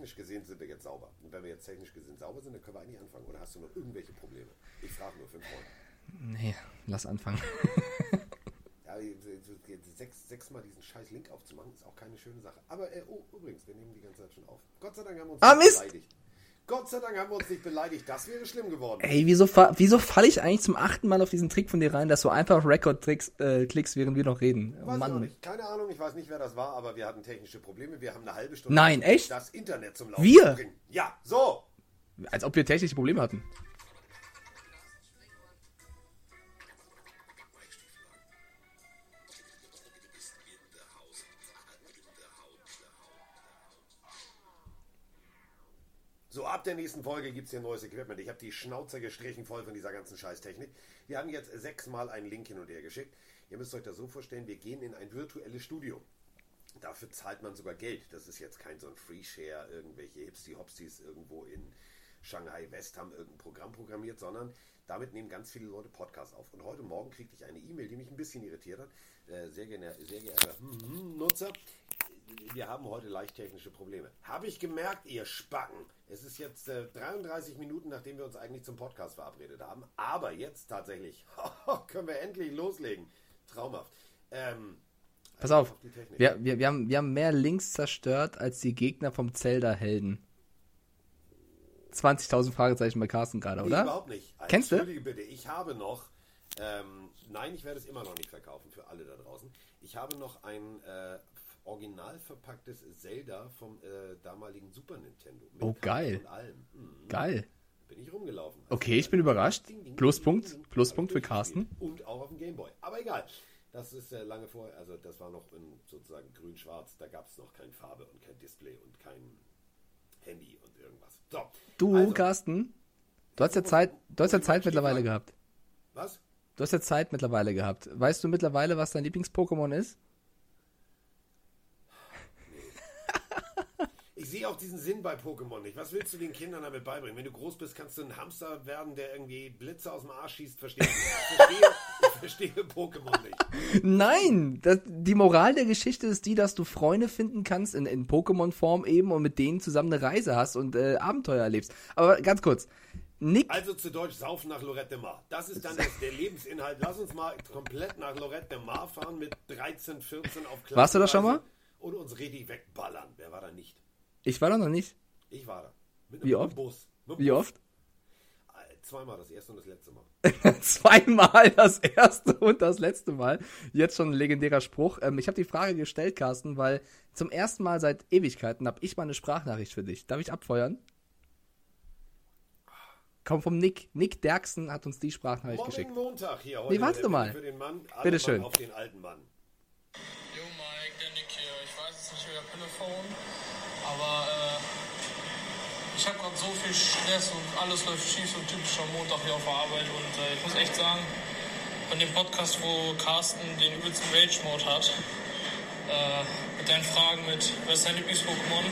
technisch gesehen sind wir jetzt sauber. Und wenn wir jetzt technisch gesehen sauber sind, dann können wir eigentlich anfangen. Oder hast du noch irgendwelche Probleme? Ich frage nur für einen Freund. Nee, lass anfangen. Ja, sechs, sechsmal diesen scheiß Link aufzumachen, ist auch keine schöne Sache. Aber äh, oh, übrigens, wir nehmen die ganze Zeit schon auf. Gott sei Dank haben wir uns Ah, Mist! beleidigt. Gott sei Dank haben wir uns nicht beleidigt. Das wäre schlimm geworden. Ey, wieso, fa wieso falle ich eigentlich zum achten Mal auf diesen Trick von dir rein, dass du einfach Record-Tricks äh, klickst, während wir noch reden? Oh, Weiß ich auch Mann. nicht. Keine Ahnung, ich weiß nicht, wer das war, aber wir hatten technische Probleme. Wir haben eine halbe Stunde Nein, echt? das Internet zum Laufen Wir? bringen. Ja, so. Als ob wir technische Probleme hatten. Ab der nächsten Folge gibt es hier neues Equipment. Ich habe die Schnauze gestrichen voll von dieser ganzen Scheißtechnik. Wir haben jetzt sechsmal einen Link hin und her geschickt. Ihr müsst euch das so vorstellen, wir gehen in ein virtuelles Studio. Dafür zahlt man sogar Geld. Das ist jetzt kein so ein Free-Share, irgendwelche Hipsty-Hopsties irgendwo in Shanghai West haben irgendein Programm programmiert, sondern damit nehmen ganz viele Leute Podcasts auf. Und heute Morgen kriegte ich eine E-Mail, die mich ein bisschen irritiert hat. Äh, sehr, geehrter, sehr geehrter hm, Nutzer, wir haben heute leicht technische Probleme. Habe ich gemerkt, ihr Spacken. Es ist jetzt äh, 33 Minuten, nachdem wir uns eigentlich zum Podcast verabredet haben. Aber jetzt tatsächlich können wir endlich loslegen. Traumhaft. Ähm, Pass auf, die Technik. wir, wir, wir, haben, wir haben mehr Links zerstört als die Gegner vom Zelda-Helden. 20.000 Fragezeichen bei Carsten gerade, Nee, oder? überhaupt nicht. Kennst du? Entschuldige bitte, ich habe noch, ähm, nein, ich werde es immer noch nicht verkaufen für alle da draußen. Ich habe noch ein äh, original verpacktes Zelda vom äh, damaligen Super Nintendo. Mit Oh, geil. Mhm. Geil. Bin ich rumgelaufen. Okay, ich bin überrascht. Ding, ding, Pluspunkt, ding. Pluspunkt für Carsten. Und auch auf dem Gameboy. Aber egal. Das ist äh, lange vorher, also das war noch in sozusagen grün-schwarz. Da gab es noch keine Farbe und kein Display und kein Handy und irgendwas. So. Du, also, Carsten, du hast ja Zeit, du hast ja Zeit mittlerweile gehabt. Was? Du hast ja Zeit mittlerweile gehabt. Weißt du mittlerweile, was dein Lieblings-Pokémon ist? Ich sehe auch diesen Sinn bei Pokémon nicht. Was willst du den Kindern damit beibringen? Wenn du groß bist, kannst du ein Hamster werden, der irgendwie Blitze aus dem Arsch schießt. Verstehe ich. Verstehe, ich verstehe Pokémon nicht. Nein! Das, die Moral der Geschichte ist die, dass du Freunde finden kannst in, in Pokémon-Form eben und mit denen zusammen eine Reise hast und äh, Abenteuer erlebst. Aber ganz kurz. Nick, Also zu Deutsch, saufen nach Lorette de Mar. Das ist dann das, der Lebensinhalt. Lass uns mal komplett nach Lorette de Mar fahren mit 13, 14 auf Klassenreise Warst du da schon mal? Und uns richtig wegballern. Wer war da nicht? Ich war da noch nicht. Ich war da. Mit Wie einem oft? Bus. Mit Wie Bus. oft? Äh, Zweimal, das erste und das letzte Mal. Zweimal das erste und das letzte Mal. Jetzt schon ein legendärer Spruch. Ähm, ich habe die Frage gestellt, Carsten, weil zum ersten Mal seit Ewigkeiten habe ich mal eine Sprachnachricht für dich. Darf ich abfeuern? Komm vom Nick. Nick Derksen hat uns die Sprachnachricht Morgen geschickt. Montag hier heute. Nee, warte der mal. Für den Mann, alle Bitte Mann schön. Auf den alten Mann. Jo Mike, der Nick hier. Ich weiß es nicht über Telefon, aber äh, ich habe gerade so viel Stress und alles läuft schief, so ein typischer Montag hier auf der Arbeit. Und äh, ich muss echt sagen, von dem Podcast, wo Carsten den übelsten Rage-Mode hat, äh, mit deinen Fragen mit, was ist dein Lieblings-Pokémon,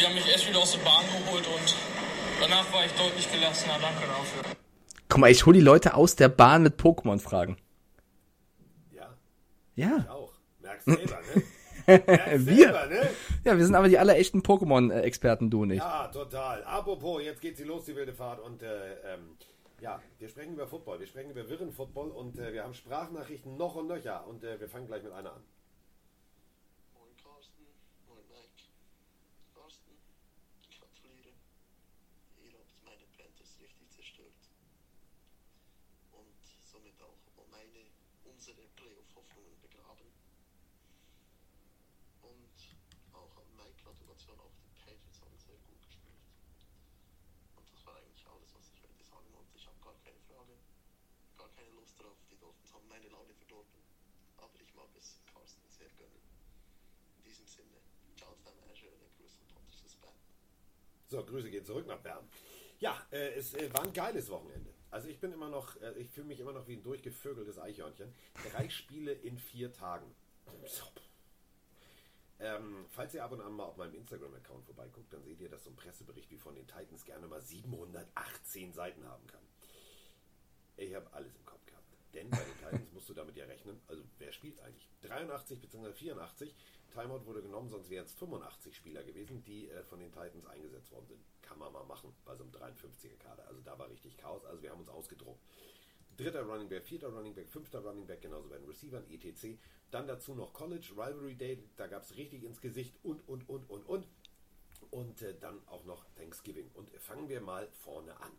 die haben mich echt wieder aus der Bahn geholt und danach war ich deutlich gelassener. Danke dafür. Guck mal, ich hole die Leute aus der Bahn mit Pokémon-Fragen. Ja, Ja. ich auch. Merkst selber, ne? Wir. selber, ne? Ja, wir sind aber die aller echten Pokémon-Experten, du und ich. Ja, total. Apropos, jetzt geht sie los, die wilde Fahrt. Und äh, ähm, ja, wir sprechen über Football. Wir sprechen über wirren Football und äh, wir haben Sprachnachrichten noch und nöcher. Und äh, wir fangen gleich mit einer an. Moin Carsten, moin Mike. Carsten, ich gratuliere. Ihr habt meine Panthers richtig zerstört. Und somit auch meine, unsere Playoff-Hoffnungen begraben. Und auch an Mike Gratulation, auch die Patriots haben sehr gut gespielt. Und das war eigentlich alles, was ich heute sagen wollte. Ich habe gar keine Frage, gar keine Lust drauf. Die Dolphins haben meine Laune verdorben. Aber ich mag es Carsten sehr gönnen. In diesem Sinne, ciao Azure, der Grüße und Pontus ist Band. So, Grüße gehen zurück nach Bern. Ja, äh, es äh, war ein geiles Wochenende. Also ich bin immer noch, äh, ich fühle mich immer noch wie ein durchgevögeltes Eichhörnchen. Drei Spiele in vier Tagen. So. Ähm, falls ihr ab und an mal auf meinem Instagram-Account vorbeiguckt, dann seht ihr, dass so ein Pressebericht wie von den Titans gerne mal 718 Seiten haben kann. Ich habe alles im Kopf gehabt. Denn bei den Titans musst du damit ja rechnen, also wer spielt eigentlich? 83 bzw. 84, Timeout wurde genommen, sonst wären es 85 Spieler gewesen, die äh, von den Titans eingesetzt worden sind. Kann man mal machen bei so einem 53er-Kader. Also da war richtig Chaos. Also wir haben uns ausgedruckt. Dritter Running Back, vierter Running Back, fünfter Running Back, genauso bei den Receivern, etc. Dann dazu noch College, Rivalry Day, da gab es richtig ins Gesicht und, und, und, und, und. Und äh, dann auch noch Thanksgiving. Und fangen wir mal vorne an.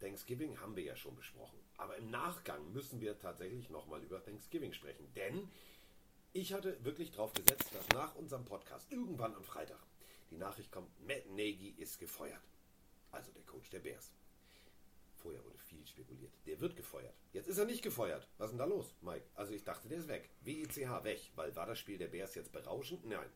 Thanksgiving haben wir ja schon besprochen. Aber im Nachgang müssen wir tatsächlich nochmal über Thanksgiving sprechen. Denn ich hatte wirklich darauf gesetzt, dass nach unserem Podcast irgendwann am Freitag die Nachricht kommt, Matt Nagy ist gefeuert. Also der Coach der Bears. Vorher wurde viel spekuliert. Der wird gefeuert. Jetzt ist er nicht gefeuert. Was ist denn da los, Mike? Also ich dachte, der ist weg. WECH weg. Weil war das Spiel der Bears jetzt berauschend? Nein.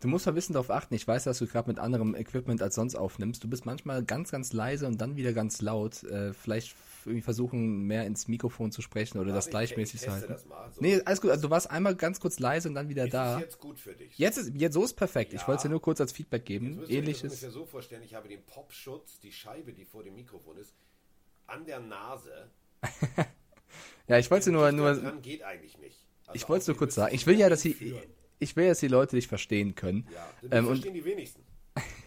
Du musst ein bisschen darauf achten. Ich weiß, dass du gerade mit anderem Equipment als sonst aufnimmst. Du bist manchmal ganz, ganz leise und dann wieder ganz laut. Äh, vielleicht irgendwie versuchen, mehr ins Mikrofon zu sprechen oder ja, das gleichmäßig zu halten. Mal, so. Nee, alles gut. Also du warst einmal ganz kurz leise und dann wieder ist da. Ist jetzt gut für dich. Jetzt ist, jetzt, so ist perfekt. Ja. Ich wollte es dir nur kurz als Feedback geben. Ähnliches. Ich muss mir so vorstellen, ich habe den Popschutz, die Scheibe, die vor dem Mikrofon ist, an der Nase. ja, ich wollte nur, nur. Geht eigentlich nicht. Also ich wollte es nur kurz sagen. Ich will ja, dass sie, ich will, dass die Leute dich verstehen können. Ja, ähm, verstehen die wenigsten.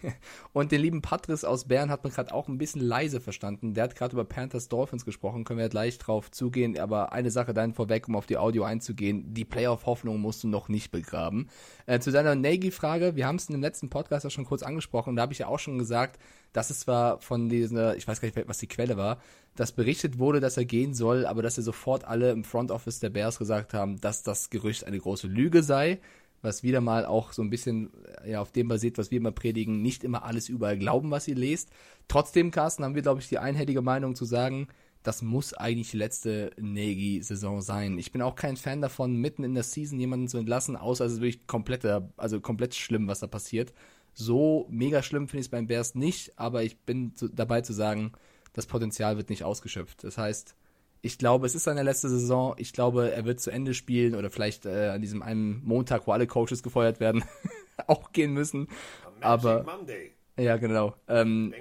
Und den lieben Patrice aus Bern hat man gerade auch ein bisschen leise verstanden. Der hat gerade über Panthers Dolphins gesprochen, können wir gleich drauf zugehen. Aber eine Sache dann vorweg, um auf die Audio einzugehen. Die Playoff-Hoffnung musst du noch nicht begraben. Äh, zu deiner Nagy-Frage, wir haben es in dem letzten Podcast ja schon kurz angesprochen. Da habe ich ja auch schon gesagt, dass es zwar von dieser, ich weiß gar nicht, was die Quelle war, dass berichtet wurde, dass er gehen soll, aber dass er sofort alle im Front Office der Bears gesagt haben, dass das Gerücht eine große Lüge sei was wieder mal auch so ein bisschen ja, auf dem basiert, was wir immer predigen, nicht immer alles überall glauben, was ihr lest. Trotzdem, Carsten, haben wir, glaube ich, die einhellige Meinung zu sagen, das muss eigentlich die letzte Negi-Saison sein. Ich bin auch kein Fan davon, mitten in der Season jemanden zu entlassen, außer es ist wirklich komplett, also komplett schlimm, was da passiert. So mega schlimm finde ich es beim Bears nicht, aber ich bin zu, dabei zu sagen, das Potenzial wird nicht ausgeschöpft. Das heißt, ich glaube, es ist seine letzte Saison. Ich glaube, er wird zu Ende spielen oder vielleicht äh, an diesem einen Montag, wo alle Coaches gefeuert werden, auch gehen müssen. Aber Monday. ja, genau. Ähm.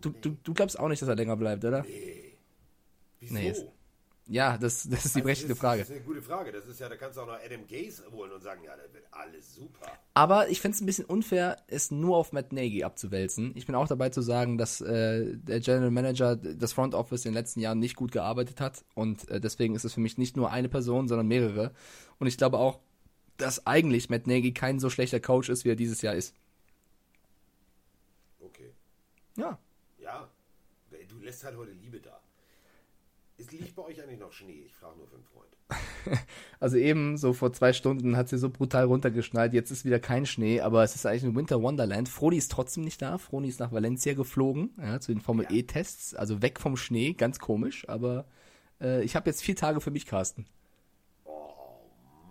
Du, du, du glaubst auch nicht, dass er länger bleibt, oder? Nee. Wieso? Nee, ja, das, das ist die also berechtigte Frage. Das ist eine gute Frage. Das ist ja, da kannst du auch noch Adam Gaze holen und sagen, ja, da wird alles super. Aber ich finde es ein bisschen unfair, es nur auf Matt Nagy abzuwälzen. Ich bin auch dabei zu sagen, dass äh, der General Manager das Front Office in den letzten Jahren nicht gut gearbeitet hat. Und äh, deswegen ist es für mich nicht nur eine Person, sondern mehrere. Und ich glaube auch, dass eigentlich Matt Nagy kein so schlechter Coach ist, wie er dieses Jahr ist. Okay. Ja. Ja. Du lässt halt heute Liebe da. Es liegt bei euch eigentlich noch Schnee? Ich frage nur für einen Freund. also eben, so vor zwei Stunden hat sie so brutal runtergeschneit. Jetzt ist wieder kein Schnee, aber es ist eigentlich ein Winter Wonderland. Froni ist trotzdem nicht da. Froni ist nach Valencia geflogen, ja, zu den Formel ja. E-Tests. Also weg vom Schnee, ganz komisch. Aber äh, ich habe jetzt vier Tage für mich, Carsten. Oh,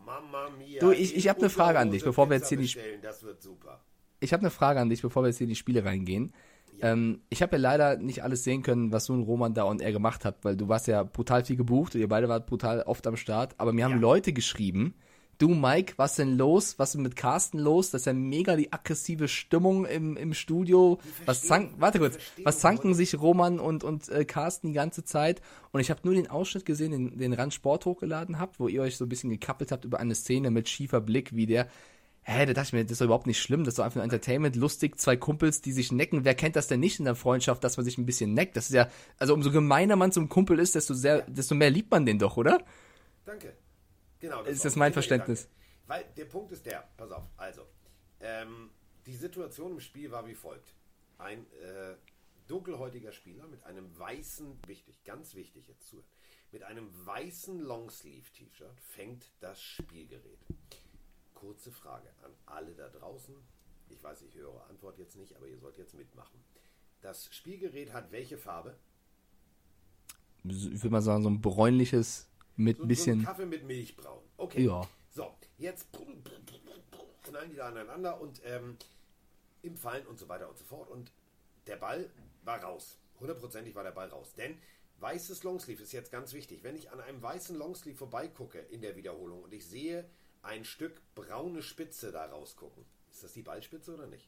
Mama mia. Du, ich, ich habe eine Frage an dich, bevor wir jetzt hier die... Das wird super. Ich habe eine Frage an dich, bevor wir jetzt hier in die Spiele reingehen. Ähm, ich habe ja leider nicht alles sehen können, was so ein Roman da und er gemacht hat, weil du warst ja brutal viel gebucht und ihr beide wart brutal oft am Start. Aber mir haben ja. Leute geschrieben, du Mike, was denn los? Was ist mit Carsten los? Das ist ja mega die aggressive Stimmung im, im Studio. Was zank, warte kurz, was zanken sich Roman und, und äh, Carsten die ganze Zeit? Und ich habe nur den Ausschnitt gesehen, den, den Rand Sport hochgeladen habt, wo ihr euch so ein bisschen gekappelt habt über eine Szene mit schiefer Blick, wie der hä, da dachte ich mir, das ist doch überhaupt nicht schlimm, das ist doch einfach nur Entertainment, lustig, zwei Kumpels, die sich necken. Wer kennt das denn nicht in der Freundschaft, dass man sich ein bisschen neckt? Das ist ja, also umso gemeiner man zum Kumpel ist, desto sehr, desto mehr liebt man den doch, oder? Danke. Genau. Das ist das mein Verständnis. Danke. Weil der Punkt ist der, pass auf, also, ähm, die Situation im Spiel war wie folgt. Ein äh, dunkelhäutiger Spieler mit einem weißen, wichtig, ganz wichtig jetzt zuhören, mit einem weißen Longsleeve-T-Shirt fängt das Spielgerät kurze Frage an alle da draußen. Ich weiß, ich höre eure Antwort jetzt nicht, aber ihr sollt jetzt mitmachen. Das Spielgerät hat welche Farbe? Ich würde mal sagen, so ein bräunliches mit so, bisschen. So Kaffee mit Milchbraun. Okay. Ja. So, jetzt knallen die da aneinander und ähm, im Fallen und so weiter und so fort. Und der Ball war raus. Hundertprozentig war der Ball raus. Denn weißes Longsleeve ist jetzt ganz wichtig. Wenn ich an einem weißen Longsleeve vorbeigucke in der Wiederholung und ich sehe ein Stück braune Spitze da rausgucken. Ist das die Ballspitze oder nicht?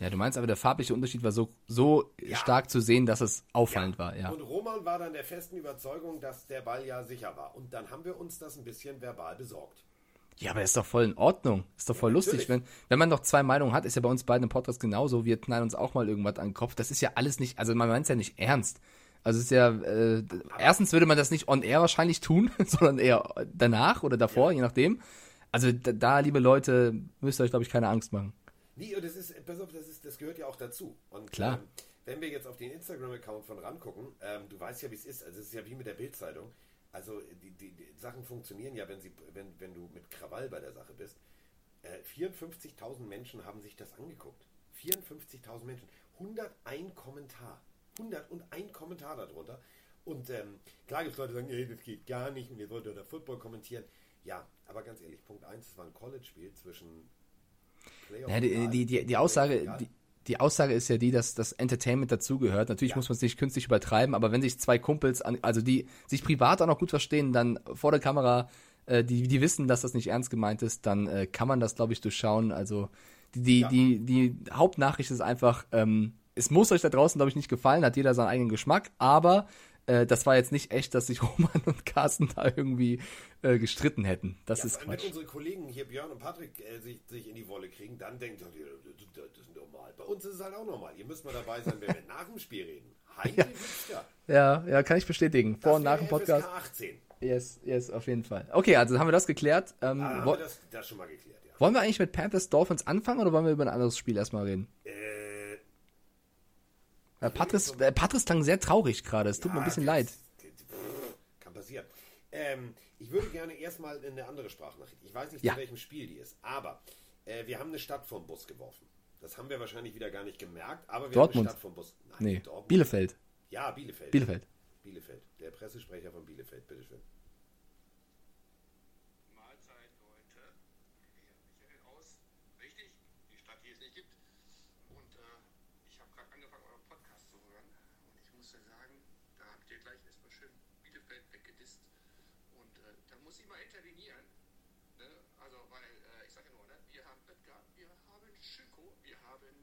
Ja, du meinst aber, der farbliche Unterschied war so, so Ja. stark zu sehen, dass es auffallend war, ja. Und Roman war dann der festen Überzeugung, dass der Ball ja sicher war. Und dann haben wir uns das ein bisschen verbal besorgt. Ja, aber ist doch voll in Ordnung. Ist doch voll lustig. natürlich. Wenn, wenn man noch zwei Meinungen hat, ist ja bei uns beiden im Podcast genauso. Wir knallen uns auch mal irgendwas an den Kopf. Das ist ja alles nicht, also man meint es ja nicht ernst. Also ist ja, äh, erstens würde man das nicht on air wahrscheinlich tun, sondern eher danach oder davor, je nachdem. Also da, da, liebe Leute, müsst ihr euch, glaube ich, keine Angst machen. Nee, und das ist, pass auf, das, ist, das gehört ja auch dazu. Und, Klar. Ähm, wenn wir jetzt auf den Instagram-Account von RAN gucken, ähm, du weißt ja, wie es ist. Also es ist ja wie mit der Bildzeitung. Also die, die, die Sachen funktionieren ja, wenn, sie, wenn, wenn du mit Krawall bei der Sache bist. Äh, 54.000 Menschen haben sich das angeguckt. 54.000 Menschen. 101 Kommentar. 101 Kommentar darunter. Und ähm, klar gibt es Leute, die sagen, ey, das geht gar nicht und ihr wollt da Football kommentieren. Ja, aber ganz ehrlich, Punkt 1, es war ein College-Spiel zwischen Playoff Ja, die, die, die, die Aussage, die, die Aussage ist ja die, dass das Entertainment dazugehört. Natürlich Ja. muss man es nicht künstlich übertreiben, aber wenn sich zwei Kumpels, an, also die sich privat auch noch gut verstehen, dann vor der Kamera, äh, die, die wissen, dass das nicht ernst gemeint ist, dann äh, kann man das, glaube ich, durchschauen. Also die, die, Ja. die, die Hauptnachricht ist einfach, ähm, es muss euch da draußen, glaube ich, nicht gefallen, hat jeder seinen eigenen Geschmack, aber äh, das war jetzt nicht echt, dass sich Roman und Carsten da irgendwie äh, gestritten hätten. Das Ja, ist allem, wenn Quatsch. unsere Kollegen hier, Björn und Patrick, äh, sich, sich in die Wolle kriegen, dann denkt ihr, das ist normal. Bei uns ist es halt auch normal. Ihr müsst mal dabei sein, wenn wir nach dem Spiel reden. Heidi Witzka. Ja, ja, kann ich bestätigen. Vor Das und nach dem Podcast. FSK 18. Yes, yes, auf jeden Fall. Okay, also haben wir das geklärt. Ähm, Ah, haben wir das, das schon mal geklärt, ja. wollen wir eigentlich mit Panthers Dolphins anfangen oder wollen wir über ein anderes Spiel erstmal reden? Äh, Äh, Patris, äh, Patris klang sehr traurig gerade. Es tut mir ein bisschen leid. Kann passieren. Ähm, ich würde gerne erstmal in eine andere Sprachnachricht. Ich weiß nicht, Ja. zu welchem Spiel die ist, aber äh, wir haben eine Stadt vom Bus geworfen. Das haben wir wahrscheinlich wieder gar nicht gemerkt, aber wir Dortmund. haben eine Stadt vom Bus. Nein, Nee, Dortmund. Bielefeld. Ja, Bielefeld. Bielefeld. Bielefeld. Der Pressesprecher von Bielefeld, bitteschön. Mahlzeit, Leute. Hier, Michael aus. Richtig, die Stadt, die es nicht gibt. Und äh, ich habe gerade angefangen, euren Podcast zu hören. Und ich muss ja sagen, da habt ihr gleich erstmal schön Bielefeld weggedisst. Und äh, da muss ich mal intervenieren. Ne? Also, weil, äh, ich sage ja nur, ne? wir haben Böttger, wir haben Schüko, wir haben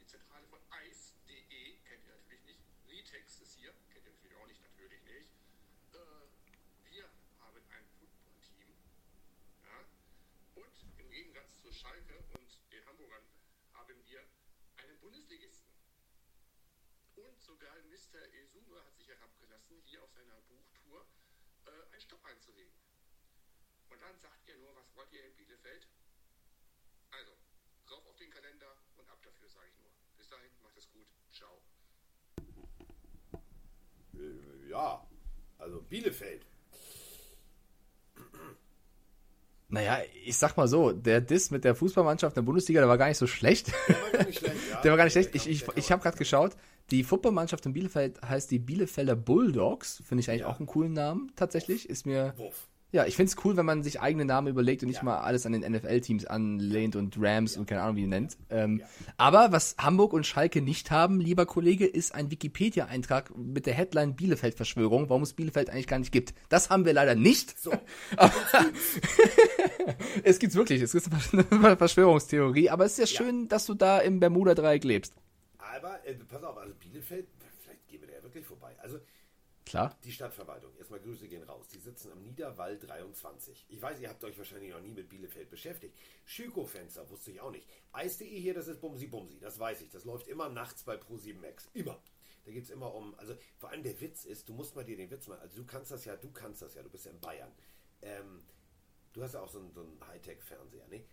die Zentrale von Eis.de, kennt ihr natürlich nicht. Ritex ist hier, kennt ihr natürlich auch nicht, natürlich nicht. Äh, wir haben ein Footballteam. Ja? Und im Gegensatz zu Schalke und den Hamburgern haben wir einen Bundesligisten. Und sogar Mr. Esume hat sich herabgelassen, hier auf seiner Buchtour äh, einen Stopp einzulegen. Und dann sagt ihr nur, was wollt ihr in Bielefeld? Also, drauf auf den Kalender und ab dafür, sage ich nur. Bis dahin, macht es gut. Ciao. Ja, also Bielefeld. Naja, ich sag mal so, der Diss mit der Fußballmannschaft in der Bundesliga, der war gar nicht so schlecht. Der war gar nicht schlecht, ja. Der war gar nicht schlecht. Ich, ich, ich habe gerade geschaut, die Footballmannschaft in Bielefeld heißt die Bielefelder Bulldogs. Finde ich eigentlich Ja. auch einen coolen Namen, tatsächlich. Ist mir. Wuff. Ja, ich finde es cool, wenn man sich eigene Namen überlegt und nicht Ja. mal alles an den NFL-Teams anlehnt und Rams und keine Ahnung, wie ihr nennt. Ähm, Ja. Aber was Hamburg und Schalke nicht haben, lieber Kollege, ist ein Wikipedia-Eintrag mit der Headline Bielefeld-Verschwörung, warum es Bielefeld eigentlich gar nicht gibt. Das haben wir leider nicht. So, Es gibt's wirklich, es ist eine Verschwörungstheorie, aber es ist ja Ja. schön, dass du da im Bermuda-Dreieck lebst. aber äh, pass auf, also Bielefeld, vielleicht gehen wir da ja wirklich vorbei. Also Klar. die Stadtverwaltung, erstmal Grüße gehen raus. Die sitzen am Niederwall 23. Ich weiß, ihr habt euch wahrscheinlich noch nie mit Bielefeld beschäftigt. Schüko-Fenster wusste ich auch nicht. Eis.de hier, das ist Bumsi Bumsi, das weiß ich. Das läuft immer nachts bei Pro7 Max. Immer. Da geht es immer um, also vor allem der Witz ist, du musst mal dir den Witz mal, also du kannst das ja, du kannst das ja, du bist ja in Bayern. Ähm, du hast ja auch so einen, so einen Hightech-Fernseher, ne?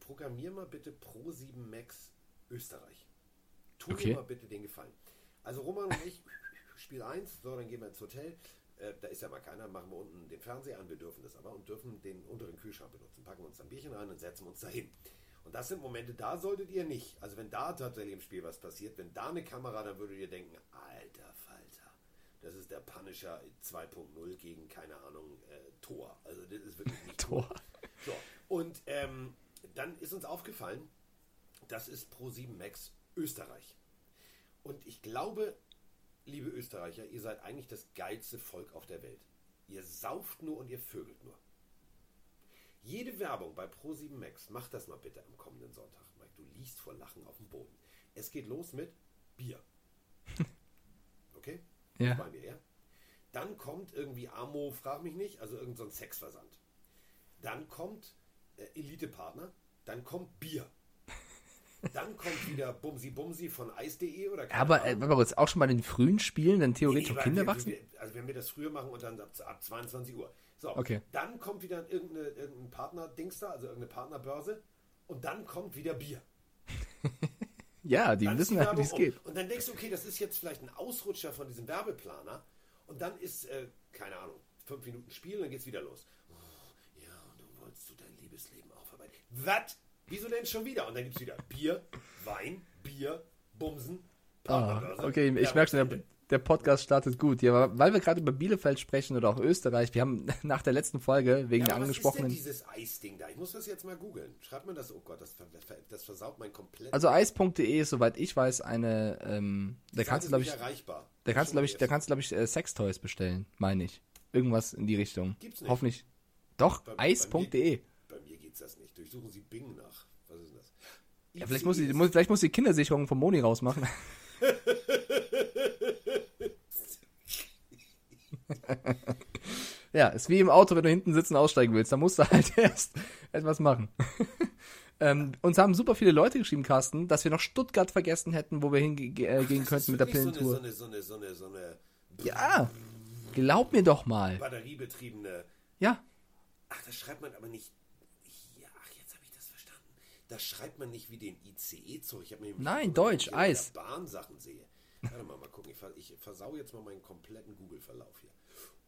Programmier mal bitte Pro7 Max Österreich. Tu Okay. mir mal bitte den Gefallen. Also Roman und ich, Spiel 1, so, dann gehen wir ins Hotel. Äh, da ist ja mal keiner, machen wir unten den Fernseher an, wir dürfen das aber und dürfen den unteren Kühlschrank benutzen. Packen uns ein Bierchen rein und setzen uns dahin. Und das sind Momente, da solltet ihr nicht. Also wenn da tatsächlich im Spiel was passiert, wenn da eine Kamera, dann würdet ihr denken, alter Falter, das ist der Punisher 2.0 gegen, keine Ahnung, äh, Tor. Also das ist wirklich nicht Tor. So, und ähm, dann ist uns aufgefallen, das ist Pro7 Max Österreich. Und ich glaube, liebe Österreicher, ihr seid eigentlich das geilste Volk auf der Welt. Ihr sauft nur und ihr vögelt nur. Jede Werbung bei Pro7 Max, mach das mal bitte am kommenden Sonntag. Mike, du liest vor Lachen auf dem Boden. Es geht los mit Bier. Okay? Ja. Bei mir, ja? Dann kommt irgendwie Amo, frag mich nicht, also irgendein so Sexversand. Dann kommt äh, Elite-Partner. Dann kommt Bier. Dann kommt wieder Bumsi Bumsi von Eis.de oder keine Aber, äh, Ahnung. warte mal kurz, auch schon bei den frühen Spielen, dann theoretisch Nee, auch Kinder wir, wachsen? wir, also wenn wir das früher machen und dann ab, ab 22 Uhr. So, Okay. dann kommt wieder irgendeine, irgendein Partner-Dings da, also irgendeine Partnerbörse. Und dann kommt wieder Bier. Ja, die Dann wissen halt, wie es um. geht. Und dann denkst du, okay, das ist jetzt vielleicht ein Ausrutscher von diesem Werbeplaner. Und dann ist, äh, keine Ahnung, fünf Minuten Spiel und dann geht's wieder los. Oh, ja, und du wolltest du dein Liebesleben aufarbeiten. Was? Wieso denn schon wieder? Und dann gibt's wieder Bier, Wein, Bier, Bumsen, Ah, Partnerbörse. okay, ich Werbung merke schon, der, der Podcast startet gut. Ja, weil wir gerade über Bielefeld sprechen oder auch Österreich, wir haben nach der letzten Folge wegen Ja, der angesprochenen. Was ist denn dieses Eisding da? Ich muss das jetzt mal googeln. Schreibt man das? Oh Gott, das, das versaut mein komplett. Also eis.de ist, soweit ich weiß, eine, ähm, da kannst du, glaube ich, erreichbar. da kannst glaube ich, da erst. kannst du, glaube ich, äh, Sextoys bestellen, meine ich. Irgendwas in die Richtung. Gibt's nicht. Hoffentlich. Doch, eis.de. Bei mir geht's das nicht. Durchsuchen Sie Bing nach. Was ist denn das? Ja, vielleicht muss, die, muss, vielleicht muss die Kindersicherung vom Moni rausmachen. ja, ist wie im Auto, wenn du hinten sitzen aussteigen willst. Da musst du halt erst etwas machen. ähm, uns haben super viele Leute geschrieben, Carsten, dass wir noch Stuttgart vergessen hätten, wo wir hingehen äh, könnten mit der Pillentour. So eine, so eine, so eine Ja, glaub mir doch mal. batteriebetriebene. Ja, Ach, das schreibt man aber nicht. Ja, ach, jetzt habe ich das verstanden. Das schreibt man nicht wie den ICE-Zug. Ich habe mir Nein, Deutsch, Eis. Bahn Sachen sehe. Warte mal, mal gucken. Ich, ich versau jetzt mal meinen kompletten Google-Verlauf hier.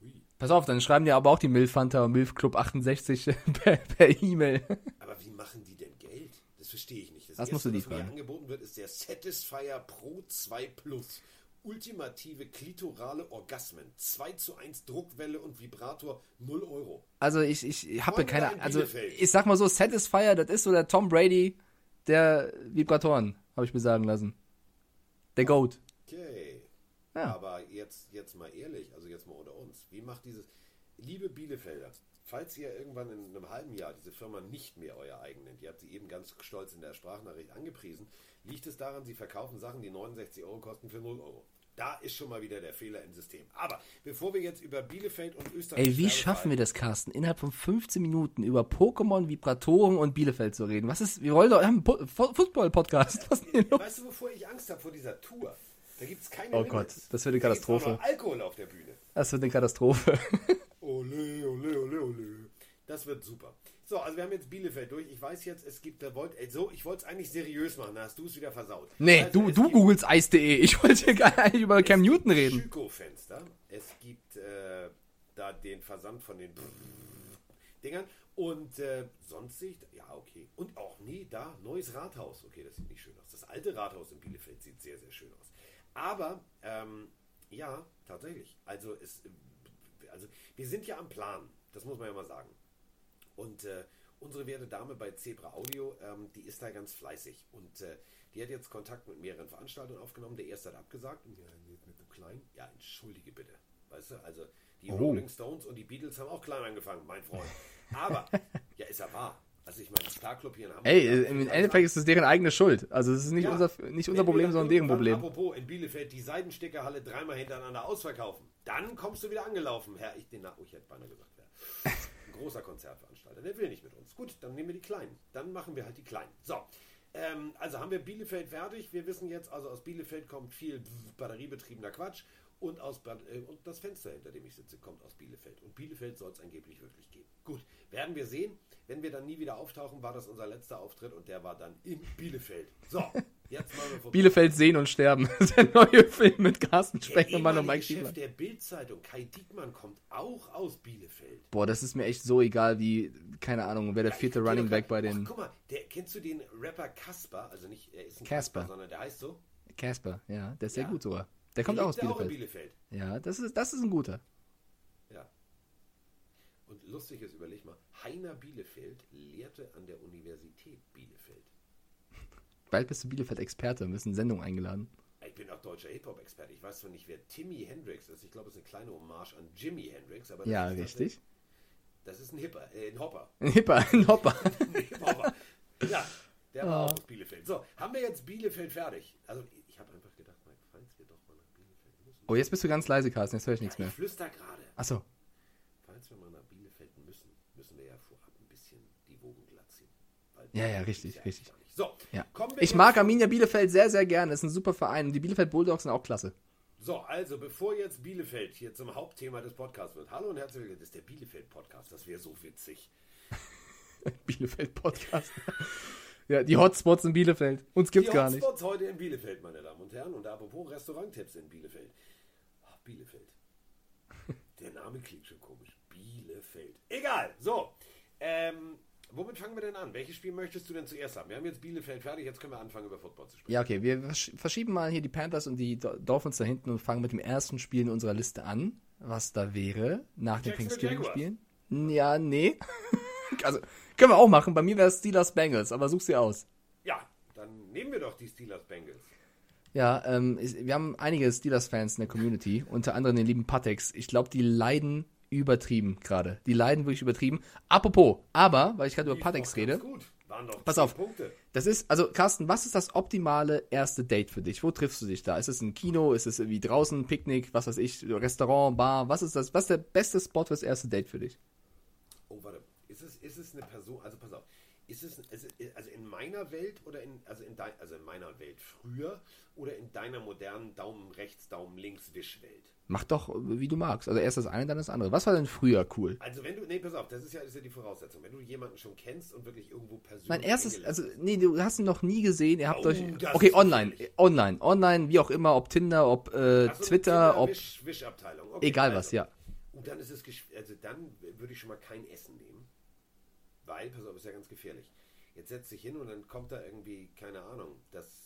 Hui. pass auf, dann schreiben dir aber auch die Milfanta und Milfclub 68 per per E-Mail. Aber wie machen die denn Geld? Das verstehe ich nicht. Das musst du die was mir angeboten wird, ist der Satisfyer Pro 2 Plus. Ultimative klitorale Orgasmen. 2 zu 1 Druckwelle und Vibrator 0 Euro. Also ich, ich habe keine in also ich sag mal so, Satisfier, das ist so der Tom Brady der Vibratoren, habe ich mir sagen lassen. Der Goat. Okay. Ja. Aber jetzt, jetzt mal ehrlich, also jetzt mal unter uns. Wie macht dieses. Liebe Bielefelder, falls ihr irgendwann in einem halben Jahr diese Firma nicht mehr euer eigen nennt, ihr habt sie eben ganz stolz in der Sprachnachricht angepriesen, liegt es daran, sie verkaufen Sachen, die 69 Euro kosten für 0 Euro. Da ist schon mal wieder der Fehler im System. Aber bevor wir jetzt über Bielefeld und Österreich. Ey, wie schaffen wir das, Carsten, innerhalb von 15 Minuten über Pokémon, Vibratoren und Bielefeld zu reden? Was ist, wir wollen doch, wir haben einen Po- Fo- Football-Podcast. Was denn los? Weißt du, wovor ich Angst habe vor dieser Tour? Da gibt es keine Oh Limits. Gott, das wird eine Da Katastrophe. noch Alkohol auf der Bühne. Das wird eine Katastrophe. Ole, ole, ole, ole. Das wird super. So, also wir haben jetzt Bielefeld durch. Ich weiß jetzt, es gibt, da wollt, ey, so, ich wollte es eigentlich seriös machen, da hast du es wieder versaut. Nee, Also, du, du googelst Eis.de. Ich wollte hier gar nicht über Cam Newton reden. Schüko-Fenster. Es gibt äh, da den Versand von den Dingern. Und äh, sonst sehe ich, da- ja, okay. Und auch, nee, da, neues Rathaus. Okay, das sieht nicht schön aus. Das alte Rathaus in Bielefeld sieht sehr, sehr schön aus. Aber, ähm, ja, tatsächlich. Also, es, also, wir sind ja am Plan. Das muss man ja mal sagen. Und äh, unsere werte Dame bei Zebra Audio, ähm, die ist da ganz fleißig. Und äh, die hat jetzt Kontakt mit mehreren Veranstaltern aufgenommen. Der erste hat abgesagt. Ja, mit dem Kleinen. Ja, entschuldige bitte. Weißt du, also die Oh. Rolling Stones und die Beatles haben auch klein angefangen, mein Freund. Aber, ja, ist ja wahr. Also ich meine, Starclub hier in Hamburg. Ey, im Endeffekt ist es deren eigene Schuld. Also es ist nicht Ja. unser, nicht unser Problem, sondern deren Problem. Apropos, in Bielefeld die Seidenstickerhalle dreimal hintereinander ausverkaufen. Dann kommst du wieder angelaufen, Herr. Ich, den, oh, ich hätte beinahe gesagt, Herr. Ein großer Konzertveranstalter. Der will nicht mit uns. Gut, dann nehmen wir die Kleinen. Dann machen wir halt die Kleinen. So. Ähm, also haben wir Bielefeld fertig. Wir wissen jetzt, also aus Bielefeld kommt viel batteriebetriebener Quatsch. Und, aus, äh, und das Fenster, hinter dem ich sitze, kommt aus Bielefeld. Und Bielefeld soll es angeblich wirklich geben. Gut, werden wir sehen. Wenn wir dann nie wieder auftauchen, war das unser letzter Auftritt und der war dann in Bielefeld. So, jetzt mal wir Bielefeld sehen und sterben. Das ist der neue Film mit Carsten der Speckermann und Mike Chef der Bildzeitung, Kai Diekmann, kommt auch aus Bielefeld. Boah, das ist mir echt so egal wie, keine Ahnung, wer der vierte Running Ach, Back bei den guck mal, der, kennst du den Rapper Kasper? Also nicht, er ist ein Casper. Kasper, sondern der heißt so. Casper. Ja, der ist sehr Ja. gut sogar. Der kommt auch aus ja in Bielefeld. Bielefeld. Ja, das ist, das ist ein guter. Ja. Und lustig ist, überleg mal, Heiner Bielefeld lehrte an der Universität Bielefeld. Bald bist du Bielefeld-Experte, wir müssen Sendung eingeladen. Ich bin auch deutscher Hip-Hop-Experte. Ich weiß zwar nicht, wer Timmy Hendrix ist. Ich glaube, es ist eine kleine Hommage an Jimi Hendrix. Aber das Ja, ist richtig. Das ist ein Hipper, äh, ein Hopper. Ein Hipper, ein Hopper. Ein Hip-Hopper. ja, Der war auch aus Bielefeld. So, haben wir jetzt Bielefeld fertig? Also, ich habe einfach gedacht, Mike, falls wir doch mal nach Bielefeld müssen. Oh, jetzt bist du ganz leise, Carsten, jetzt höre ich nichts Ich mehr. flüster gerade. Achso. Falls wir mal nach Bielefeld müssen, müssen wir ja vorab ein bisschen die Wogen glatt ziehen. Ja, ja, richtig, ist richtig. So, Ja. Ich mag Arminia Bielefeld sehr, sehr gerne. Ist ein super Verein. Und die Bielefeld Bulldogs sind auch klasse. So, also bevor jetzt Bielefeld hier zum Hauptthema des Podcasts wird. Hallo und herzlich willkommen. Das ist der Bielefeld-Podcast. Das wäre so witzig. Bielefeld Podcast. ja, die Hotspots in Bielefeld. Uns gibt's die gar nicht. Hotspots heute in Bielefeld, meine Damen und Herren. Und apropos Restauranttipps in Bielefeld. Bielefeld. Der Name klingt schon komisch. Bielefeld. Egal. So. Ähm, womit fangen wir denn an? Welches Spiel möchtest du denn zuerst haben? Wir haben jetzt Bielefeld fertig. Jetzt können wir anfangen, über Football zu sprechen. Ja, okay. Wir versch- verschieben mal hier die Panthers und die Do- Dolphins da hinten und fangen mit dem ersten Spiel in unserer Liste an. Was da wäre nach den Thanksgiving-Spielen. Ja, nee. also, können wir auch machen. Bei mir wäre es Steelers Bengals, aber such sie aus. Ja, dann nehmen wir doch die Steelers Bengals. Ja, ähm, wir haben einige Steelers-Fans in der Community, unter anderem den lieben Patex. Ich glaube, die leiden übertrieben gerade. Die leiden wirklich übertrieben. Apropos, aber, weil ich gerade über Patex rede, Gut. Waren doch Pass auf. Punkte. das ist, also Carsten, was ist das optimale erste Date für dich? Wo triffst du dich da? Ist es ein Kino? Ist es irgendwie draußen, Picknick, was weiß ich, Restaurant, Bar? Was ist das? Was ist der beste Spot fürs erste Date für dich? Oh, warte. Ist es, ist es eine Person, also pass auf, ist es, ist es- also in meiner Welt oder in, also in dein, also in meiner Welt früher oder in deiner modernen Daumen rechts, Daumen links Wischwelt? Mach doch, wie du magst. Also erst das eine, dann das andere. Was war denn früher cool? Also wenn du, nee, pass auf, das ist ja, ist ja die Voraussetzung. Wenn du jemanden schon kennst und wirklich irgendwo persönlich Mein erstes, also, nee, du hast ihn noch nie gesehen. Ihr habt Oh, euch, das okay, online, gefährlich. online, online, wie auch immer, ob Tinder, ob äh, so, Twitter, Tinder, ob, Wisch, Wischabteilung. Okay, egal also. was, ja. Und dann ist es, also dann würde ich schon mal kein Essen nehmen. Weil, pass auf, ist ja ganz gefährlich. Jetzt setzt sich hin und dann kommt da irgendwie, keine Ahnung, das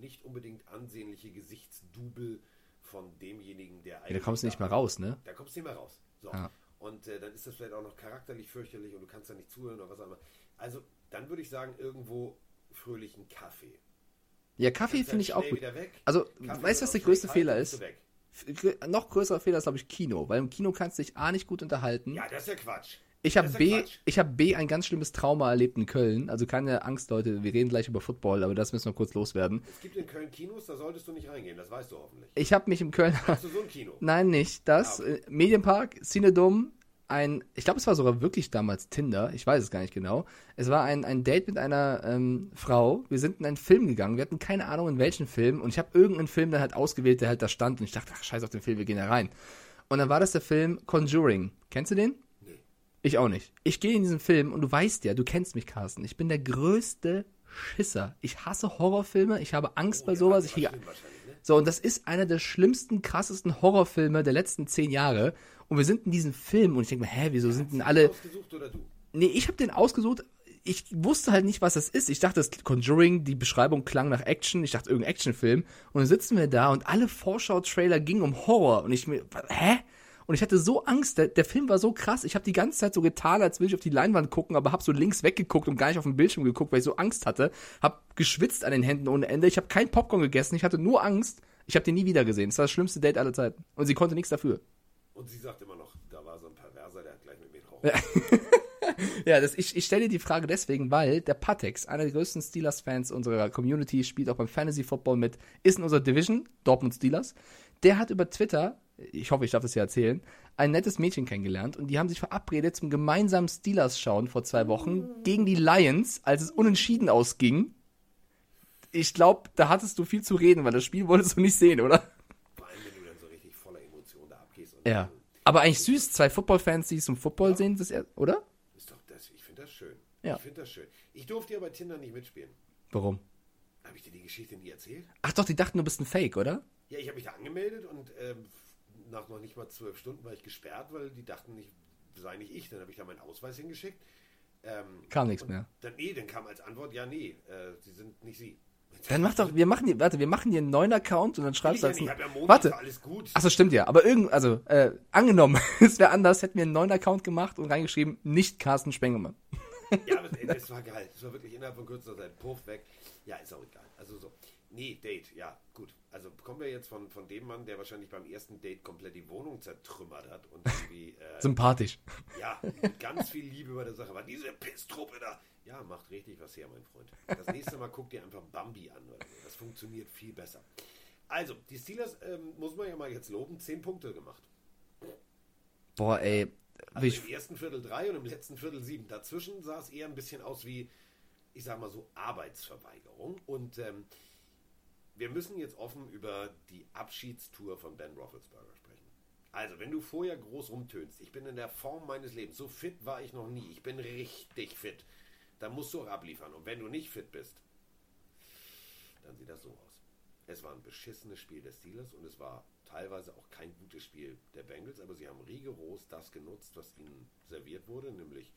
nicht unbedingt ansehnliche Gesichtsdubel von demjenigen, der eigentlich. Ja, da kommst du nicht mehr raus, ne? Da kommst du nicht mehr raus. So. Ja. Und äh, dann ist das vielleicht auch noch charakterlich fürchterlich und du kannst da nicht zuhören oder was auch immer. Also, dann würde ich sagen, irgendwo fröhlichen Kaffee. Ja, Kaffee finde ich auch gut. Also, Kaffee weißt du, was der größte Fehler ist? Noch größerer Fehler ist, glaube ich, Kino. Weil im Kino kannst du dich A nicht gut unterhalten. Ja, das ist ja Quatsch. Ich habe ja B, ich habe B ein ganz schlimmes Trauma erlebt in Köln. Also keine Angst, Leute. Wir reden gleich über Football, aber das müssen wir kurz loswerden. Es gibt in Köln Kinos, da solltest du nicht reingehen, das weißt du hoffentlich. Ich habe mich im Köln. Hast du so ein Kino? Nein, nicht das. Ah, okay. Äh, Medienpark, Cinedom, ein, ich glaube, es war sogar wirklich damals Tinder, ich weiß es gar nicht genau. Es war ein, ein Date mit einer ähm, Frau. Wir sind in einen Film gegangen, wir hatten keine Ahnung in welchen Film und ich habe irgendeinen Film dann halt ausgewählt, der halt da stand und ich dachte, ach, scheiß auf den Film, wir gehen da rein. Und dann war das der Film Conjuring. Kennst du den? Ich auch nicht. Ich gehe in diesen Film und du weißt ja, du kennst mich, Carsten. Ich bin der größte Schisser. Ich hasse Horrorfilme, ich habe Angst bei Oh, ja, sowas. Ich, ne? so, und das ist einer der schlimmsten, krassesten Horrorfilme der letzten zehn Jahre. Und wir sind in diesem Film und ich denke mir, hä, wieso sind denn alle. Ausgesucht oder du? Nee, ich habe den ausgesucht. Ich wusste halt nicht, was das ist. Ich dachte, das Conjuring, die Beschreibung klang nach Action. Ich dachte, irgendein Actionfilm. Und dann sitzen wir da und alle Vorschau-Trailer gingen um Horror. Und ich mir, hä? Und ich hatte so Angst. Der, der Film war so krass. Ich habe die ganze Zeit so getan, als will ich auf die Leinwand gucken, aber habe so links weggeguckt und gar nicht auf den Bildschirm geguckt, weil ich so Angst hatte. Hab geschwitzt an den Händen ohne Ende. Ich habe kein Popcorn gegessen. Ich hatte nur Angst. Ich habe den nie wieder gesehen. Das war das schlimmste Date aller Zeiten. Und sie konnte nichts dafür. Und sie sagt immer noch, da war so ein Perverser, der hat gleich mit mir drauf. Ja, das, ich, ich stelle dir die Frage deswegen, weil der Patex, einer der größten Steelers-Fans unserer Community, spielt auch beim Fantasy Football mit, ist in unserer Division, Dortmund Steelers. Der hat über Twitter, ich hoffe, ich darf das hier erzählen, ein nettes Mädchen kennengelernt und die haben sich verabredet zum gemeinsamen Steelers-Schauen vor zwei Wochen gegen die Lions, als es unentschieden ausging. Ich glaube, da hattest du viel zu reden, weil das Spiel wolltest du nicht sehen, oder? Vor allem, wenn du dann so richtig voller Emotionen da abgehst. Und Ja. Aber eigentlich süß, zwei Football-Fans, die es zum Football sehen, das, er- oder? Ist doch das, ich finde das schön. Ja. Ich finde das schön. Ich durfte ja bei Tinder nicht mitspielen. Warum? Habe ich dir die Geschichte nie erzählt? Ach doch, die dachten, du bist ein Fake, oder? Ja, ich habe mich da angemeldet und ähm, nach noch nicht mal zwölf Stunden war ich gesperrt, weil die dachten, ich sei nicht ich. Dann habe ich da meinen Ausweis hingeschickt. Ähm, Kam nichts mehr. Dann, nee, dann kam als Antwort, ja, nee, äh, sie sind nicht sie. Dann mach doch, wir machen hier, warte, wir machen hier einen neuen Account und dann schreibst du ja als ja Montag, Warte. alles gut. Achso, stimmt ja. Aber irgend, also, äh, angenommen, es wäre anders, hätten wir einen neuen Account gemacht und reingeschrieben, nicht Carsten Spengemann. Ja, aber ey, das war geil. Das war wirklich innerhalb von kürzester Zeit. Puff weg. Ja, ist auch egal. Also so. Nee, Date, ja, gut. Also kommen wir jetzt von, von dem Mann, der wahrscheinlich beim ersten Date komplett die Wohnung zertrümmert hat und irgendwie, äh, Sympathisch. ja, mit ganz viel Liebe bei der Sache war. Diese Pisstruppe da. Ja, macht richtig was her, mein Freund. Das nächste Mal guck dir einfach Bambi an. Oder so. Das funktioniert viel besser. Also, die Steelers ähm, muss man ja mal jetzt loben, 10 Punkte gemacht. Boah, ey. Also ich, im ersten Viertel drei und im letzten Viertel sieben. Dazwischen sah es eher ein bisschen aus wie, ich sag mal so, Arbeitsverweigerung. Und ähm, wir müssen jetzt offen über die Abschiedstour von Ben Roethlisberger sprechen. Also, wenn du vorher groß rumtönst, ich bin in der Form meines Lebens, so fit war ich noch nie, ich bin richtig fit, dann musst du auch abliefern. Und wenn du nicht fit bist, dann sieht das so aus. Es war ein beschissenes Spiel des Steelers und es war teilweise auch kein gutes Spiel der Bengals, aber sie haben rigoros das genutzt, was ihnen serviert wurde, nämlich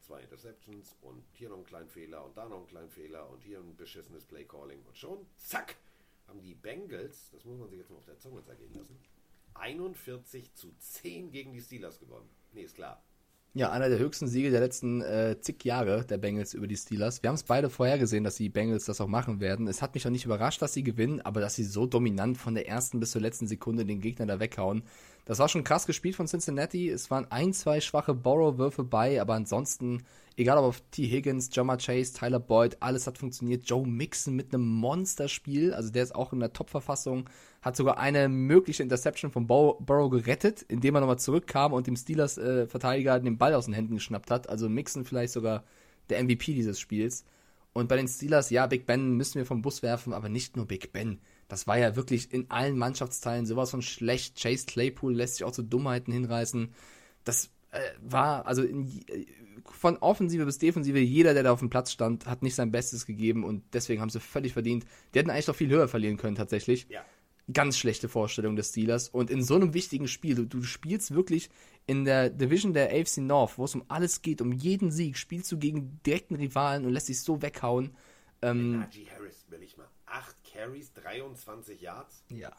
zwei Interceptions und hier noch einen kleinen Fehler und da noch einen kleinen Fehler und hier ein beschissenes Playcalling und schon, zack, haben die Bengals, das muss man sich jetzt mal auf der Zunge zergehen lassen, 41 zu 10 gegen die Steelers gewonnen. Nee, ist klar. ja, einer der höchsten Siege der letzten äh, zig Jahre der Bengals über die Steelers. Wir haben es beide vorhergesehen, dass die Bengals das auch machen werden. Es hat mich auch nicht überrascht, dass sie gewinnen, aber dass sie so dominant von der ersten bis zur letzten Sekunde den Gegner da weghauen. Das war schon krass gespielt von Cincinnati. Es waren ein, zwei schwache Borrow-Würfe bei, aber ansonsten, egal ob auf T. Higgins, Jama Chase, Tyler Boyd, alles hat funktioniert. Joe Mixon mit einem Monsterspiel, also der ist auch in der Top-Verfassung, hat sogar eine mögliche Interception von Bor Burrow gerettet, indem er nochmal zurückkam und dem Steelers-Verteidiger den Ball aus den Händen geschnappt hat. Also Mixon vielleicht sogar der MVP dieses Spiels. Und bei den Steelers, ja, Big Ben müssen wir vom Bus werfen, aber nicht nur Big Ben. Das war ja wirklich in allen Mannschaftsteilen sowas von schlecht. Chase Claypool lässt sich auch zu Dummheiten hinreißen. Das äh, war, also in, äh, von Offensive bis Defensive, jeder, der da auf dem Platz stand, hat nicht sein Bestes gegeben und deswegen haben sie völlig verdient. Die hätten eigentlich noch viel höher verlieren können, tatsächlich. Ja. Ganz schlechte Vorstellung des Steelers. Und in so einem wichtigen Spiel, du, du spielst wirklich in der Division der AFC North, wo es um alles geht, um jeden Sieg, spielst du gegen direkten Rivalen und lässt dich so weghauen. Ähm, Najee Harris, will ich mal. 8 Carries, 23 Yards. ja.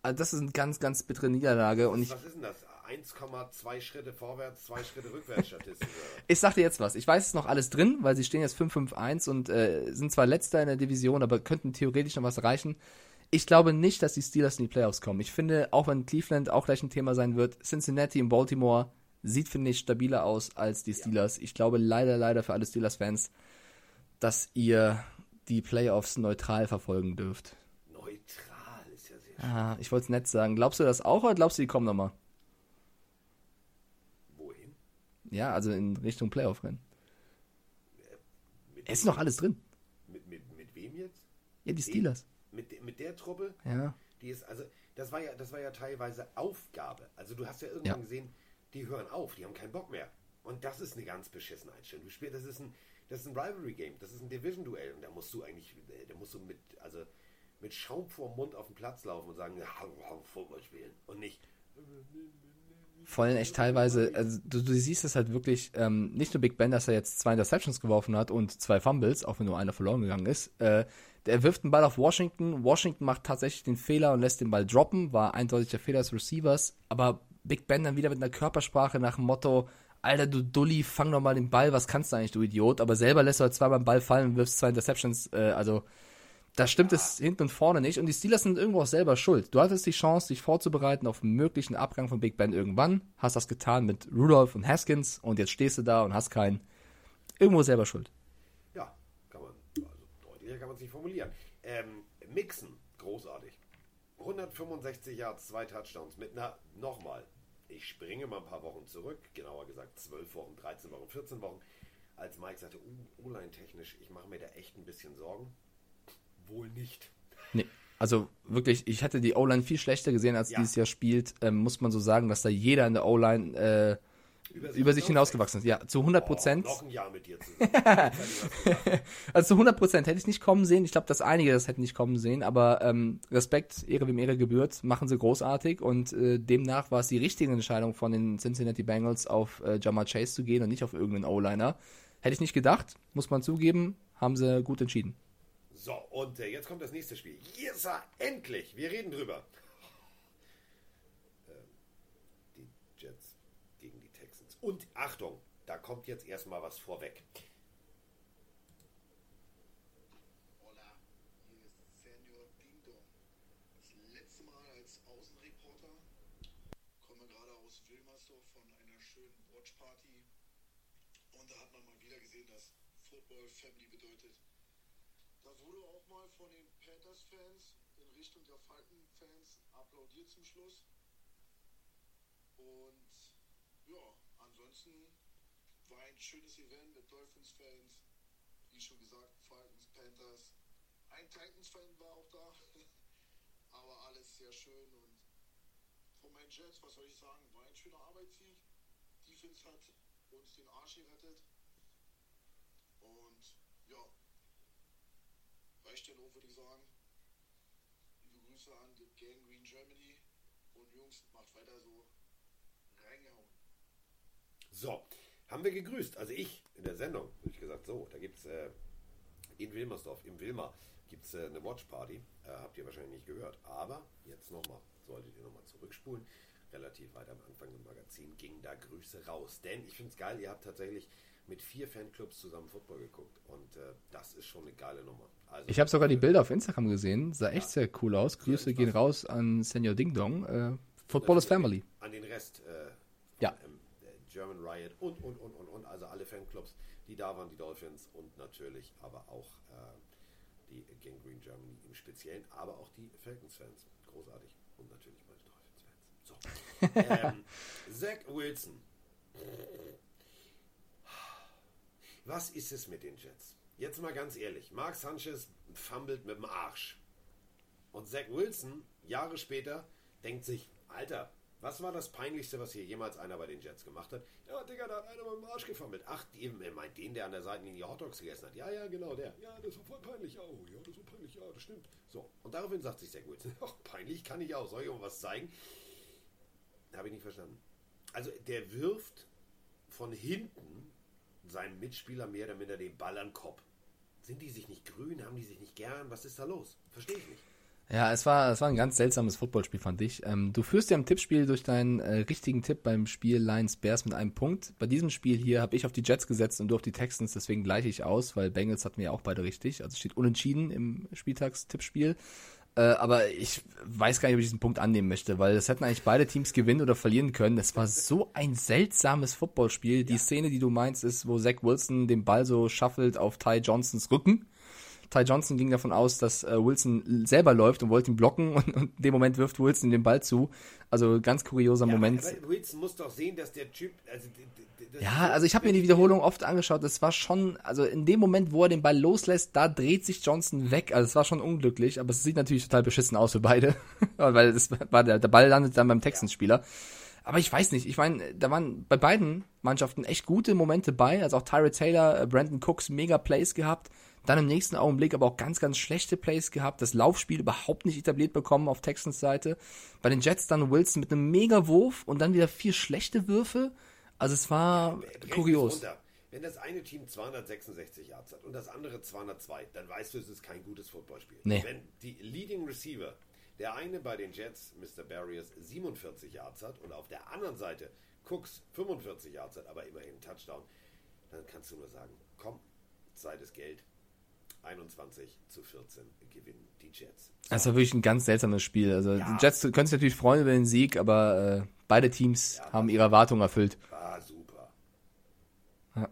Also das ist eine ganz, ganz bittere Niederlage. Und ich, Was ist denn das? 1,2 Schritte vorwärts, 2 Schritte rückwärts Statistik. ich sag dir jetzt was. Ich weiß, es ist noch alles drin, weil sie stehen jetzt 5-5-1 und äh, sind zwar letzter in der Division, aber könnten theoretisch noch was erreichen. Ich glaube nicht, dass die Steelers in die Playoffs kommen. Ich finde, auch wenn Cleveland auch gleich ein Thema sein wird, Cincinnati und Baltimore sieht, finde ich, stabiler aus als die Steelers. Ich glaube leider, leider für alle Steelers-Fans, dass ihr die Playoffs neutral verfolgen dürft. Neutral ist ja sehr schön. Ah, ich wollte es nett sagen. Glaubst du das auch oder glaubst du, die kommen nochmal? Ja, also in Richtung Playoff-Rennen. Es ist noch alles drin. mit, mit, mit wem jetzt? Ja, die Steelers. Mit, mit der Truppe? Ja. Die ist, also, das war ja, das war ja teilweise Aufgabe. Also du hast ja irgendwann Ja. gesehen, die hören auf, die haben keinen Bock mehr. Und das ist eine ganz beschissene Einstellung. Du spielst, das ist ein, das ist ein Rivalry-Game, das ist ein Division-Duell. Und da musst du eigentlich, äh, da musst du mit, also mit Schaum vor dem Mund auf den Platz laufen und sagen, ja, Football spielen. Und nicht, Vor allem echt teilweise, also du, du siehst es halt wirklich, ähm, nicht nur Big Ben, dass er jetzt zwei Interceptions geworfen hat und zwei Fumbles, auch wenn nur einer verloren gegangen ist. Äh, der wirft den Ball auf Washington. Washington macht tatsächlich den Fehler und lässt den Ball droppen. War eindeutig der Fehler des Receivers. Aber Big Ben dann wieder mit einer Körpersprache nach dem Motto, Alter, du Dulli, fang doch mal den Ball, was kannst du eigentlich, du Idiot? Aber selber lässt du halt zweimal den Ball fallen und wirfst zwei Interceptions. Äh, also, da stimmt es hinten und vorne nicht. Und die Steelers sind irgendwo auch selber schuld. Du hattest die Chance, dich vorzubereiten auf einen möglichen Abgang von Big Ben irgendwann. Hast das getan mit Rudolph und Haskins und jetzt stehst du da und hast keinen. Irgendwo selber schuld. ja, kann man, also deutlicher kann man es nicht formulieren. Ähm, Mixen, großartig. 165 Yards, zwei Touchdowns mit einer, nochmal, ich springe mal ein paar Wochen zurück, genauer gesagt 12 Wochen, 13 Wochen, 14 Wochen, als Mike sagte, uh, O-Line technisch, ich mache mir da echt ein bisschen Sorgen. Wohl nicht. Nee. Also wirklich, ich hätte die O-Line viel schlechter gesehen, als Ja. dieses Jahr spielt. Ähm, muss man so sagen, dass da jeder in der O-Line äh, über sich hinausgewachsen ist. Ja, zu 100 Prozent. Oh, noch ein Jahr mit dir zusammen. Also zu 100 Prozent hätte ich nicht kommen sehen. Ich glaube, dass einige das hätten nicht kommen sehen. Aber ähm, Respekt, Ehre wem Ehre gebührt, machen sie großartig. Und äh, demnach war es die richtige Entscheidung von den Cincinnati Bengals auf äh, Jamar Chase zu gehen und nicht auf irgendeinen O-Liner. Hätte ich nicht gedacht, muss man zugeben, haben sie gut entschieden. So, und äh, jetzt kommt das nächste Spiel. Yes, endlich! Wir reden drüber. Ähm, die Jets gegen die Texans. Und Achtung, da kommt jetzt erstmal was vorweg. Hola, hier ist Senior Ding. Das letzte Mal als Außenreporter komme gerade aus Wilmersdorf von einer schönen Watchparty. Und da hat man mal wieder gesehen, dass Football Family bedeutet. Wurde auch mal von den Panthers-Fans in Richtung der Falcon-Fans applaudiert zum Schluss. Und ja, ansonsten war ein schönes Event mit Dolphins-Fans, wie schon gesagt, Falcons, Panthers. Ein Titans-Fan war auch da, aber alles sehr schön und von meinen Jets, was soll ich sagen, war ein schöner Arbeitssieg. Defense hat uns den Arsch gerettet. Und ja, reicht würde ich sagen. Liebe Grüße an die Gang Green Germany und Jungs, macht weiter so. Reingehauen. So, haben wir gegrüßt. Also ich in der Sendung, habe ich gesagt, so, da gibt es äh, in Wilmersdorf, im Wilmer, gibt es äh, eine Watchparty. Äh, habt ihr wahrscheinlich nicht gehört. Aber jetzt nochmal, solltet ihr nochmal zurückspulen. Relativ weit am Anfang im Magazin gingen da Grüße raus. Denn ich finde es geil, ihr habt tatsächlich mit vier Fanclubs zusammen Football geguckt. Und äh, das ist schon eine geile Nummer. Also, Ich habe sogar die Bilder auf Instagram gesehen. Sah echt sehr cool aus. Grüße gehen raus an Senior Ding Dong. Äh, Football is Family. An den Rest äh, Ja. der German Riot und, und, und, und, und. Also alle Fanclubs, die da waren, die Dolphins und natürlich aber auch äh, die Gang Green Germany im Speziellen, aber auch die Falcons-Fans. Großartig. Und natürlich meine Dolphins-Fans. So. ähm, Zach Wilson. Was ist es mit den Jets? Jetzt mal ganz ehrlich. Mark Sanchez fummelt mit dem Arsch. Und Zach Wilson, Jahre später, denkt sich, Alter, was war das Peinlichste, was hier jemals einer bei den Jets gemacht hat? Ja, Digga, da hat einer mit dem Arsch gefummelt. Ach, eben, meint den, der an der Seitenlinie Hotdogs gegessen hat. Ja, ja, genau, der. Ja, das war voll peinlich. Oh, ja, das war peinlich. Ja, das stimmt. So, und daraufhin sagt sich Zach Wilson, ach, peinlich kann ich auch. Soll ich mal was zeigen? Habe ich nicht verstanden. Also, der wirft von hinten seinem Mitspieler mehr oder minder den Ball an Kopf. Sind die sich nicht grün? Haben die sich nicht gern? Was ist da los? Verstehe ich nicht. Ja, es war, es war ein ganz seltsames Footballspiel, fand ich. Ähm, du führst ja im Tippspiel durch deinen äh, richtigen Tipp beim Spiel Lions Bears mit einem Punkt. Bei diesem Spiel hier habe ich auf die Jets gesetzt und du auf die Texans, deswegen gleiche ich aus, weil Bengals hatten wir ja auch beide richtig. Also steht unentschieden im Spieltagstippspiel. Äh, aber ich weiß gar nicht, ob ich diesen Punkt annehmen möchte, weil das hätten eigentlich beide Teams gewinnen oder verlieren können. Das war so ein seltsames Footballspiel. Die Szene, die du meinst, ist, wo Zach Wilson den Ball so shuffelt auf Ty Johnsons Rücken. Ty Johnson ging davon aus, dass äh, Wilson selber läuft und wollte ihn blocken und, und in dem Moment wirft Wilson den Ball zu. Also ganz kurioser Moment. Aber Wilson muss doch sehen, dass der Typ. Also, Ja, also ich habe mir die Wiederholung oft angeschaut. Das war schon, also in dem Moment, wo er den Ball loslässt, da dreht sich Johnson weg. Also es war schon unglücklich, aber es sieht natürlich total beschissen aus für beide, weil das war der, der Ball landet dann beim Texans-Spieler. Aber ich weiß nicht, ich meine, da waren bei beiden Mannschaften echt gute Momente bei. Also auch Tyrod Taylor, äh, Brandon Cooks mega Plays gehabt. Dann im nächsten Augenblick aber auch ganz, ganz schlechte Plays gehabt. Das Laufspiel überhaupt nicht etabliert bekommen auf Texans Seite. Bei den Jets dann Wilson mit einem mega Wurf und dann wieder vier schlechte Würfe. Also es war Rechne kurios. runter. Wenn das eine Team 266 Yards hat und das andere 202, dann weißt du, es ist kein gutes Footballspiel. Nee. Wenn die Leading Receiver, der eine bei den Jets, Mr. Barriers, 47 Yards hat und auf der anderen Seite Cooks 45 Yards hat, aber immerhin Touchdown, dann kannst du nur sagen, komm, Zeit ist Geld. 21 zu 14 gewinnen die Jets. Das war wirklich ein ganz seltsames Spiel. Also die Jets können sich natürlich freuen über den Sieg, aber äh, beide Teams haben ihre Erwartungen erfüllt. War super. Ja.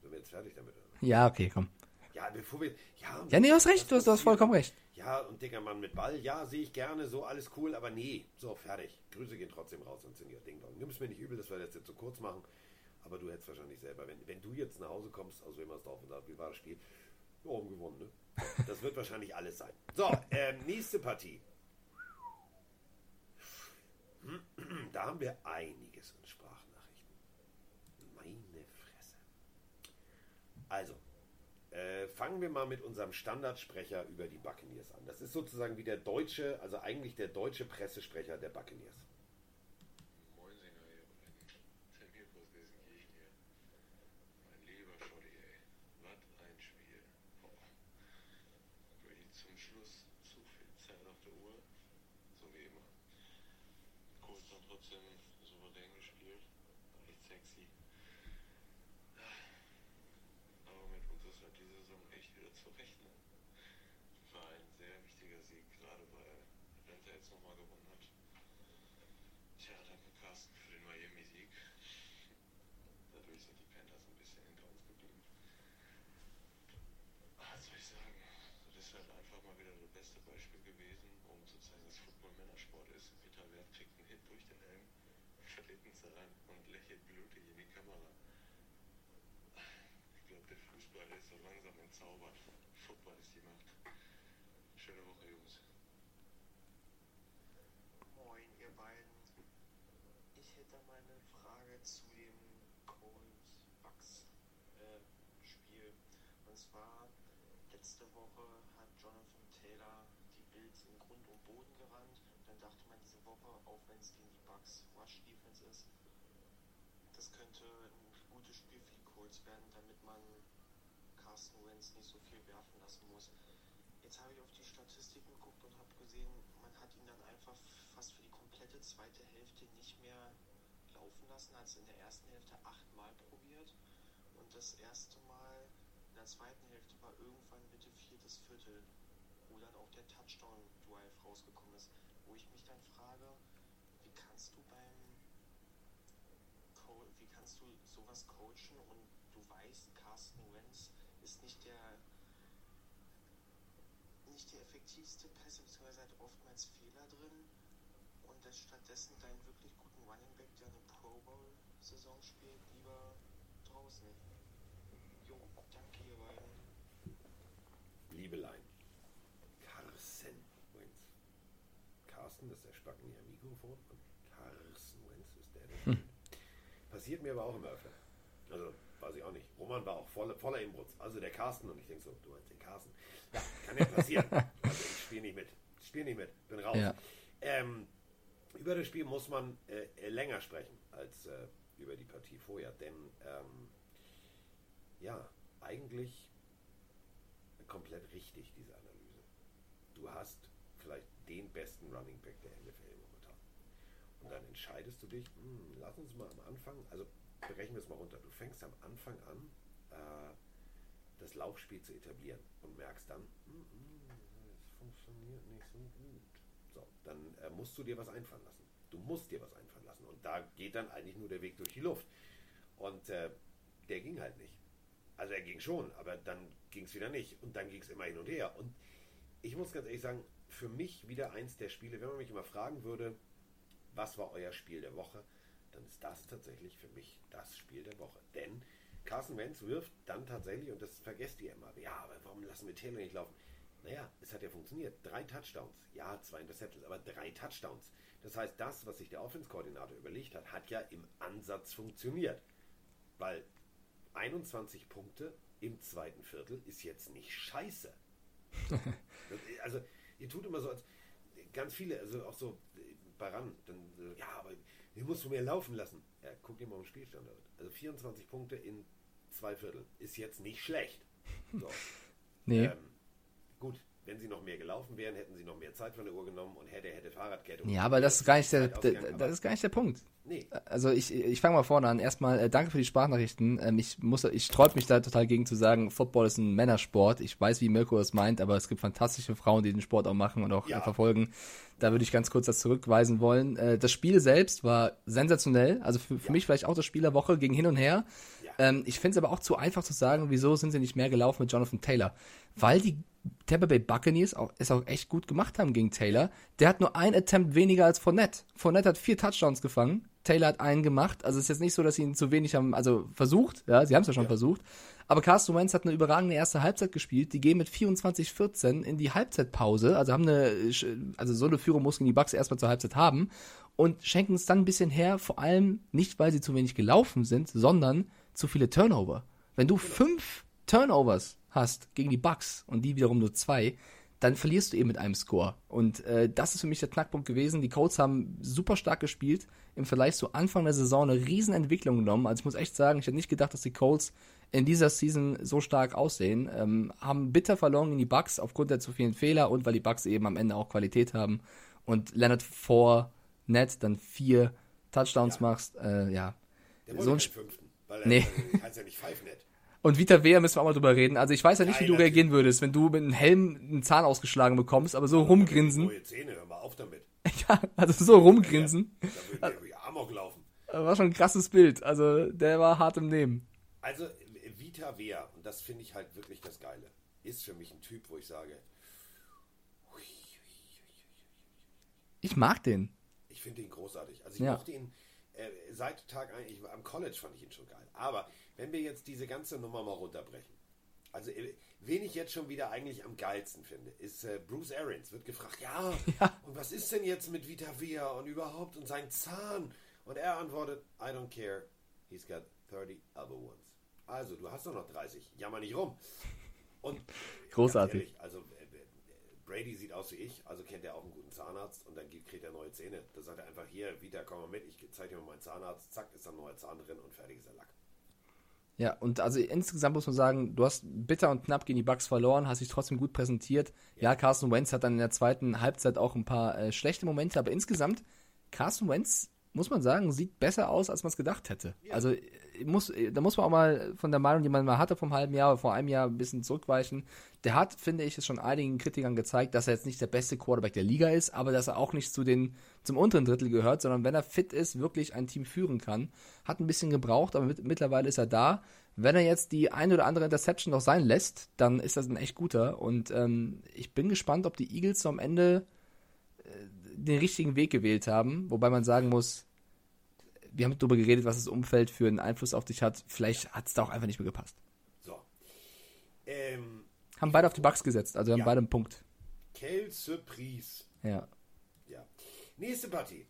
Sind wir jetzt fertig damit? Oder? Ja, okay, komm. Ja, bevor wir. Ja, Ja, nee, du hast recht, du hast, du hast vollkommen recht. Ja, und dicker Mann mit Ball, ja, sehe ich gerne, so alles cool, aber nee, so, fertig. Grüße gehen trotzdem raus an Senior Ding Dong. Nimm es mir nicht übel, dass wir das jetzt so kurz machen, aber du hättest wahrscheinlich selber, wenn, wenn du jetzt nach Hause kommst aus Wilmersdorf und sagst, wie war das Spiel? Ja, gewonnen, ne? Das wird wahrscheinlich alles sein. So, ähm, nächste Partie. Da haben wir einiges an Sprachnachrichten. Meine Fresse. Also, äh, fangen wir mal mit unserem Standardsprecher über die Buccaneers an. Das ist sozusagen wie der deutsche, also eigentlich der deutsche Pressesprecher der Buccaneers. Moinsinger hier und Tim Hirkos Gelsenkirchen hier. Mein lieber Schotti, ey. Was ein Spiel. Boah. Brady zum Schluss zu viel Zeit auf der Uhr. So wie immer. Colts dann trotzdem souverän gespielt. War echt sexy. Aber mit uns ist halt diese Saison echt wieder zu rechnen. War ein sehr wichtiger Sieg, gerade weil Atlanta jetzt nochmal gewonnen hat. Tja, danke Carsten für den Miami-Sieg. Dadurch sind die Panthers ein bisschen hinter uns geblieben. was soll ich sagen? Ist halt einfach mal wieder das beste Beispiel gewesen, um zu zeigen, dass Football Männersport ist. Peter Wert kriegt einen Hit durch den Helm, verliert einen Zahn und lächelt blutig in die Kamera. Ich glaube, der Fußball ist so langsam entzaubert. Football ist die Macht. Schöne Woche, Jungs. Moin, ihr beiden. Ich hätte mal eine Frage zu dem Colts-Bucks-Spiel. Und zwar, letzte Woche hat Jonathan Taylor die Bills in Grund und Boden gerannt. Dann dachte man diese Woche, auch wenn es gegen die Bucks Rush Defense ist, das könnte ein gutes Spiel für die Colts werden, damit man Carsten Wentz nicht so viel werfen lassen muss. Jetzt habe ich auf die Statistiken geguckt und habe gesehen, man hat ihn dann einfach fast für die komplette zweite Hälfte nicht mehr laufen lassen, es in der ersten Hälfte achtmal probiert und das erste Mal der zweiten Hälfte war irgendwann Mitte viertes Viertel, wo dann auch der Touchdown-Drive rausgekommen ist, wo ich mich dann frage, wie kannst du beim Co wie kannst du sowas coachen und du weißt, Carsten Wentz ist nicht der nicht der effektivste Pässe, beziehungsweise hat oftmals Fehler drin und das stattdessen deinen wirklich guten Running Back, der eine Pro Bowl-Saison spielt, lieber draußen. Jo, danke ihr beiden. Liebelein. Carsten Wentz. Carsten, das ist der Spacken hier am Mikrofon. Und Carsten Wentz ist der, der spielt. Passiert mir aber auch immer öfter. Also, weiß ich auch nicht. Roman war auch voller, voller Inbrunst. Also der Carsten. Und ich denke so, du meinst den Carsten. Ja, kann ja passieren. also ich spiele nicht mit. Ich spiele nicht mit. Bin raus. Ja. Ähm, über das Spiel muss man äh, länger sprechen als äh, über die Partie vorher. Denn, ähm, ja, eigentlich komplett richtig, diese Analyse. Du hast vielleicht den besten Running Back der NFL momentan. Und dann entscheidest du dich, hm, lass uns mal am Anfang, also berechnen wir es mal runter, du fängst am Anfang an, äh, das Laufspiel zu etablieren und merkst dann, hm, hm, es funktioniert nicht so gut. So, dann äh, musst du dir was einfallen lassen. Du musst dir was einfallen lassen. Und da geht dann eigentlich nur der Weg durch die Luft. Und äh, der ging halt nicht. Also er ging schon, aber dann ging es wieder nicht. Und dann ging es immer hin und her. Und ich muss ganz ehrlich sagen, für mich wieder eins der Spiele, wenn man mich immer fragen würde, was war euer Spiel der Woche, dann ist das tatsächlich für mich das Spiel der Woche. Denn Carson Wentz wirft dann tatsächlich, und das vergesst ihr immer, ja, aber warum lassen wir Taylor nicht laufen? Naja, es hat ja funktioniert. Drei Touchdowns. Ja, zwei Interceptions, aber drei Touchdowns. Das heißt, das, was sich der Offense-Koordinator überlegt hat, hat ja im Ansatz funktioniert. Weil 21 Punkte im zweiten Viertel ist jetzt nicht scheiße. Also, ihr tut immer so, als ganz viele, also auch so bei ran, dann, ja, aber hier musst du mehr laufen lassen. Ja, guck dir mal im Spielstand an. Also 24 Punkte in zwei Viertel ist jetzt nicht schlecht. So. Nee. Ähm, gut, wenn sie noch mehr gelaufen wären, hätten sie noch mehr Zeit von der Uhr genommen und hätte, hätte Fahrradkette. Ja, aber das ist gar nicht der, das ist gar nicht der Punkt. Nee, Also ich, ich fange mal vorne an. Erstmal äh, danke für die Sprachnachrichten. Ähm, ich muss, ich sträub mich da total gegen zu sagen, Football ist ein Männersport. Ich weiß, wie Mirko das meint, aber es gibt fantastische Frauen, die den Sport auch machen und auch Ja. äh, verfolgen. Da würde ich ganz kurz das zurückweisen wollen. Äh, das Spiel selbst war sensationell. Also für, für mich vielleicht auch das Spiel der Woche ging hin und her. Ja. Ähm, ich finde es aber auch zu einfach zu sagen, wieso sind sie nicht mehr gelaufen mit Jonathan Taylor. Weil die Tampa Bay Buccaneers auch, es auch echt gut gemacht haben gegen Taylor. Der hat nur ein Attempt weniger als Fournette. Fournette hat vier Touchdowns gefangen. Taylor hat einen gemacht. Also es ist jetzt nicht so, dass sie ihn zu wenig haben, also versucht. Ja, sie haben es ja schon versucht. Aber Carsten Wentz hat eine überragende erste Halbzeit gespielt. Die gehen mit 24-14 in die Halbzeitpause. Also haben eine, also so eine Führung mussten die Bucks erstmal zur Halbzeit haben und schenken es dann ein bisschen her. Vor allem nicht, weil sie zu wenig gelaufen sind, sondern zu viele Turnover. Wenn du fünf Turnovers hast gegen die Bucks und die wiederum nur zwei, dann verlierst du eben mit einem Score. Und äh, das ist für mich der Knackpunkt gewesen. Die Colts haben super stark gespielt, im Vergleich zu Anfang der Saison eine riesen Entwicklung genommen. Also ich muss echt sagen, ich hätte nicht gedacht, dass die Colts in dieser Season so stark aussehen. Ähm, haben bitter verloren in die Bucks aufgrund der zu vielen Fehler und weil die Bucks eben am Ende auch Qualität haben. Und Leonard vor Net dann vier Touchdowns Ja. machst, äh, ja. So ein Sp- fünften. Weil Nee. nee. heißt ja nicht Five Net. Und Vita Wehr müssen wir auch mal drüber reden. Also ich weiß ja nicht, wie du reagieren würdest, wenn du mit einem Helm einen Zahn ausgeschlagen bekommst, aber so rumgrinsen. Neue Zähne, hör mal auf damit. Ja, also so rumgrinsen. Da würden wir wie Amok laufen. War schon ein krasses Bild. Also der war hart im Nehmen. Also Vita Wehr, und das finde ich halt wirklich das Geile. ist für mich ein Typ, wo ich sage, Ich mag den. ich finde ihn großartig. Also ich Ja. mochte ihn äh, seit Tag 1, ich, war- am College fand ich ihn schon geil. Aber wenn wir jetzt diese ganze Nummer mal runterbrechen, also äh, wen ich jetzt schon wieder eigentlich am geilsten finde, ist äh, Bruce Arians. Wird gefragt, ja, und was ist denn jetzt mit Vita Vea und überhaupt und sein Zahn? Und er antwortet, I don't care, he's got 30 other ones. Also, du hast doch noch 30, jammer nicht rum. Und Großartig. ehrlich, also Brady sieht aus wie ich, also kennt er auch einen guten Zahnarzt und dann kriegt er neue Zähne. Da sagt er einfach, hier, Vita, komm mal mit, ich zeige dir mal meinen Zahnarzt, zack, ist da ein neuer Zahn drin und fertig ist der Lack. Ja, und also insgesamt muss man sagen, du hast bitter und knapp gegen die Bucks verloren, hast dich trotzdem gut präsentiert. Ja, Carson Wentz hat dann in der zweiten Halbzeit auch ein paar äh, schlechte Momente, aber insgesamt, Carson Wentz, muss man sagen, sieht besser aus, als man es gedacht hätte. Also äh, muss, äh, da muss man auch mal von der Meinung, die man mal hatte vom halben Jahr, vor einem Jahr ein bisschen zurückweichen. Der hat, finde ich, es schon einigen Kritikern gezeigt, dass er jetzt nicht der beste Quarterback der Liga ist, aber dass er auch nicht zu den, zum unteren Drittel gehört, sondern wenn er fit ist, wirklich ein Team führen kann. Hat ein bisschen gebraucht, aber mit, mittlerweile ist er da. Wenn er jetzt die ein oder andere Interception noch sein lässt, dann ist das ein echt guter. Und ähm, ich bin gespannt, ob die Eagles am Ende äh, den richtigen Weg gewählt haben. Wobei man sagen muss, wir haben darüber geredet, was das Umfeld für einen Einfluss auf dich hat. Vielleicht hat es da auch einfach nicht mehr gepasst. So. Ähm, Haben beide auf die Bucks gesetzt, also haben Ja. beide einen Punkt. Quelle Surprise. Ja. Ja. Nächste Partie.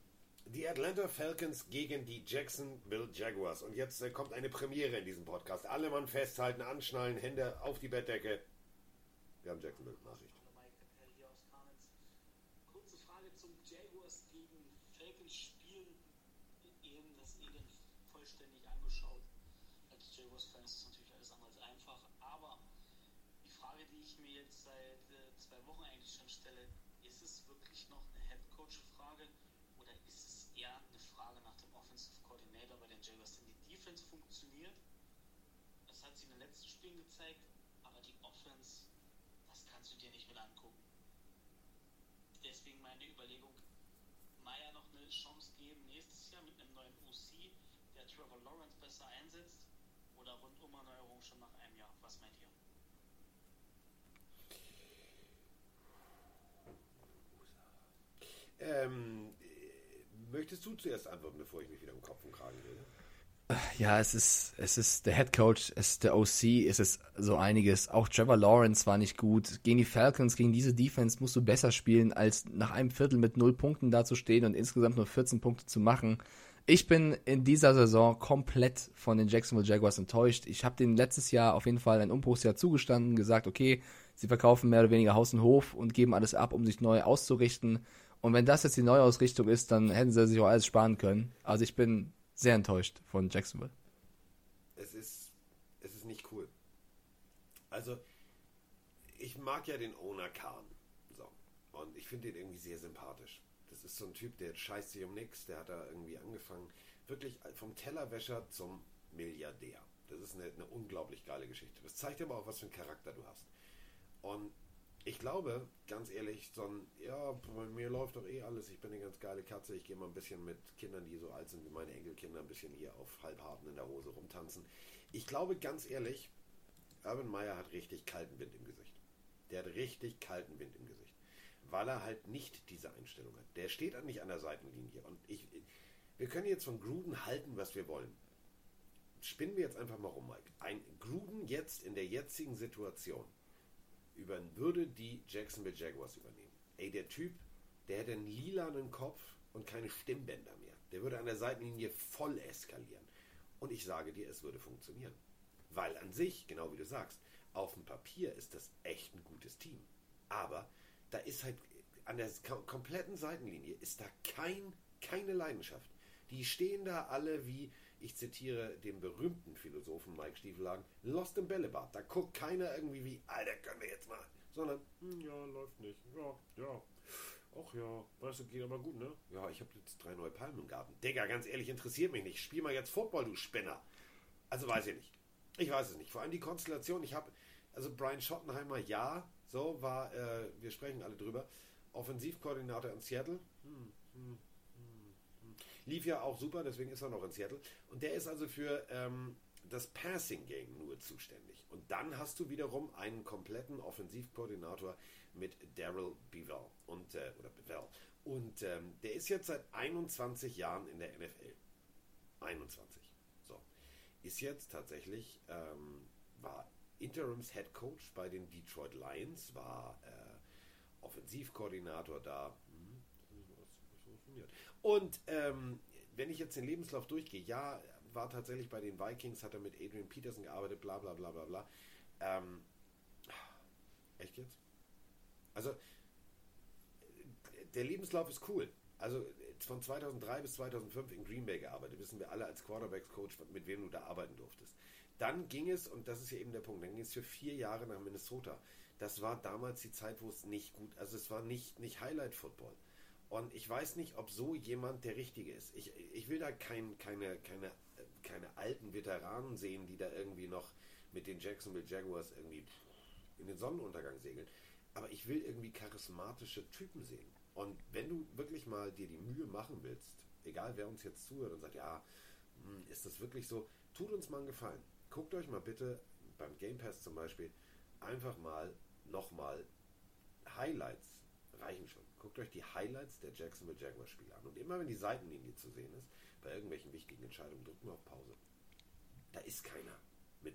Die Atlanta Falcons gegen die Jacksonville Jaguars. Und jetzt äh, kommt eine Premiere in diesem Podcast. Alle Mann festhalten, anschnallen, Hände auf die Bettdecke. Wir haben Jacksonville Nachricht. Mike Appel hier aus Kamenz. Kurze Frage zum Jaguars gegen Falcons Spiel. Eben das Elend vollständig angeschaut. Als Jaguars-Fan ist es natürlich alles andere als einfach. Aber die Frage, die ich mir jetzt seit äh, zwei Wochen eigentlich schon stelle, ist es wirklich noch eine Headcoach-Frage oder ist es eher eine Frage nach dem Offensive Coordinator bei den Jaguars? Denn die Defense funktioniert. Das hat sie in den letzten Spielen gezeigt. Aber die Offense das kannst du dir nicht mit angucken. Deswegen meine Überlegung, Meier noch eine Chance geben nächstes Jahr mit einem neuen OC, der Trevor Lawrence besser einsetzt oder Rundumerneuerung schon nach einem Jahr. Was meint ihr? Ähm, äh, möchtest du zuerst antworten, bevor ich mich wieder um Kopf und Kragen rede? Ja, es ist, es ist der Head Coach, es ist der OC, es ist so einiges. Auch Trevor Lawrence war nicht gut. Gegen die Falcons, gegen diese Defense musst du besser spielen, als nach einem Viertel mit null Punkten dazustehen und insgesamt nur 14 Punkte zu machen. Ich bin in dieser Saison komplett von den Jacksonville Jaguars enttäuscht. Ich habe denen letztes Jahr auf jeden Fall ein Umbruchsjahr zugestanden, gesagt, okay, sie verkaufen mehr oder weniger Haus und Hof und geben alles ab, um sich neu auszurichten. Und wenn das jetzt die Neuausrichtung ist, dann hätten sie sich auch alles sparen können. Also ich bin sehr enttäuscht von Jacksonville. Es ist, es ist nicht cool. Also, ich mag ja den Owner Khan. So. Und ich finde den irgendwie sehr sympathisch. Das ist so ein Typ, der scheißt sich um nichts. Der hat da irgendwie angefangen, wirklich vom Tellerwäscher zum Milliardär. Das ist eine, eine unglaublich geile Geschichte. Das zeigt aber auch, was für einen Charakter du hast. Und ich glaube, ganz ehrlich, so ein, ja, bei mir läuft doch eh alles, ich bin eine ganz geile Katze, ich gehe mal ein bisschen mit Kindern, die so alt sind wie meine Enkelkinder, ein bisschen hier auf Halbharten in der Hose rumtanzen. Ich glaube, ganz ehrlich, Urban Meyer hat richtig kalten Wind im Gesicht. Der hat richtig kalten Wind im Gesicht. Weil er halt nicht diese Einstellung hat. Der steht halt nicht an der Seitenlinie. Und ich, wir können jetzt von Gruden halten, was wir wollen. Spinnen wir jetzt einfach mal rum, Mike. Ein Gruden jetzt in der jetzigen Situation über, würde die Jacksonville Jaguars übernehmen. Ey, der Typ, der hätte einen lilanen Kopf und keine Stimmbänder mehr. Der würde an der Seitenlinie voll eskalieren. Und ich sage dir, es würde funktionieren. Weil an sich, genau wie du sagst, auf dem Papier ist das echt ein gutes Team. Aber da ist halt an der kom- kompletten Seitenlinie ist da kein, keine Leidenschaft. Die stehen da alle wie, ich zitiere den berühmten Philosophen Mike Stiefelagen, lost im Bällebad. Da guckt keiner irgendwie wie, Alter, können wir jetzt mal. Sondern, hm, ja, läuft nicht. Ja, ja. Ach ja, weißt du, geht aber gut, ne? Ja, ich habe jetzt drei neue Palmen im Garten. Digga, ganz ehrlich, interessiert mich nicht. Spiel mal jetzt Football, du Spinner. Also weiß ich nicht. Ich weiß es nicht. Vor allem die Konstellation, ich habe, also Brian Schottenheimer, ja, so war, äh, wir sprechen alle drüber. Offensivkoordinator in Seattle. Hm, hm. Lief ja auch super, deswegen ist er noch in Seattle. Und der ist also für ähm, das Passing Game nur zuständig. Und dann hast du wiederum einen kompletten Offensivkoordinator mit Daryl Bevell und äh, oder Bevell. Und ähm, der ist jetzt seit 21 Jahren in der NFL. 21. So. Ist jetzt tatsächlich, ähm, war Interims Head Coach bei den Detroit Lions, war äh, Offensivkoordinator da. Hm, Und ähm, wenn ich jetzt den Lebenslauf durchgehe, ja, war tatsächlich bei den Vikings, hat er mit Adrian Peterson gearbeitet, bla bla bla bla bla. Ähm, echt jetzt? Also, der Lebenslauf ist cool. Also von 2003 bis 2005 in Green Bay gearbeitet, wissen wir alle als Quarterbacks-Coach, mit wem du da arbeiten durftest. Dann ging es, und das ist ja eben der Punkt, dann ging es für vier Jahre nach Minnesota. Das war damals die Zeit, wo es nicht gut, also es war nicht, nicht Highlight-Football. Und ich weiß nicht, ob so jemand der Richtige ist. Ich, ich will da kein, keine, keine, keine alten Veteranen sehen, die da irgendwie noch mit den Jacksonville Jaguars irgendwie in den Sonnenuntergang segeln. Aber ich will irgendwie charismatische Typen sehen. Und wenn du wirklich mal dir die Mühe machen willst, egal wer uns jetzt zuhört und sagt, ja, hm, ist das wirklich so, tut uns mal einen Gefallen. Guckt euch mal bitte beim Game Pass zum Beispiel einfach mal nochmal Highlights reichen schon. Guckt euch die Highlights der Jacksonville Jaguars Spiele an. Und immer wenn die Seitenlinie zu sehen ist, bei irgendwelchen wichtigen Entscheidungen, drückt mal auf Pause. Da ist keiner mit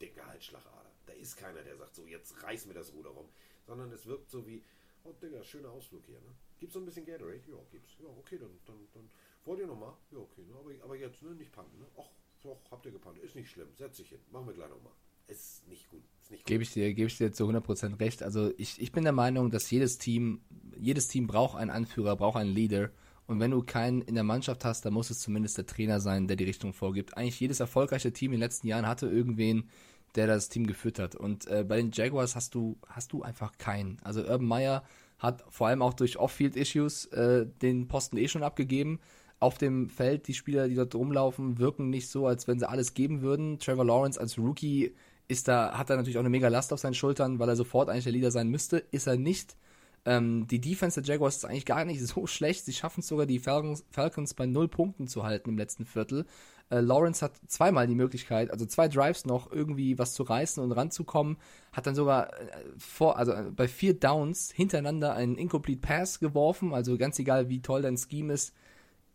der Gehaltsschlagader. Da ist keiner, der sagt, so jetzt reiß mir das Ruder rum. Sondern es wirkt so wie, oh Digga, schöner Ausflug hier, ne? Gibt's so ein bisschen Gatorade? Ja, gibt's. Ja, okay, dann, dann, dann wollt ihr nochmal? Ja, okay, ne? aber, aber jetzt, ne, nicht panten, ne? Och, doch, habt ihr gepannt. Ist nicht schlimm, setz dich hin. Machen wir gleich nochmal. Ist nicht gut. Ist nicht gut. Gebe ich dir, gebe ich dir zu 100% recht. Also ich, ich bin der Meinung, dass jedes Team, jedes Team braucht einen Anführer, braucht einen Leader. Und wenn du keinen in der Mannschaft hast, dann muss es zumindest der Trainer sein, der die Richtung vorgibt. Eigentlich jedes erfolgreiche Team in den letzten Jahren hatte irgendwen, der das Team geführt hat. Und äh, bei den Jaguars hast du, hast du einfach keinen. Also Urban Meyer hat vor allem auch durch Off-Field-Issues äh, den Posten eh schon abgegeben. Auf dem Feld, die Spieler, die dort rumlaufen, wirken nicht so, als wenn sie alles geben würden. Trevor Lawrence als Rookie ist da, hat da natürlich auch eine mega Last auf seinen Schultern, weil er sofort eigentlich der Leader sein müsste. Ist er nicht. Ähm, die Defense der Jaguars ist eigentlich gar nicht so schlecht. Sie schaffen es sogar, die Falcons, Falcons bei null Punkten zu halten im letzten Viertel. Äh, Lawrence hat zweimal die Möglichkeit, also zwei Drives noch irgendwie was zu reißen und ranzukommen. Hat dann sogar äh, vor, also äh, bei vier Downs hintereinander einen Incomplete Pass geworfen. Also ganz egal, wie toll dein Scheme ist.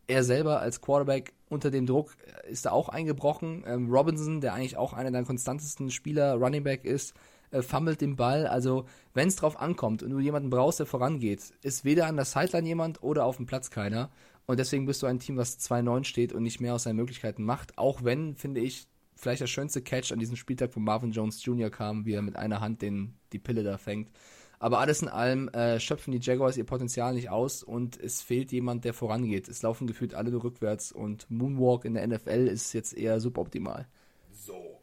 Er selber als Quarterback unter dem Druck äh, ist da auch eingebrochen. Ähm, Robinson, der eigentlich auch einer der konstantesten Spieler, Running Back ist, äh, fummelt den Ball. Also, wenn es drauf ankommt und du jemanden brauchst, der vorangeht, ist weder an der Sideline jemand oder auf dem Platz keiner. Und deswegen bist du ein Team, was 2-9 steht und nicht mehr aus seinen Möglichkeiten macht. Auch wenn, finde ich, vielleicht der schönste Catch an diesem Spieltag von Marvin Jones Jr. kam, wie er mit einer Hand den, die Pille da fängt. Aber alles in allem äh, schöpfen die Jaguars ihr Potenzial nicht aus und es fehlt jemand, der vorangeht. Es laufen gefühlt alle nur rückwärts und Moonwalk in der NFL ist jetzt eher suboptimal. So.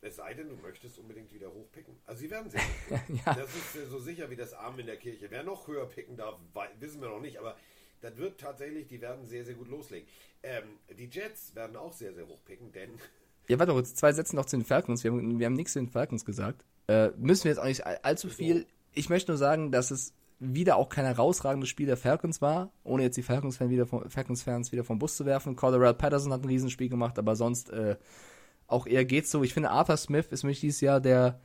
Es sei denn, du möchtest unbedingt wieder hochpicken. Also sie werden sehr ja. Das ist so sicher wie das Arm in der Kirche. Wer noch höher picken darf, wissen wir noch nicht, aber das wird tatsächlich, die werden sehr, sehr gut loslegen. Ähm, die Jets werden auch sehr, sehr hoch picken, denn Ja, warte kurz, zwei Sätze noch zu den Falcons. Wir haben, wir haben nichts zu den Falcons gesagt. Äh, müssen wir jetzt auch nicht all, allzu viel. Ich möchte nur sagen, dass es wieder auch kein herausragendes Spiel der Falcons war, ohne jetzt die Falcons-Fans wieder, vom- Falcons-Fans wieder vom Bus zu werfen. Cordell Patterson hat ein Riesenspiel gemacht, aber sonst äh, auch eher geht's so. Ich finde, Arthur Smith ist mich dieses Jahr der,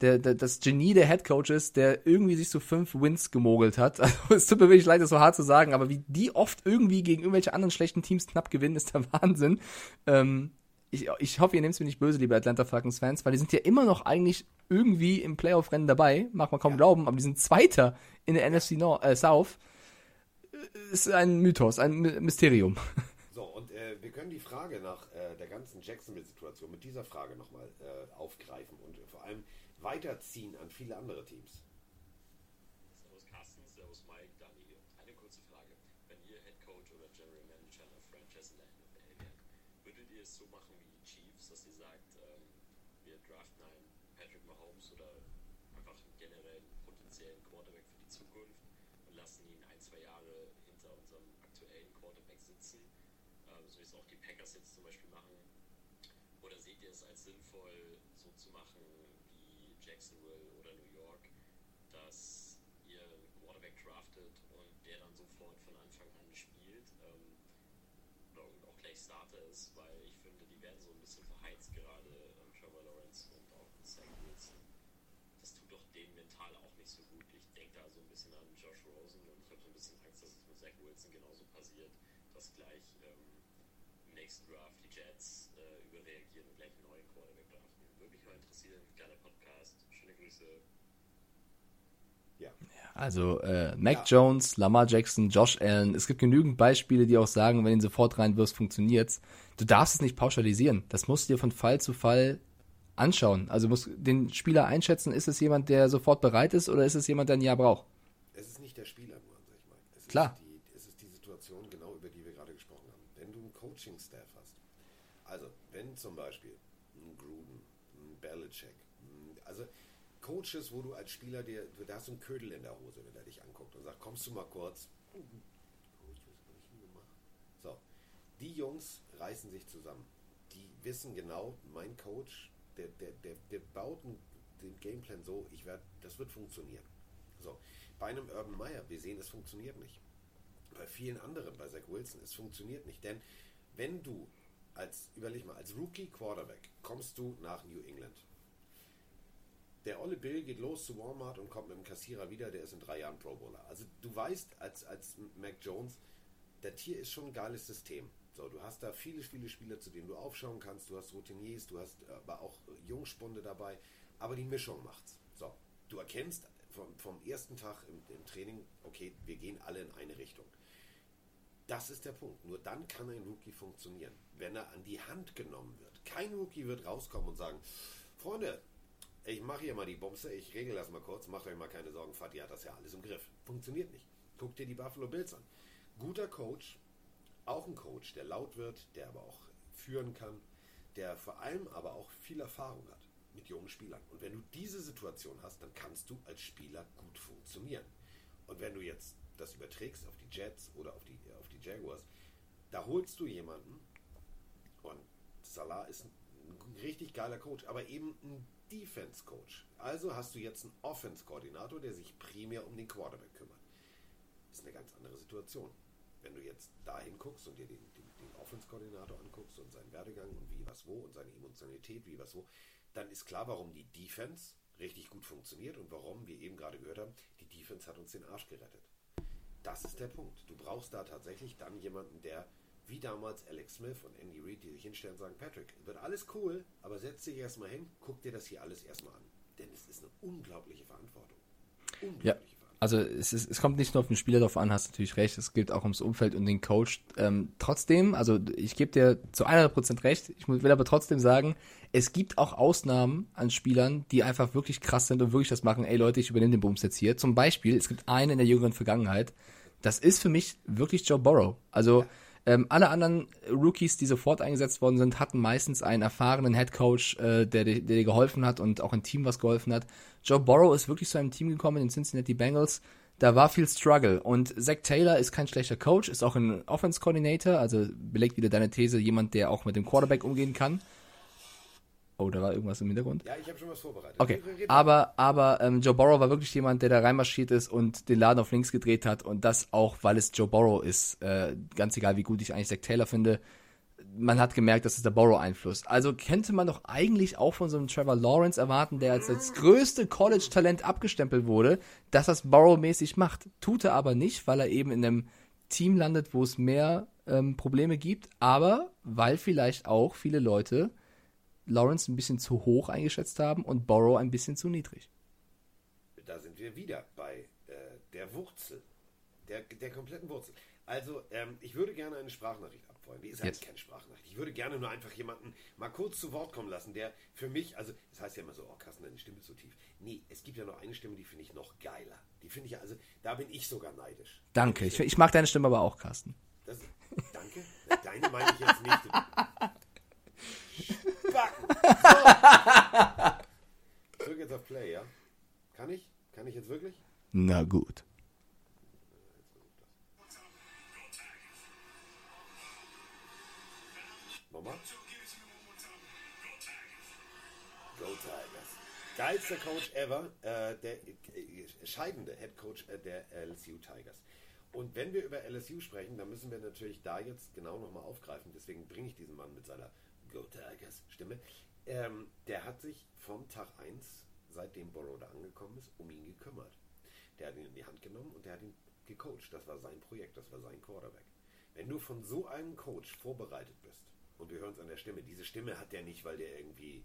der, der, das Genie der Headcoaches, der irgendwie sich so fünf Wins gemogelt hat. Also, es tut mir wirklich leid, das so hart zu sagen, aber wie die oft irgendwie gegen irgendwelche anderen schlechten Teams knapp gewinnen, ist der Wahnsinn. Ähm, ich, ich hoffe, ihr nehmt es mir nicht böse, liebe Atlanta Falcons-Fans, weil die sind ja immer noch eigentlich irgendwie im Playoff-Rennen dabei. Mag man kaum glauben, aber die sind Zweiter in der NFC Nord, äh, South. Äh, Ist ein Mythos, ein My- Mysterium. so, und äh, wir können die Frage nach äh, der ganzen Jacksonville-Situation mit dieser Frage nochmal äh, aufgreifen und vor allem weiterziehen an viele andere Teams. Servus Carsten, Servus Mike, Dani. Eine kurze Frage. Wenn ihr Head Coach oder General Manager einer Franchise in der NFL wärt, würdet ihr es so machen wie die Chiefs, dass ihr sagt, ähm, wir draften einen Patrick Mahomes oder einfach einen generellen potenziellen Quarterback für die Zukunft und lassen ihn ein, zwei Jahre hinter unserem aktuellen Quarterback sitzen, ähm, so wie es auch die Packers jetzt zum Beispiel machen? Oder seht ihr es als sinnvoll, so zu machen wie Jacksonville oder New York, dass ihr einen Quarterback draftet und der dann sofort von Anfang an spielt? Ähm, und auch gleich Starter ist, weil ich finde, die werden so ein bisschen verheizt gerade, ähm, Trevor Lawrence und auch Zach Wilson. Das tut doch denen mental auch nicht so gut. Ich denke da so ein bisschen an Josh Rosen und ich habe so ein bisschen Angst, dass es mit Zach Wilson genauso passiert, dass gleich ähm, im nächsten Draft die Jets äh, überreagieren und gleich einen neuen Quarterback draften. Würde mich mal interessieren. Geiler Podcast. Schöne Grüße. Ja. Also äh, Mac Jones, Lamar Jackson, Josh Allen. Es gibt genügend Beispiele, die auch sagen, wenn du ihn sofort reinwirfst, funktioniert's. Du darfst es nicht pauschalisieren. Das musst du dir von Fall zu Fall anschauen. Also musst den Spieler einschätzen, ist es jemand, der sofort bereit ist oder ist es jemand, der ein Jahr braucht? Es ist nicht der Spieler nur an sich, Mike. Es Klar. Es ist die Situation, genau über die wir gerade gesprochen haben. Wenn du einen Coaching-Staff hast, also wenn zum Beispiel ein Gruden, ein Belichick, also Coaches, wo du als Spieler dir, da hast einen Ködel in der Hose, wenn er dich anguckt und sagt, kommst du mal kurz. So, die Jungs reißen sich zusammen. Die wissen genau, mein Coach, der, der, der, der baut den Gameplan so, ich werd, das wird funktionieren. So, bei einem Urban Meyer, wir sehen, es funktioniert nicht. Bei vielen anderen, bei Zach Wilson, es funktioniert nicht. Denn wenn du als, überleg mal, als Rookie Quarterback kommst du nach New England. Der olle Bill geht los zu Walmart und kommt mit dem Kassierer wieder, der ist in drei Jahren Pro Bowler. Also du weißt als, als Mac Jones, das hier ist schon ein geiles System. So, du hast da viele, viele Spieler, zu denen du aufschauen kannst. Du hast Routiniers, du hast äh, aber auch äh, Jungspunde dabei. Aber die Mischung macht's. So, du erkennst vom, vom ersten Tag im, im Training, okay, wir gehen alle in eine Richtung. Das ist der Punkt. Nur dann kann ein Rookie funktionieren, wenn er an die Hand genommen wird. Kein Rookie wird rauskommen und sagen, Freunde, ich mache hier mal die Bumse, ich regel das mal kurz, macht euch mal keine Sorgen, Fatih hat das ja alles im Griff. Funktioniert nicht. Guck dir die Buffalo Bills an. Guter Coach, auch ein Coach, der laut wird, der aber auch führen kann, der vor allem aber auch viel Erfahrung hat mit jungen Spielern. Und wenn du diese Situation hast, dann kannst du als Spieler gut funktionieren. Und wenn du jetzt das überträgst auf die Jets oder auf die, auf die Jaguars, da holst du jemanden und Salah ist ein, richtig geiler Coach, aber eben ein Defense-Coach. Also hast du jetzt einen Offense-Koordinator, der sich primär um den Quarterback kümmert. Ist eine ganz andere Situation. Wenn du jetzt dahin guckst und dir den, den, den Offense-Koordinator anguckst und seinen Werdegang und wie, was, wo und seine Emotionalität, wie, was, wo, dann ist klar, warum die Defense richtig gut funktioniert und warum, wir eben gerade gehört haben, die Defense hat uns den Arsch gerettet. Das ist der Punkt. Du brauchst da tatsächlich dann jemanden, der wie damals Alex Smith und Andy Reid, die sich hinstellen und sagen, Patrick, wird alles cool, aber setz dich erstmal hin, guck dir das hier alles erstmal an. Denn es ist eine unglaubliche Verantwortung. Unglaubliche Ja. Verantwortung. Also es, ist, es kommt nicht nur auf den Spieler drauf an, hast natürlich recht, es gilt auch ums Umfeld und den Coach. Ähm, trotzdem, also ich gebe dir zu 100% recht, ich will aber trotzdem sagen, es gibt auch Ausnahmen an Spielern, die einfach wirklich krass sind und wirklich das machen, ey Leute, ich übernehme den Bums jetzt hier. Zum Beispiel, es gibt einen in der jüngeren Vergangenheit, das ist für mich wirklich Joe Burrow. Also ähm, alle anderen Rookies, die sofort eingesetzt worden sind, hatten meistens einen erfahrenen Headcoach, äh, der, dir- der dir geholfen hat und auch ein Team, was geholfen hat. Joe Burrow ist wirklich zu einem Team gekommen, in den Cincinnati Bengals. Da war viel Struggle. Und Zach Taylor ist kein schlechter Coach, ist auch ein Offense Coordinator, also belegt wieder deine These, jemand, der auch mit dem Quarterback umgehen kann. Oh, da war irgendwas im Hintergrund. Ja, ich habe schon was vorbereitet. Okay, aber, aber ähm, Joe Burrow war wirklich jemand, der da reinmarschiert ist und den Laden auf links gedreht hat und das auch, weil es Joe Burrow ist. Äh, ganz egal, wie gut ich eigentlich Zach Taylor finde. Man hat gemerkt, das ist der Burrow-Einfluss. Also könnte man doch eigentlich auch von so einem Trevor Lawrence erwarten, der als das größte College-Talent abgestempelt wurde, dass das Burrow-mäßig macht. Tut er aber nicht, weil er eben in einem Team landet, wo es mehr ähm, Probleme gibt, aber weil vielleicht auch viele Leute Lawrence ein bisschen zu hoch eingeschätzt haben und Borrow ein bisschen zu niedrig. da sind wir wieder bei äh, der Wurzel. Der, der kompletten Wurzel. Also, ähm, ich würde gerne eine Sprachnachricht abfeuern. Die ist eigentlich keine Sprachnachricht. Ich würde gerne nur einfach jemanden mal kurz zu Wort kommen lassen, der für mich, also, das heißt ja immer so, oh, Carsten, deine Stimme ist so tief. Nee, es gibt ja noch eine Stimme, die finde ich noch geiler. Die finde ich ja, also, da bin ich sogar neidisch. Danke. Ich, ich mag deine Stimme aber auch, Carsten. Das, danke. Deine meine ich jetzt nicht. Backen. So. Drück jetzt auf Play, ja? Kann ich? Kann ich jetzt wirklich? Na gut. Nochmal? Go Tigers. Geilster Coach ever, äh, der äh, scheidende Head Coach äh, der LSU Tigers. Und wenn wir über LSU sprechen, dann müssen wir natürlich da jetzt genau nochmal aufgreifen. Deswegen bringe ich diesen Mann mit seiner Go Tigers Stimme. Ähm, der hat sich vom Tag 1, seitdem Borrow da angekommen ist, um ihn gekümmert. Der hat ihn in die Hand genommen und der hat ihn gecoacht. Das war sein Projekt, das war sein Quarterback. Wenn du von so einem Coach vorbereitet bist, und wir hören es an der Stimme, diese Stimme hat der nicht, weil der irgendwie,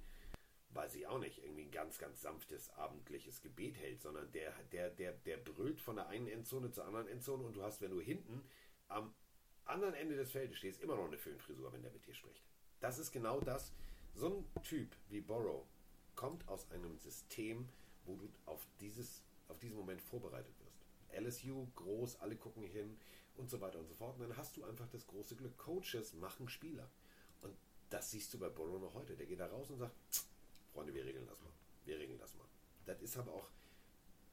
weiß ich auch nicht, irgendwie ein ganz, ganz sanftes abendliches Gebet hält, sondern der, der, der, der brüllt von der einen Endzone zur anderen Endzone und du hast, wenn du hinten am anderen Ende des Feldes stehst, immer noch eine Föhnfrisur, wenn der mit dir spricht. Das ist genau das. So ein Typ wie Borrow kommt aus einem System, wo du auf, dieses, auf diesen Moment vorbereitet wirst. LSU, groß, alle gucken hin und so weiter und so fort. Und dann hast du einfach das große Glück. Coaches machen Spieler. Und das siehst du bei Borrow noch heute. Der geht da raus und sagt, Freunde, wir regeln das mal. Wir regeln das mal. Das ist aber auch,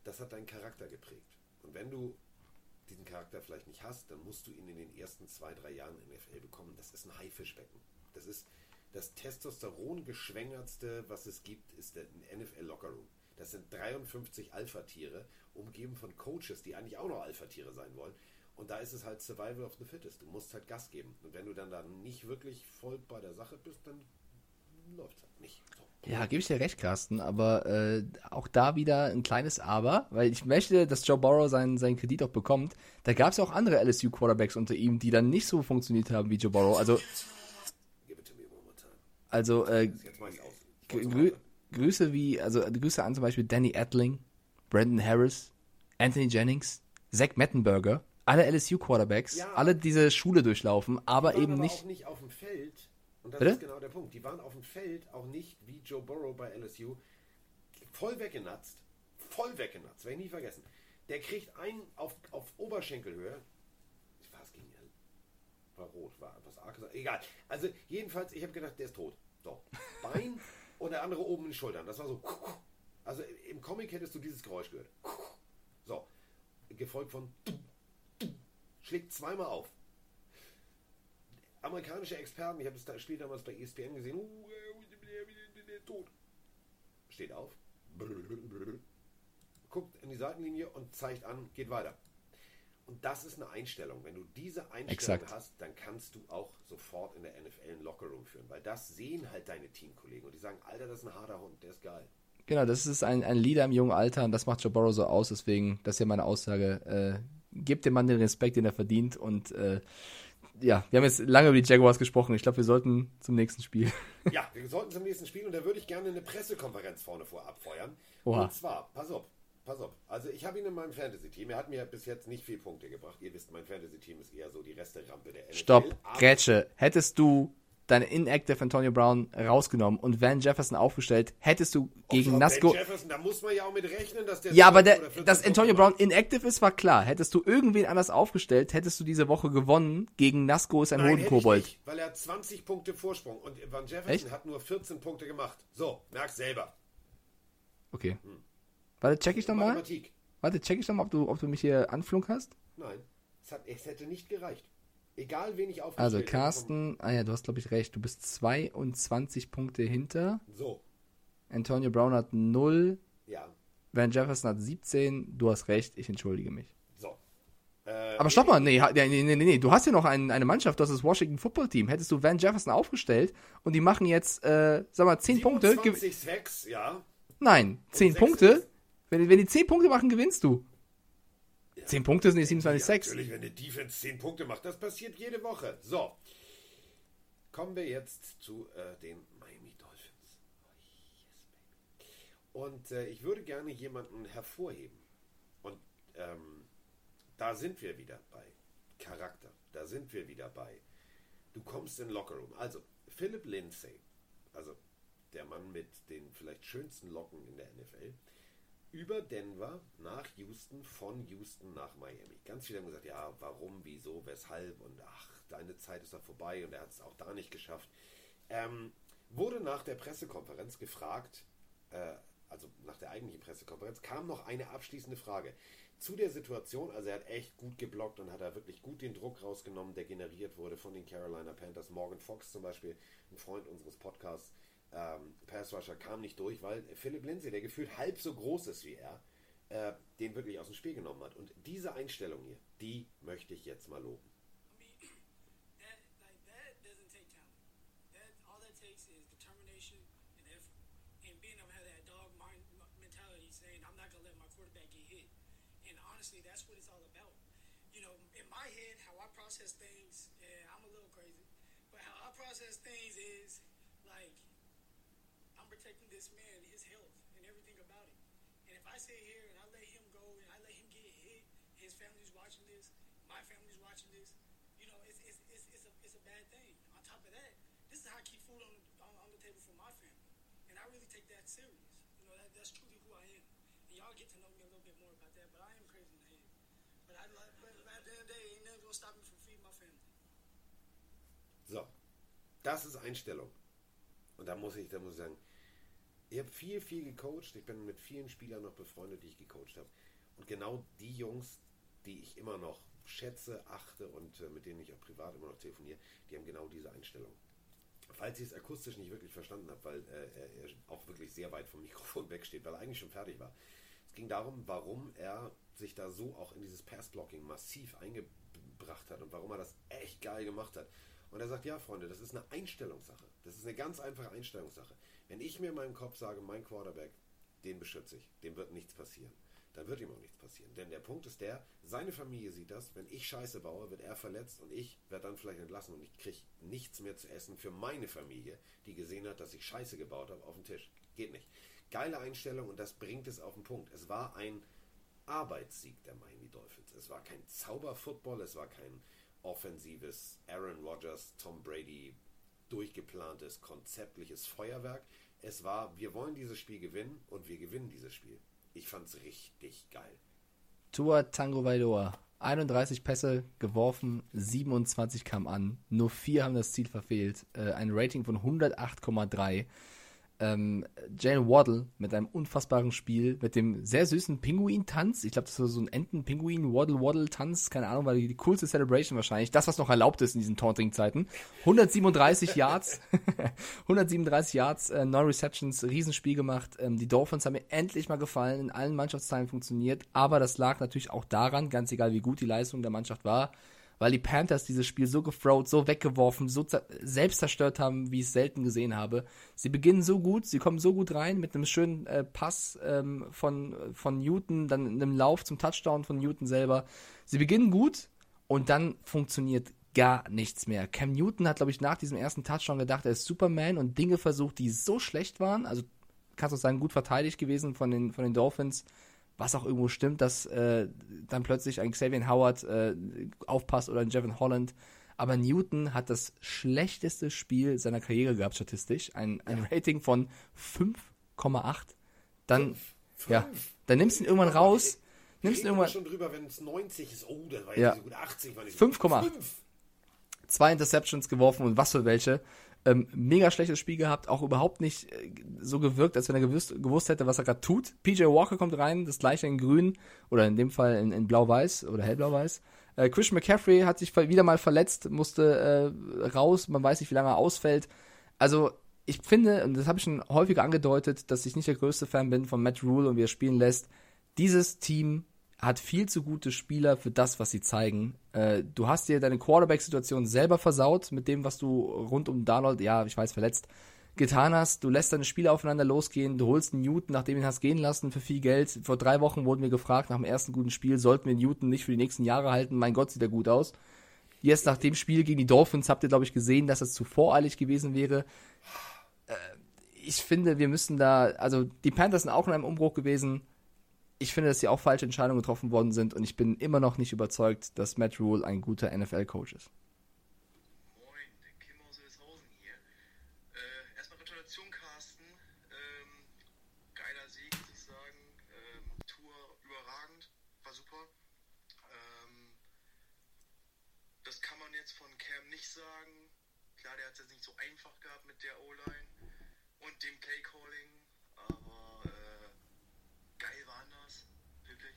das hat deinen Charakter geprägt. Und wenn du diesen Charakter vielleicht nicht hast, dann musst du ihn in den ersten zwei, drei Jahren in NFL bekommen. Das ist ein Haifischbecken. Das ist das Testosteron geschwängertste, was es gibt, ist der NFL Lockerroom. Das sind 53 Alpha-Tiere, umgeben von Coaches, die eigentlich auch noch Alpha-Tiere sein wollen. Und da ist es halt Survival of the Fittest. Du musst halt Gas geben. Und wenn du dann da nicht wirklich voll bei der Sache bist, dann läuft es halt nicht. So. Ja, gebe ich dir recht, Carsten, aber äh, auch da wieder ein kleines Aber, weil ich möchte, dass Joe Burrow seinen, seinen Kredit auch bekommt. Da gab es ja auch andere LSU-Quarterbacks unter ihm, die dann nicht so funktioniert haben wie Joe Burrow. Also, also äh, Grü. Grüße wie, also Grüße an zum Beispiel Danny Edling, Brandon Harris, Anthony Jennings, Zach Mettenberger, alle LSU-Quarterbacks, Ja. alle diese Schule durchlaufen, aber Die waren eben aber nicht. auch nicht auf dem Feld. Und das Bitte? ist genau der Punkt. Die waren auf dem Feld auch nicht wie Joe Burrow bei LSU voll weggenatzt. Voll weggenatzt. Werde ich nie vergessen. Der kriegt einen auf, auf Oberschenkelhöhe. Ich weiß, ging ja. War rot, war was arg. Egal. Also, jedenfalls, ich habe gedacht, der ist tot. So. Bein und der andere oben in den Schultern. Das war so. Also, im Comic hättest du dieses Geräusch gehört. So. Gefolgt von. Schlägt zweimal auf amerikanische Experten, ich habe das Spiel damals bei ESPN gesehen, tot. Steht auf, guckt in die Seitenlinie und zeigt an, geht weiter. Und das ist eine Einstellung. Wenn du diese Einstellung Exakt. hast, dann kannst du auch sofort in der NFL einen Lockerroom führen, weil das sehen halt deine Teamkollegen und die sagen, Alter, das ist ein harter Hund, der ist geil. Genau, das ist ein, ein Leader im jungen Alter und das macht Joe Burrow so aus, deswegen, das ist ja meine Aussage. Äh, gebt dem Mann den Respekt, den er verdient und äh, ja, wir haben jetzt lange über die Jaguars gesprochen. Ich glaube, wir sollten zum nächsten Spiel. Ja, wir sollten zum nächsten Spiel und da würde ich gerne eine Pressekonferenz vorne vorab feuern. Oha. Und zwar, pass auf, pass auf. Also ich habe ihn in meinem Fantasy-Team. Er hat mir bis jetzt nicht viel Punkte gebracht. Ihr wisst, mein Fantasy-Team ist eher so die Resterampe der NFL. Stopp, Grätsche. Hättest du deine Inactive Antonio Brown rausgenommen und Van Jefferson aufgestellt, hättest du gegen Nasco. Ben Jefferson, da muss man ja auch mit rechnen, dass der Ja, aber 12 der, oder 14 dass Antonio Brown inactive ist, war klar. Hättest du irgendwen anders aufgestellt, hättest du diese Woche gewonnen. Gegen Nasco ist ein Nein, Hodenkobold. nicht, weil er hat 20 Punkte Vorsprung und Van Jefferson Echt? hat nur 14 Punkte gemacht. So, merk's selber. Okay. Warte, check ich nochmal. Mathematik. Warte, check ich nochmal, ob du, ob du mich hier anflunkerst. Nein, es, hat, es hätte nicht gereicht. Egal, wen ich aufgestellt Also. Carsten, ah ja, du hast, glaube ich, recht. Du bist 22 Punkte hinter. So, Antonio Brown hat 0. ja, Van Jefferson hat 17. Du hast recht, ich entschuldige mich. so. Äh, Aber stopp mal, nee, nee, nee, nee, nee. du hast ja noch ein, eine Mannschaft, das ist das Washington Football Team. Hättest du Van Jefferson aufgestellt und die machen jetzt, äh, sag mal, 10 Punkte. gew- 27 Sacks, ja. Nein, 10 sechs Punkte. Wenn, die- wenn die 10 Punkte machen, gewinnst du. 10 Punkte sind die 27 Ja, Sacks. natürlich, wenn eine Defense 10 Punkte macht, das passiert jede Woche. So. Kommen wir jetzt zu äh, den Miami Dolphins. Oh. Und äh, ich würde gerne jemanden hervorheben. Und ähm, da sind wir wieder bei Charakter. Da sind wir wieder bei. Du kommst in Lockerroom. Also, Philip Lindsay, also der Mann mit den vielleicht schönsten Locken in der NFL, über Denver nach Houston, von Houston nach Miami. Ganz viele haben gesagt, ja, warum, wieso, weshalb und ach, deine Zeit ist doch vorbei und er hat es auch da nicht geschafft. Ähm, wurde nach der Pressekonferenz gefragt, äh, also nach der eigentlichen Pressekonferenz, kam noch eine abschließende Frage zu der Situation. Also er hat echt gut geblockt und hat da wirklich gut den Druck rausgenommen, der generiert wurde von den Carolina Panthers. Morgan Fox zum Beispiel, ein Freund unseres Podcasts, ähm, Pass Rusher kam nicht durch, weil Philip Lindsay, der gefühlt halb so groß ist wie er, äh, den wirklich aus dem Spiel genommen hat. Und diese Einstellung hier, die möchte ich jetzt mal loben. That's what it's all about. In my head, how I process things, yeah, I'm a little crazy, but how I process things is like protecting this man, his health, and everything about it. And if I sit here and I let him go and I let him get hit, his family's watching this, my family's watching this, you know, it's it's it's, it's a it's a bad thing. On top of that, this is how I keep food on on, on the table for my family, and I really take that serious. You know, that, that's truly who I am. And y'all get to know me a little bit more about that, but I am crazy in the head. But I but at the end of the day, ain't nothing gonna stop me from feeding my family. So, das ist Einstellung. Und da muss ich, da muss ich sagen, ich habe viel, viel gecoacht. Ich bin mit vielen Spielern noch befreundet, die ich gecoacht habe. Und genau die Jungs, die ich immer noch schätze, achte und äh, mit denen ich auch privat immer noch telefoniere, die haben genau diese Einstellung. Falls ihr es akustisch nicht wirklich verstanden habt, weil äh, er auch wirklich sehr weit vom Mikrofon wegsteht, weil er eigentlich schon fertig war. Es ging darum, warum er sich da so auch in dieses Pass-Blocking massiv eingebracht hat und warum er das echt geil gemacht hat. Und er sagt, ja, Freunde, das ist eine Einstellungssache. Das ist eine ganz einfache Einstellungssache. Wenn ich mir in meinem Kopf sage, mein Quarterback, den beschütze ich, dem wird nichts passieren, dann wird ihm auch nichts passieren. Denn der Punkt ist der, seine Familie sieht das, wenn ich Scheiße baue, wird er verletzt und ich werde dann vielleicht entlassen und ich kriege nichts mehr zu essen für meine Familie, die gesehen hat, dass ich Scheiße gebaut habe, auf den Tisch. Geht nicht. Geile Einstellung und das bringt es auf den Punkt. Es war ein Arbeitssieg der Miami Dolphins. Es war kein Zauberfootball, es war kein offensives Aaron Rodgers, Tom Brady durchgeplantes, konzeptliches Feuerwerk. Es war, wir wollen dieses Spiel gewinnen und wir gewinnen dieses Spiel. Ich fand's richtig geil. Tua Tango Vailoa. 31 Pässe geworfen, 27 kam an. Nur vier haben das Ziel verfehlt. Äh, ein Rating von 108,3. Ähm, Jane Waddle mit einem unfassbaren Spiel, mit dem sehr süßen Pinguin-Tanz. Ich glaube, das war so ein Enten-Pinguin-Waddle-Waddle-Tanz. Keine Ahnung, war die, die coolste Celebration wahrscheinlich. Das, was noch erlaubt ist in diesen Taunting-Zeiten. 137 Yards. 137 Yards, äh, 9 Receptions, Riesenspiel gemacht. Ähm, die Dolphins haben mir endlich mal gefallen, in allen Mannschaftsteilen funktioniert. Aber das lag natürlich auch daran, ganz egal wie gut die Leistung der Mannschaft war, weil die Panthers dieses Spiel so gefrowt, so weggeworfen, so selbst zerstört haben, wie ich es selten gesehen habe. Sie beginnen so gut, sie kommen so gut rein mit einem schönen äh, Pass ähm, von, von Newton, dann einem Lauf zum Touchdown von Newton selber. Sie beginnen gut und dann funktioniert gar nichts mehr. Cam Newton hat, glaube ich, nach diesem ersten Touchdown gedacht, er ist Superman und Dinge versucht, die so schlecht waren. Also kannst du sagen, gut verteidigt gewesen von den, von den Dolphins was auch irgendwo stimmt, dass äh, dann plötzlich ein Xavier Howard äh, aufpasst oder ein Jevin Holland. Aber Newton hat das schlechteste Spiel seiner Karriere gehabt, statistisch. Ein, ein Rating von 5,8. Dann, ja, dann nimmst du ihn irgendwann raus. Nimmst ihn Reden wir irgendwann. schon drüber, wenn es 90 ist. Oh, das war Ja. ja so gut. 80 war nicht so gut. 5,8. Fünf. zwei Interceptions geworfen und was für welche. Ähm, mega schlechtes Spiel gehabt, auch überhaupt nicht äh, so gewirkt, als wenn er gewusst, gewusst hätte, was er gerade tut. PJ Walker kommt rein, das gleiche in grün oder in dem Fall in, in blau-weiß oder hellblau-weiß. Äh, Christian McCaffrey hat sich wieder mal verletzt, musste äh, raus, man weiß nicht, wie lange er ausfällt. Also ich finde, und das habe ich schon häufiger angedeutet, dass ich nicht der größte Fan bin von Matt Rule und wie er spielen lässt. Dieses Team hat viel zu gute Spieler für das, was sie zeigen. Äh, du hast dir deine Quarterback-Situation selber versaut mit dem, was du rund um Darnold, ja, ich weiß, verletzt, getan hast. Du lässt deine Spieler aufeinander losgehen. Du holst Newton, nachdem du ihn hast gehen lassen, für viel Geld. Vor drei Wochen wurden wir gefragt, nach dem ersten guten Spiel, sollten wir Newton nicht für die nächsten Jahre halten? Mein Gott, sieht er gut aus. Jetzt nach dem Spiel gegen die Dolphins habt ihr, glaube ich, gesehen, dass es zu voreilig gewesen wäre. Äh, ich finde, wir müssen da, also die Panthers sind auch in einem Umbruch gewesen. Ich finde, dass hier auch falsche Entscheidungen getroffen worden sind und ich bin immer noch nicht überzeugt, dass Matt Rule ein guter NFL-Coach ist. Moin, der Kim aus Wilshausen hier. Äh, erstmal Gratulation, Carsten. Ähm, geiler Sieg, muss ich sagen. Ähm, Tour überragend, war super. Ähm, das kann man jetzt von Cam nicht sagen. Klar, der hat es jetzt nicht so einfach gehabt mit der O-Line und dem Play-Calling, aber äh, geil waren das, wirklich.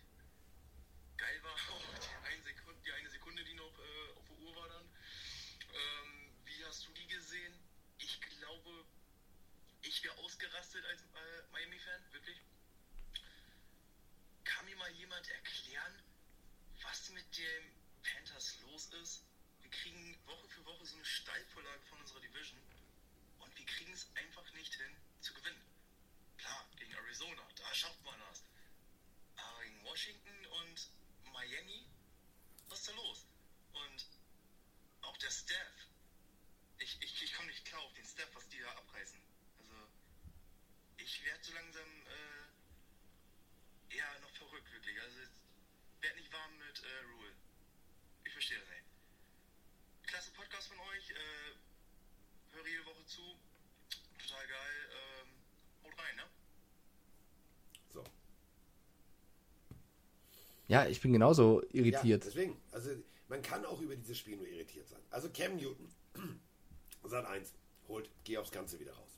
Geil war auch die eine Sekunde, die, eine Sekunde, die noch äh, auf der Uhr war dann. Ähm, wie hast du die gesehen? Ich glaube, wäre ausgerastet als äh, Miami-Fan, wirklich. Kam mir jemand erklären, was mit den Panthers los ist? Wir kriegen Woche für Woche so eine Steilvorlage von unserer Division und wir kriegen es einfach nicht hin zu gewinnen. Klar, gegen Arizona, da schafft man das. Aber gegen Washington und Miami, was ist da los? Und auch der Staff. Ich, ich, ich komme nicht klar auf den Staff, was die da abreißen. Also, ich werde so langsam äh, eher noch verrückt, wirklich. Also, werd nicht warm mit äh, Rule. Ich verstehe das nicht. Klasse Podcast von euch. Äh, höre jede Woche zu. Total geil. Ähm, haut rein, ne? So. Ja, ich bin genauso Ja, irritiert. deswegen. Also, man kann auch über dieses Spiel nur irritiert sein. Also, Cam Newton, Sat 1, holt, geh aufs Ganze wieder raus.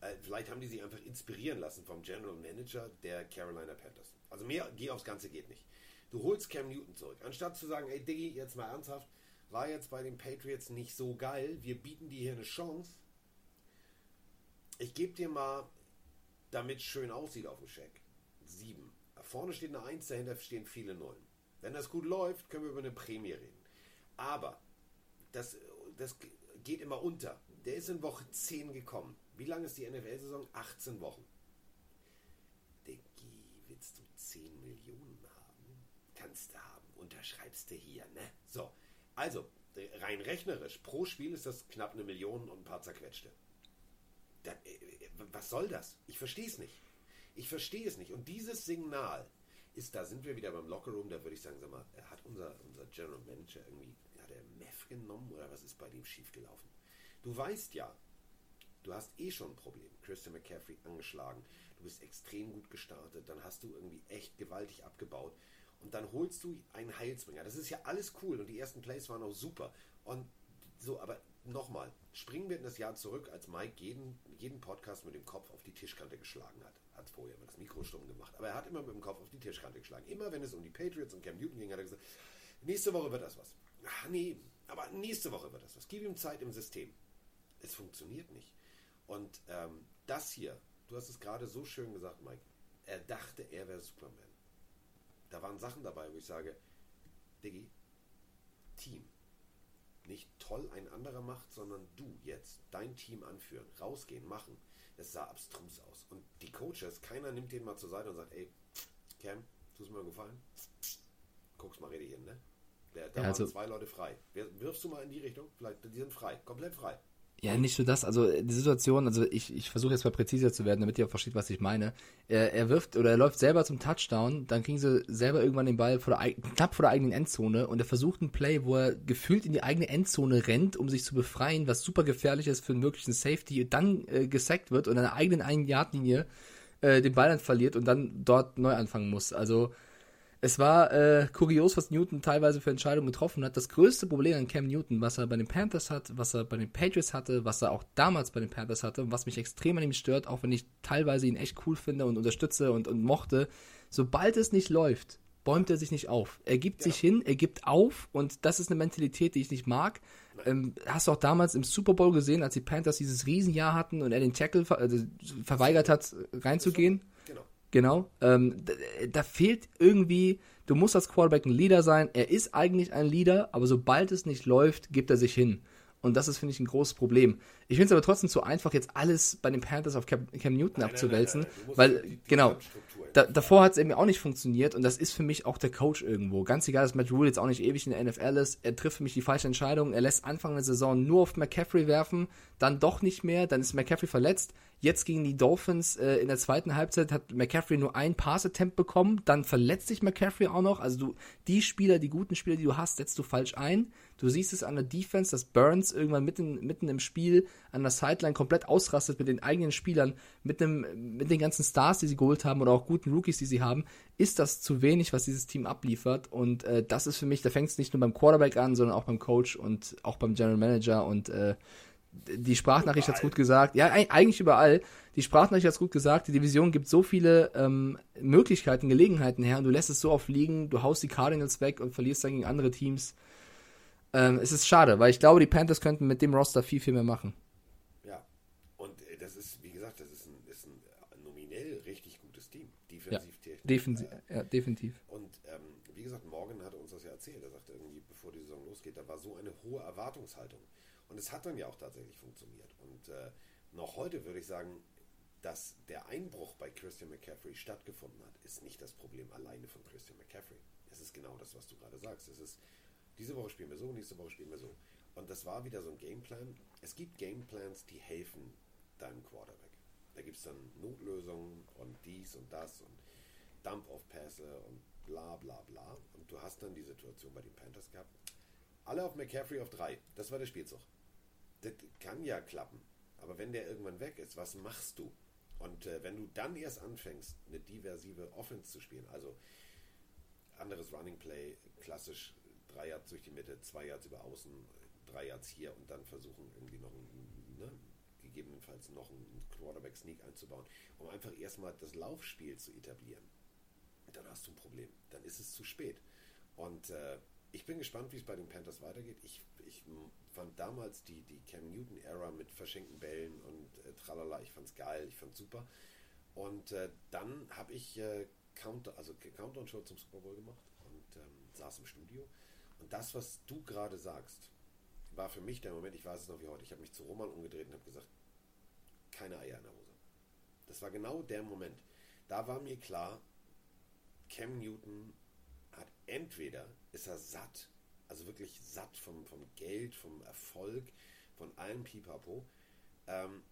Äh, vielleicht haben die sich einfach inspirieren lassen vom General Manager der Carolina Panthers. Also, mehr, geh aufs Ganze geht nicht. Du holst Cam Newton zurück. Anstatt zu sagen, ey, Diggi, jetzt mal ernsthaft, war jetzt bei den Patriots nicht so geil, wir bieten dir hier eine Chance. Ich gebe dir mal, damit es schön aussieht auf dem Scheck, sieben. Vorne steht eine Eins, dahinter stehen viele Nullen. Wenn das gut läuft, können wir über eine Prämie reden. Aber das, das geht immer unter. Der ist in Woche 10 gekommen. Wie lange ist die NFL-Saison? 18 Wochen. Diggi, willst du 10 Millionen haben? Kannst du haben. Unterschreibst du hier, ne? So. Also, rein rechnerisch, pro Spiel ist das knapp eine Million und ein paar zerquetschte. Da, äh, was soll das? Ich verstehe es nicht. Ich verstehe es nicht. Und dieses Signal ist, da sind wir wieder beim Lockerroom, da würde ich sagen, sag mal, hat unser, unser General Manager irgendwie, hat er Meth genommen oder was ist bei dem schiefgelaufen? Du weißt ja, du hast eh schon ein Problem. Christian McCaffrey angeschlagen, du bist extrem gut gestartet, dann hast du irgendwie echt gewaltig abgebaut und dann holst du einen Heilsbringer. Das ist ja alles cool und die ersten Plays waren auch super. Und so, aber nochmal, springen wir in das Jahr zurück, als Mike jeden, jeden Podcast mit dem Kopf auf die Tischkante geschlagen hat. Hat vorher immer das Mikro stumm gemacht, aber er hat immer mit dem Kopf auf die Tischkante geschlagen. Immer wenn es um die Patriots und Cam Newton ging, hat er gesagt, nächste Woche wird das was. Ach nee, aber nächste Woche wird das was. Gib ihm Zeit im System. Es funktioniert nicht. Und ähm, das hier, du hast es gerade so schön gesagt, Mike, er dachte, er wäre Superman. Da waren Sachen dabei, wo ich sage, Diggi, Team. Nicht toll ein anderer macht, sondern du jetzt dein Team anführen, rausgehen, machen. Es sah abstrus aus. Und die Coaches, keiner nimmt den mal zur Seite und sagt, ey, Cam, tust mir einen gefallen? Guck's mal richtig hin, ne? Der, da Ja, also- waren zwei Leute frei. Wirfst du mal in die Richtung? Vielleicht, die sind frei, komplett frei. Ja, nicht nur das, also die Situation, also ich, ich versuche jetzt mal präziser zu werden, damit ihr auch versteht, was ich meine. Er, er wirft oder er läuft selber zum Touchdown, dann kriegen sie selber irgendwann den Ball vor der, knapp vor der eigenen Endzone und er versucht einen Play, wo er gefühlt in die eigene Endzone rennt, um sich zu befreien, was super gefährlich ist für einen möglichen Safety, dann äh, gesackt wird und an der eigenen einen Yard Linie äh, den Ball dann verliert und dann dort neu anfangen muss. Also es war äh, kurios, was Newton teilweise für Entscheidungen getroffen hat. Das größte Problem an Cam Newton, was er bei den Panthers hat, was er bei den Patriots hatte, was er auch damals bei den Panthers hatte, und was mich extrem an ihm stört, auch wenn ich teilweise ihn echt cool finde und unterstütze und, und mochte, sobald es nicht läuft, bäumt er sich nicht auf. Er gibt sich hin, er gibt auf und das ist eine Mentalität, die ich nicht mag. Ähm, hast du auch damals im Super Bowl gesehen, als die Panthers dieses Riesenjahr hatten und er den Tackle ver also verweigert hat, reinzugehen? Genau. Ähm, da, da fehlt irgendwie, du musst als Quarterback ein Leader sein. Er ist eigentlich ein Leader, aber sobald es nicht läuft, gibt er sich hin. Und das ist, finde ich, ein großes Problem. Ich finde es aber trotzdem zu einfach, jetzt alles bei den Panthers auf Cam, Cam Newton Nein, abzuwälzen, nein, nein, weil, die- die genau, da, davor hat es eben auch nicht funktioniert und das ist für mich auch der Coach irgendwo. Ganz egal, dass Matt Rule jetzt auch nicht ewig in der NFL ist, er trifft für mich die falsche Entscheidung. Er lässt Anfang der Saison nur auf McCaffrey werfen, dann doch nicht mehr, dann ist McCaffrey verletzt. Jetzt gegen die Dolphins äh, in der zweiten Halbzeit hat McCaffrey nur ein Pass-Attempt bekommen, dann verletzt sich McCaffrey auch noch. Also du, die Spieler, die guten Spieler, die du hast, setzt du falsch ein. Du siehst es an der Defense, dass Burns irgendwann mitten, mitten im Spiel an der Sideline komplett ausrastet mit den eigenen Spielern, mit, dem, mit den ganzen Stars, die sie geholt haben oder auch guten Rookies, die sie haben, ist das zu wenig, was dieses Team abliefert. Und äh, das ist für mich, da fängt es nicht nur beim Quarterback an, sondern auch beim Coach und auch beim General Manager und äh, die Sprachnachricht hat's gut gesagt. Ja, eig- eigentlich überall. Die Sprachnachricht hat's gut gesagt. Die Division gibt so viele ähm, Möglichkeiten, Gelegenheiten her und du lässt es so oft liegen. Du haust die Cardinals weg und verlierst dann gegen andere Teams. Ähm, es ist schade, weil ich glaube, die Panthers könnten mit dem Roster viel, viel mehr machen. Ja. Und äh, das ist, wie gesagt, das ist ein, ist ein äh, nominell richtig gutes Team. Defensiv, te- Defensiv, ja, definitiv. Und ähm, wie gesagt, Morgan hatte uns das ja erzählt. Er sagte irgendwie, bevor die Saison losgeht, da war so eine hohe Erwartungshaltung. Und es hat dann ja auch tatsächlich funktioniert. Und äh, noch heute würde ich sagen, dass der Einbruch bei Christian McCaffrey stattgefunden hat, ist nicht das Problem alleine von Christian McCaffrey. Es ist genau das, was du gerade sagst. Es ist, diese Woche spielen wir so, nächste Woche spielen wir so. Und das war wieder so ein Gameplan. Es gibt Gameplans, die helfen deinem Quarterback. Da gibt es dann Notlösungen und dies und das und Dump-Off-Pässe und bla bla bla. Und du hast dann die Situation bei den Panthers gehabt. Alle auf McCaffrey auf drei. Das war der Spielzug. Das kann ja klappen. Aber wenn der irgendwann weg ist, was machst du? Und äh, wenn du dann erst anfängst, eine diversive Offense zu spielen, also anderes Running Play, klassisch drei Yards durch die Mitte, zwei Yards über außen, drei Yards hier und dann versuchen irgendwie noch ein, ne, gegebenenfalls noch einen Quarterback-Sneak einzubauen, um einfach erstmal das Laufspiel zu etablieren. Dann hast du ein Problem. Dann ist es zu spät. Und äh, ich bin gespannt, wie es bei den Panthers weitergeht. Ich, ich fand damals die, die Cam Newton-Ära mit verschenkten Bällen und äh, tralala, ich fand es geil, ich fand es super. Und äh, dann habe ich äh, Count, also Countdown-Show zum Super Bowl gemacht und ähm, saß im Studio. Und das, was du gerade sagst, war für mich der Moment, ich weiß es noch wie heute, ich habe mich zu Roman umgedreht und habe gesagt, keine Eier in der Hose. Das war genau der Moment. Da war mir klar, Cam Newton hat entweder ist er satt, also wirklich satt vom, vom Geld, vom Erfolg, von allem Pipapo. Ähm,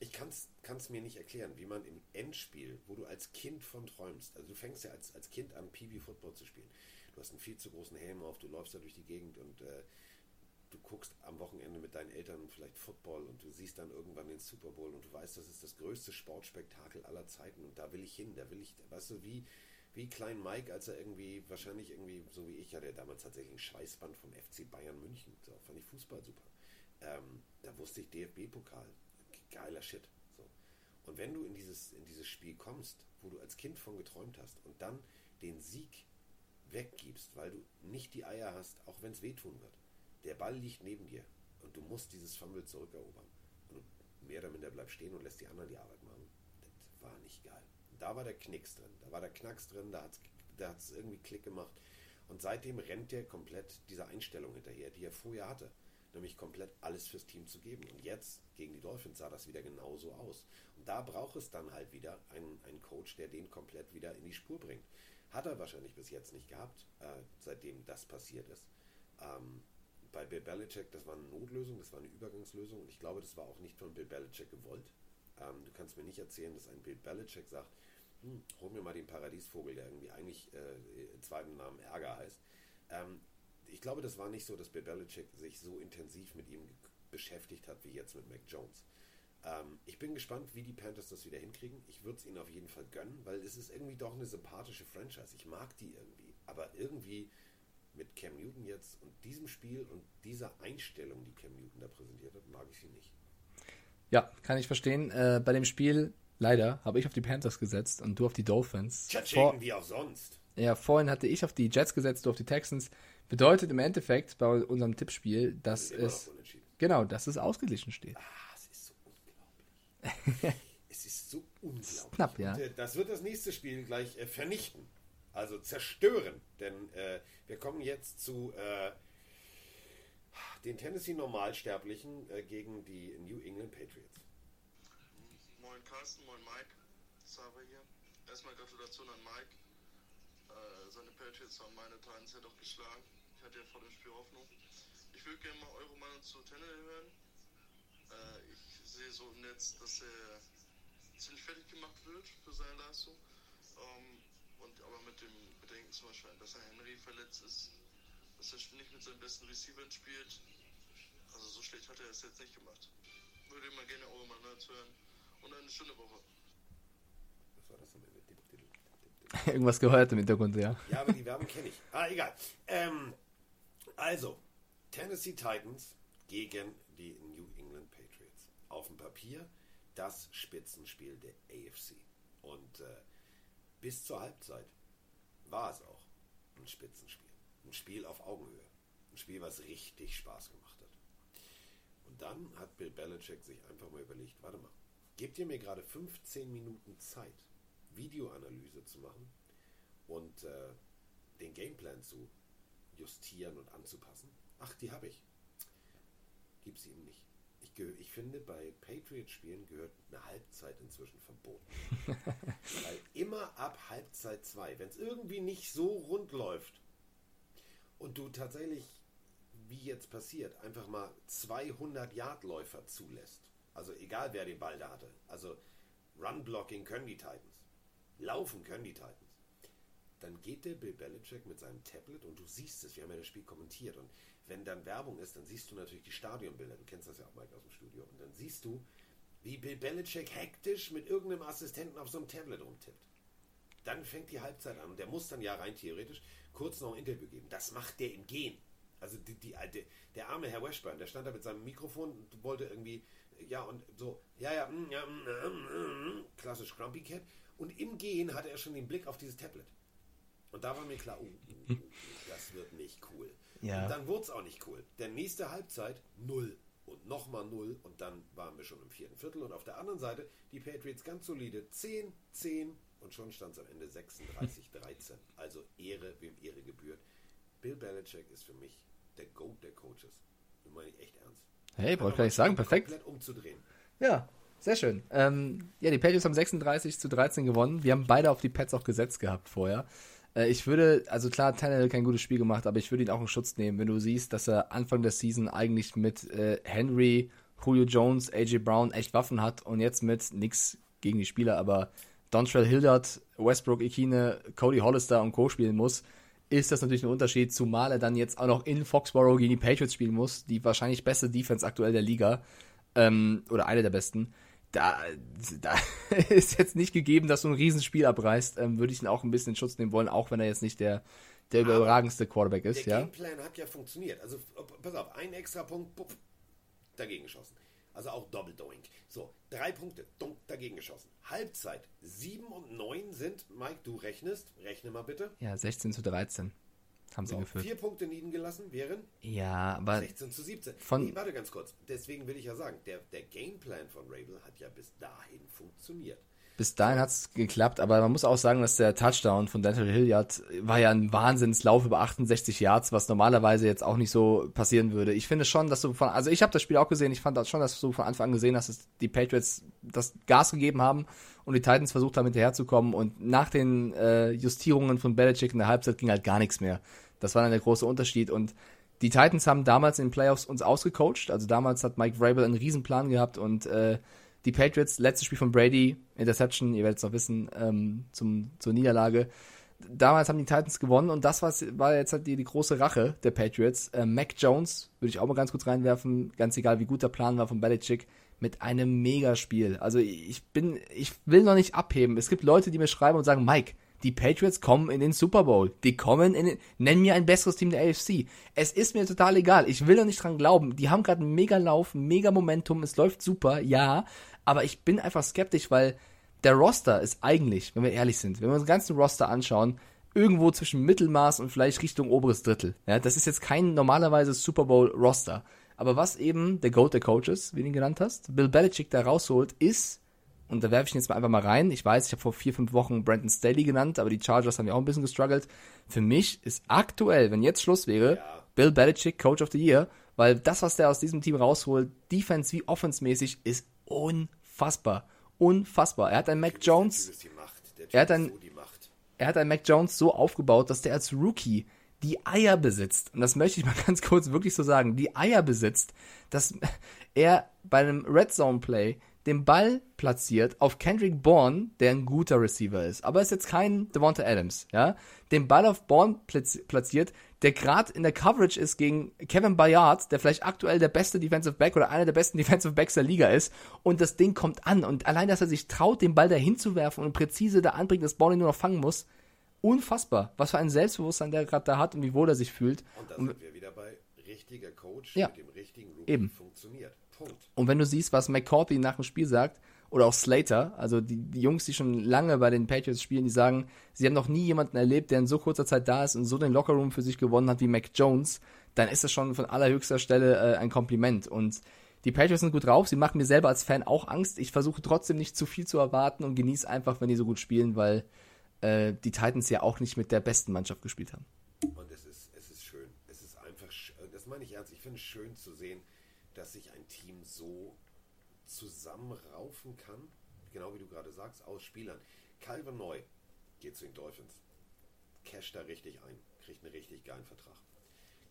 ich kann es mir nicht erklären, wie man im Endspiel, wo du als Kind von träumst, also du fängst ja als, als Kind an, PB-Football zu spielen. Du hast einen viel zu großen Helm auf, du läufst da durch die Gegend und äh, du guckst am Wochenende mit deinen Eltern vielleicht Football und du siehst dann irgendwann den Super Bowl und du weißt, das ist das größte Sportspektakel aller Zeiten und da will ich hin, da will ich, weißt du, wie, wie Klein Mike, als er irgendwie, wahrscheinlich irgendwie, so wie ich, hatte er damals tatsächlich ein Schweißband vom FC Bayern München. So, fand ich Fußball super. Ähm, da wusste ich DFB-Pokal. Geiler Shit. So. Und wenn du in dieses, in dieses Spiel kommst, wo du als Kind von geträumt hast und dann den Sieg weggibst, weil du nicht die Eier hast, auch wenn es wehtun wird. Der Ball liegt neben dir und du musst dieses Fumble zurückerobern. Und mehr oder minder bleibst stehen und lässt die anderen die Arbeit machen. Das war nicht geil. Da war der Knicks drin, da war der Knacks drin, da hat es da hat's irgendwie Klick gemacht. Und seitdem rennt der komplett dieser Einstellung hinterher, die er vorher hatte. Nämlich komplett alles fürs Team zu geben. Und jetzt gegen die Dolphins sah das wieder genauso aus. Und da braucht es dann halt wieder einen, einen Coach, der den komplett wieder in die Spur bringt. Hat er wahrscheinlich bis jetzt nicht gehabt, äh, seitdem das passiert ist. Ähm, bei Bill Belichick, das war eine Notlösung, das war eine Übergangslösung. Und ich glaube, das war auch nicht von Bill Belichick gewollt. Ähm, du kannst mir nicht erzählen, dass ein Bill Belichick sagt, hm, hol mir mal den Paradiesvogel, der irgendwie eigentlich äh, zweiten Namen Ärger heißt. Ähm, ich glaube, das war nicht so, dass Bill Belichick sich so intensiv mit ihm beschäftigt hat wie jetzt mit Mac Jones. Ähm, ich bin gespannt, wie die Panthers das wieder hinkriegen. Ich würde es ihnen auf jeden Fall gönnen, weil es ist irgendwie doch eine sympathische Franchise. Ich mag die irgendwie. Aber irgendwie mit Cam Newton jetzt und diesem Spiel und dieser Einstellung, die Cam Newton da präsentiert hat, mag ich sie nicht. Ja, kann ich verstehen. Äh, bei dem Spiel, leider, habe ich auf die Panthers gesetzt und du auf die Dolphins. Vor, wie auch sonst. Ja, vorhin hatte ich auf die Jets gesetzt, du auf die Texans. Bedeutet im Endeffekt bei unserem Tippspiel, dass es. Genau, dass es ausgeglichen steht. Ah, es ist so unglaublich. es ist so unglaublich. Knapp, ja. Und, äh, das wird das nächste Spiel gleich äh, vernichten. Also zerstören. Denn äh, wir kommen jetzt zu äh, den Tennessee Normalsterblichen äh, gegen die New England Patriots. Moin Carsten, moin Mike. Sava hier. Erstmal Gratulation an Mike. Äh, seine Patriots haben meine Titans ja doch geschlagen. Ich hatte ja vor dem Spiel Hoffnung. Ich würde gerne mal eure Meinung zu Tennel hören. Äh, ich sehe so im Netz, dass er ziemlich fertig gemacht wird für seine Leistung. Ähm, und aber mit dem Bedenken zum Beispiel, dass er Henry verletzt ist, dass er nicht mit seinen besten Receivern spielt. Also so schlecht hat er es jetzt nicht gemacht. Würde mal gerne eure Meinung hören. Und eine schöne Woche. Was war das Ende? Dip, dip, dip, Irgendwas gehört im Hintergrund, ja. Ja, aber die Werbung kenne ich. Ah, egal. Ähm, also, Tennessee Titans gegen die New. Auf dem Papier das Spitzenspiel der AFC. Und äh, bis zur Halbzeit war es auch ein Spitzenspiel. Ein Spiel auf Augenhöhe. Ein Spiel, was richtig Spaß gemacht hat. Und dann hat Bill Belichick sich einfach mal überlegt, warte mal, gebt ihr mir gerade 15 Minuten Zeit, Videoanalyse zu machen und äh, den Gameplan zu justieren und anzupassen. Ach, die habe ich. Gib sie ihm nicht. Ich, ich finde, bei Patriot-Spielen gehört eine Halbzeit inzwischen verboten. Weil immer ab Halbzeit 2, wenn es irgendwie nicht so rund läuft und du tatsächlich, wie jetzt passiert, einfach mal 200 Yard-Läufer zulässt, also egal wer den Ball da hatte, also Run-Blocking können die Titans, laufen können die Titans, dann geht der Bill Belichick mit seinem Tablet und du siehst es, wir haben ja das Spiel kommentiert und wenn dann Werbung ist, dann siehst du natürlich die Stadionbilder, du kennst das ja auch, Mike, aus dem Studio, und dann siehst du, wie Bill Belichick hektisch mit irgendeinem Assistenten auf so einem Tablet rumtippt. Dann fängt die Halbzeit an und der muss dann ja rein theoretisch kurz noch ein Interview geben. Das macht der im Gehen. Also die, die, der, der arme Herr Washburn, der stand da mit seinem Mikrofon und wollte irgendwie, ja und so, ja, ja, mm, ja, mm, mm, mm, klassisch Grumpy Cat. Und im Gehen hatte er schon den Blick auf dieses Tablet. Und da war mir klar, oh, oh, oh, das wird nicht cool. Ja. Und dann wurde es auch nicht cool. Denn nächste Halbzeit null und nochmal null und dann waren wir schon im vierten Viertel und auf der anderen Seite die Patriots ganz solide 10, 10 und schon stand es am Ende 36, 13. Also Ehre, wem Ehre gebührt. Bill Belichick ist für mich der Goat der Coaches. Das meine ich echt ernst. Hey, wollte gar nicht sagen, perfekt. Komplett umzudrehen. Ja, sehr schön. Ähm, ja, die Patriots haben 36 zu 13 gewonnen. Wir haben beide auf die Pets auch gesetzt gehabt vorher. Äh, ich würde, also klar, Tannehill kein gutes Spiel gemacht, aber ich würde ihn auch in Schutz nehmen, wenn du siehst, dass er Anfang der Season eigentlich mit äh, Henry, Julio Jones, AJ Brown echt Waffen hat und jetzt mit nix gegen die Spieler, aber Dontrell Hildert, Westbrook Ikine, Cody Hollister und Co. spielen muss, ist das natürlich ein Unterschied, zumal er dann jetzt auch noch in Foxborough gegen die Patriots spielen muss, die wahrscheinlich beste Defense aktuell der Liga, ähm, oder eine der besten. Da, da ist jetzt nicht gegeben, dass du ein Riesenspiel abreißt, ähm, würde ich ihn auch ein bisschen in Schutz nehmen wollen, auch wenn er jetzt nicht der, der Aber überragendste Quarterback ist, Der ja. Gameplan hat ja funktioniert. Also, pass auf, ein extra Punkt, puff, dagegen geschossen. Also auch Doppeldoink. So, drei Punkte, dunk, dagegen geschossen. Halbzeit, sieben und neun sind, Mike, du rechnest, rechne mal bitte. Ja, 16 zu 13 haben sie So, geführt. vier Punkte liegen gelassen wären Ja, aber 16 zu 17. von- nee, warte ganz kurz. Deswegen will ich ja sagen, der, der Gameplan von Rabel hat ja bis dahin funktioniert. bis dahin hat es geklappt, aber man muss auch sagen, dass der Touchdown von Dental Hilliard war ja ein Wahnsinnslauf über 68 Yards, was normalerweise jetzt auch nicht so passieren würde. Ich finde schon, dass du von, also ich habe das Spiel auch gesehen, ich fand das schon, dass du von Anfang an gesehen hast, dass die Patriots das Gas gegeben haben und die Titans versucht haben, hinterherzukommen und nach den äh, Justierungen von Belichick in der Halbzeit ging halt gar nichts mehr. Das war dann der große Unterschied und die Titans haben damals in den Playoffs uns ausgecoacht, also damals hat Mike Vrabel einen Riesenplan gehabt und äh, die Patriots, letztes Spiel von Brady, Interception, ihr werdet es noch wissen, ähm, zum, zur Niederlage. Damals haben die Titans gewonnen und das war jetzt halt die, die große Rache der Patriots. Äh, Mac Jones, würde ich auch mal ganz kurz reinwerfen, ganz egal wie gut der Plan war von Belichick, mit einem Megaspiel. Also ich bin, ich will noch nicht abheben. Es gibt Leute, die mir schreiben und sagen, Mike, die Patriots kommen in den Super Bowl. Die kommen in den, nenn mir ein besseres Team der AFC. Es ist mir total egal. Ich will doch nicht dran glauben. Die haben gerade einen mega Lauf, mega Momentum. Es läuft super, ja. Aber ich bin einfach skeptisch, weil der Roster ist eigentlich, wenn wir ehrlich sind, wenn wir uns den ganzen Roster anschauen, irgendwo zwischen Mittelmaß und vielleicht Richtung oberes Drittel. Ja, das ist jetzt kein normalerweise Super Bowl Roster. Aber was eben der Goat der Coaches, wie du ihn genannt hast, Bill Belichick da rausholt, ist, und da werfe ich ihn jetzt mal einfach mal rein, ich weiß, ich habe vor vier, fünf Wochen Brandon Staley genannt, aber die Chargers haben ja auch ein bisschen gestruggelt. Für mich ist aktuell, wenn jetzt Schluss wäre, Bill Belichick Coach of the Year, weil das, was der aus diesem Team rausholt, Defense wie Offense-mäßig, ist unfassbar. Unfassbar. Er hat einen Mac Jones, Er hat Typ ein- ist so die Macht. er hat einen Mac Jones so aufgebaut, dass der als Rookie die Eier besitzt. Und das möchte ich mal ganz kurz wirklich so sagen. Die Eier besitzt, dass er bei einem Red Zone Play den Ball platziert auf Kendrick Bourne, der ein guter Receiver ist. Aber ist jetzt kein Devonta Adams, ja. Den Ball auf Bourne platz- platziert, der gerade in der Coverage ist gegen Kevin Bayard, der vielleicht aktuell der beste Defensive Back oder einer der besten Defensive Backs der Liga ist. Und das Ding kommt an. Und allein, dass er sich traut, den Ball da hinzuwerfen und präzise da anbringt, dass Bourne ihn nur noch fangen muss, unfassbar. Was für ein Selbstbewusstsein der gerade da hat und wie wohl er sich fühlt. Und da sind wir wieder bei richtiger Coach Ja. mit dem richtigen Rookie Eben. funktioniert. Und wenn du siehst, was McCourty nach dem Spiel sagt, oder auch Slater, also die, die Jungs, die schon lange bei den Patriots spielen, die sagen, sie haben noch nie jemanden erlebt, der in so kurzer Zeit da ist und so den Lockerroom für sich gewonnen hat wie Mac Jones, dann ist das schon von allerhöchster Stelle äh, ein Kompliment. Und Die Patriots sind gut drauf, sie machen mir selber als Fan auch Angst. Ich versuche trotzdem nicht zu viel zu erwarten und genieße einfach, wenn die so gut spielen, weil äh, die Titans ja auch nicht mit der besten Mannschaft gespielt haben. Und es ist, es ist schön. Es ist einfach, das meine ich ernst, ich finde es schön zu sehen, dass sich ein Team so zusammenraufen kann, genau wie du gerade sagst, aus Spielern. Calvin Neu geht zu den Dolphins, casht da richtig ein, kriegt einen richtig geilen Vertrag.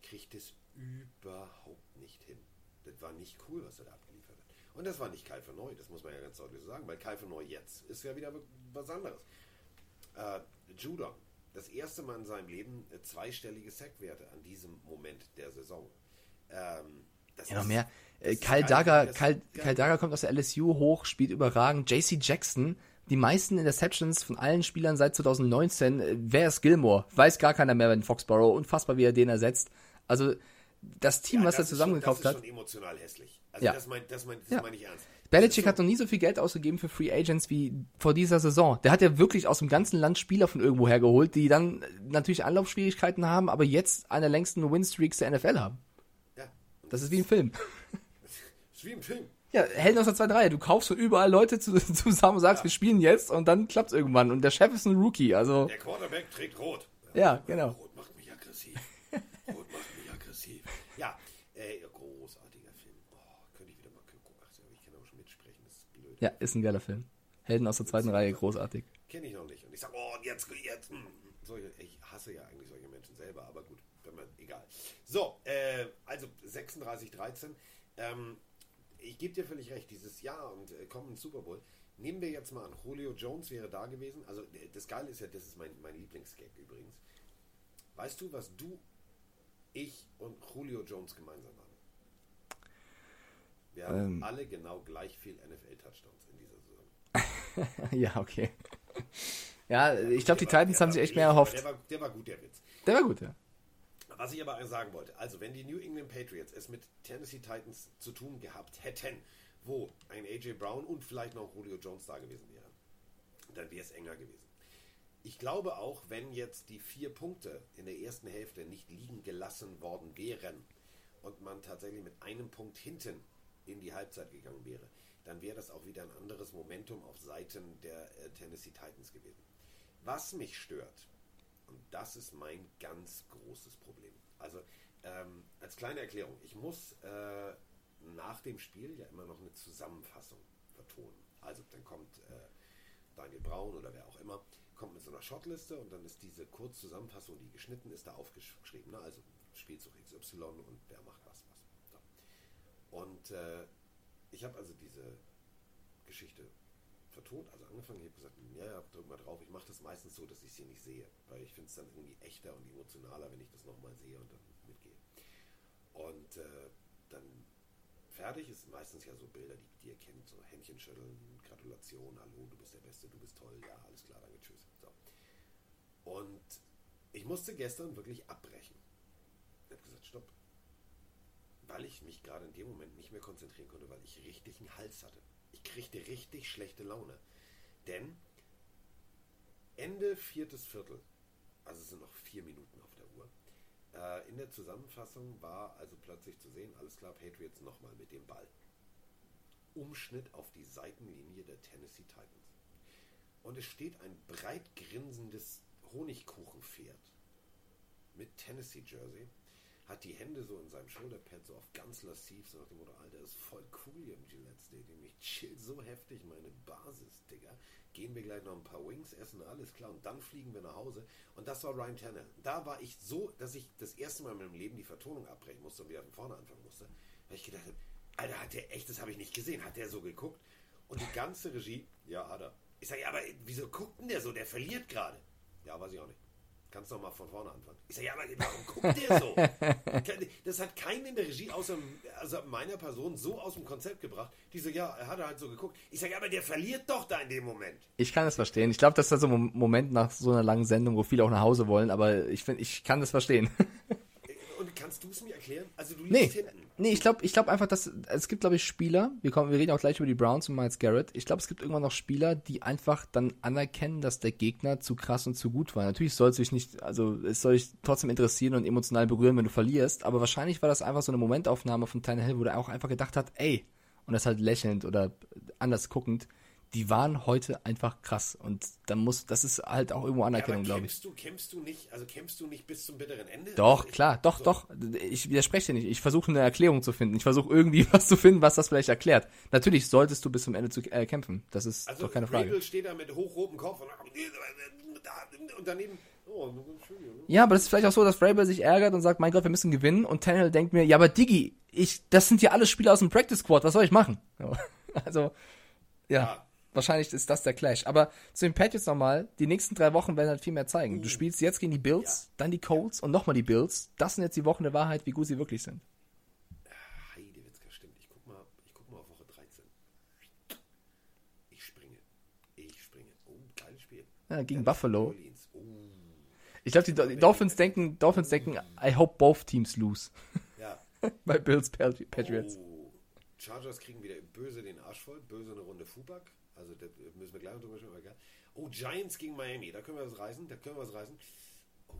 Kriegt es überhaupt nicht hin. Das war nicht cool, was er da abgeliefert hat. Und das war nicht Kai Neu, das muss man ja ganz deutlich sagen, weil Kai Neu jetzt ist ja wieder was anderes. Äh, Judon, das erste Mal in seinem Leben äh, zweistellige Sackwerte an diesem Moment der Saison. Ähm, das Ja, noch mehr. Äh, Kyle. Dagger, Kyle. Kyle Dagger kommt aus der LSU hoch, spielt überragend. JC Jackson, die meisten Interceptions von allen Spielern seit 2019. äh, Wer ist Gilmore? Weiß gar keiner mehr in Foxborough. Unfassbar, wie er den ersetzt. Also, das Team, Ja, was er das zusammengekauft hat. Das ist schon emotional hässlich. Also Ja. das meine das mein, das Ja. mein ich ernst. Belichick Das hat noch nie so viel Geld ausgegeben für Free Agents wie vor dieser Saison. Der hat ja wirklich aus dem ganzen Land Spieler von irgendwo hergeholt, die dann natürlich Anlaufschwierigkeiten haben, aber jetzt eine der längsten Winstreaks der NFL haben. Ja. Das ist wie ein Film. ist wie im Film. Ja, Helden aus der zweiten Reihe. Du kaufst von überall Leute zu, zusammen und sagst, wir spielen jetzt und dann klappt's irgendwann. Und der Chef ist ein Rookie, also. Der Quarterback trägt rot. Ja, genau. Rot macht mich aggressiv. Rot macht mich aggressiv. Ja, äh, großartiger Film. Oh, könnte ich wieder mal gucken. Ach, so, ich kann aber schon mitsprechen. Das ist blöd. Ja, ist ein geiler Film. Helden aus der zweiten Reihe, großartig. Kenne ich noch nicht. Und ich sage, oh, jetzt, jetzt. mm, Solche, ich hasse ja eigentlich solche Menschen selber, aber gut, wenn man, egal. So, äh, also 36, 13. Ähm, ich gebe dir völlig recht, dieses Jahr und äh, kommen ins Super Bowl. Nehmen wir jetzt mal an, Julio Jones wäre da gewesen. Also das Geile ist ja, das ist mein, mein Lieblingsgag übrigens. Weißt du, was du, ich und Julio Jones gemeinsam haben? Wir haben Ähm. alle genau gleich viel NFL-Touchdowns in dieser Saison. ja, okay. Ja, ich glaube, die Titans haben sich echt mehr erhofft. Der war, der war gut, der Witz. Der war gut, ja. Was ich aber sagen wollte, also wenn die New England Patriots es mit Tennessee Titans zu tun gehabt hätten, wo ein AJ Brown und vielleicht noch Julio Jones da gewesen wäre, dann wäre es enger gewesen. Ich glaube auch, wenn jetzt die vier Punkte in der ersten Hälfte nicht liegen gelassen worden wären und man tatsächlich mit einem Punkt hinten in die Halbzeit gegangen wäre, dann wäre das auch wieder ein anderes Momentum auf Seiten der äh, Tennessee Titans gewesen. Was mich stört, und das ist mein ganz großes Problem. Also ähm, als kleine Erklärung, ich muss äh, nach dem Spiel ja immer noch eine Zusammenfassung vertonen. Also dann kommt äh, Daniel Braun oder wer auch immer, kommt mit so einer Shotliste und dann ist diese Kurzzusammenfassung, die geschnitten ist, da aufgeschrieben. Ne? Also Spielzug XY und wer macht was, was. So. Und äh, ich habe also diese Geschichte vertont, also angefangen, ich habe gesagt, ja, ja, drück mal drauf. Ich mache das meistens so, dass ich sie nicht sehe, weil ich finde es dann irgendwie echter und emotionaler, wenn ich das nochmal sehe und dann mitgehe. Und äh, dann fertig ist meistens ja so Bilder, die, die ihr kennt, so Händchen schütteln, Gratulation, hallo, du bist der Beste, du bist toll, ja, alles klar, danke, tschüss. So. Und ich musste gestern wirklich abbrechen. Ich habe gesagt, stopp. Weil ich mich gerade in dem Moment nicht mehr konzentrieren konnte, weil ich richtig einen Hals hatte. Ich kriegte richtig schlechte Laune. Denn Ende viertes Viertel, also sind noch vier Minuten auf der Uhr, äh, in der Zusammenfassung war also plötzlich zu sehen, alles klar, Patriots nochmal mit dem Ball. Umschnitt auf die Seitenlinie der Tennessee Titans. Und es steht ein breit grinsendes Honigkuchenpferd mit Tennessee-Jersey, hat die Hände so in seinem Shoulderpad so auf ganz lassiv, so nach dem Motto, Alter, ist voll cool hier im Gillette Stadium. Ich chill so heftig meine Basis, Digga. Gehen wir gleich noch ein paar Wings essen, alles klar. Und dann fliegen wir nach Hause. Und das war Ryan Tanner. Da war ich so, dass ich das erste Mal in meinem Leben die Vertonung abbrechen musste und wieder von vorne anfangen musste. Weil ich gedacht habe, Alter, hat der echt, das habe ich nicht gesehen. Hat der so geguckt? Und die ganze Regie, ja, hat er. Ich sage, ja, aber wieso guckt denn der so? Der verliert gerade. Ja, weiß ich auch nicht. Kannst noch mal von vorne anfangen. Ich sage, ja, aber warum guckt der so? Das hat keinen in der Regie außer also meiner Person so aus dem Konzept gebracht. Die so, ja, er hat halt so geguckt. Ich sage, ja, aber der verliert doch da in dem Moment. Ich kann das verstehen. Ich glaube, das ist so ein Moment nach so einer langen Sendung, wo viele auch nach Hause wollen, aber ich finde, ich kann das verstehen. Kannst du es mir erklären? Also du Nee, nee, ich glaube ich glaub einfach, dass es gibt, glaube ich, Spieler, wir, kommen, wir reden auch gleich über die Browns und Miles Garrett. Ich glaube, es gibt irgendwann noch Spieler, die einfach dann anerkennen, dass der Gegner zu krass und zu gut war. Natürlich soll es sich nicht, also es soll dich trotzdem interessieren und emotional berühren, wenn du verlierst, aber wahrscheinlich war das einfach so eine Momentaufnahme von Tannehill, wo der auch einfach gedacht hat, ey, und das halt lächelnd oder anders guckend, die waren heute einfach krass und dann muss, das ist halt auch irgendwo Ja, Anerkennung, glaube ich. kämpfst du, kämpfst du nicht, also kämpfst du nicht bis zum bitteren Ende? Doch, Also ich- klar, doch, so. doch. Ich widerspreche dir nicht. Ich versuche eine Erklärung zu finden. Ich versuche irgendwie was zu finden, was das vielleicht erklärt. Natürlich solltest du bis zum Ende zu äh, kämpfen. Das ist Also doch keine Frage. Rabel steht da mit hochrotem Kopf und, und daneben, oh, Entschuldigung. Ja, aber das ist vielleicht auch so, dass Vrabel sich ärgert und sagt, mein Gott, wir müssen gewinnen. Und Tannehill denkt mir, ja, aber Diggi, ich, das sind ja alle Spieler aus dem Practice Squad. Was soll ich machen? So. Also, ja. Ja. Wahrscheinlich ist das der Clash. Aber zu den Patriots nochmal, die nächsten drei Wochen werden halt viel mehr zeigen. Du spielst jetzt gegen die Bills, dann die Colts und nochmal die Bills. Das sind jetzt die Wochen der Wahrheit, wie gut sie wirklich sind. Heidewitzka, stimmt. Ich guck mal, ich guck mal auf Woche 13. Ich springe. Ich springe. Oh, geiles Spiel. Ja, gegen Dann Buffalo. Oh, Ich glaube, die, die Dolphins denken, Dolphins denken, I hope both teams lose. ja. Bei Bills Patri- Patriots. Oh, Chargers kriegen wieder böse den Arsch voll. Böse eine Runde Fuback. Also, da müssen wir gleich noch drüber sprechen. aber egal. Oh, Giants gegen Miami. Da können wir was reißen. Da können wir was reißen. Oh,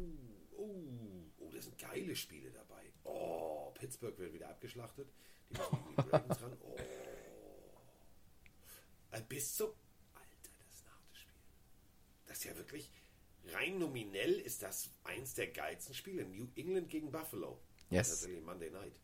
oh, oh, das sind geile Spiele dabei. Oh, Pittsburgh wird wieder abgeschlachtet. Die müssen gegen die Ravens ran. Oh. Äh, Bis zum. Alter, das ist ein hartes Spiel. Das ist ja wirklich. Rein nominell ist das eins der geilsten Spiele. New England gegen Buffalo. Yes. Tatsächlich Monday Night.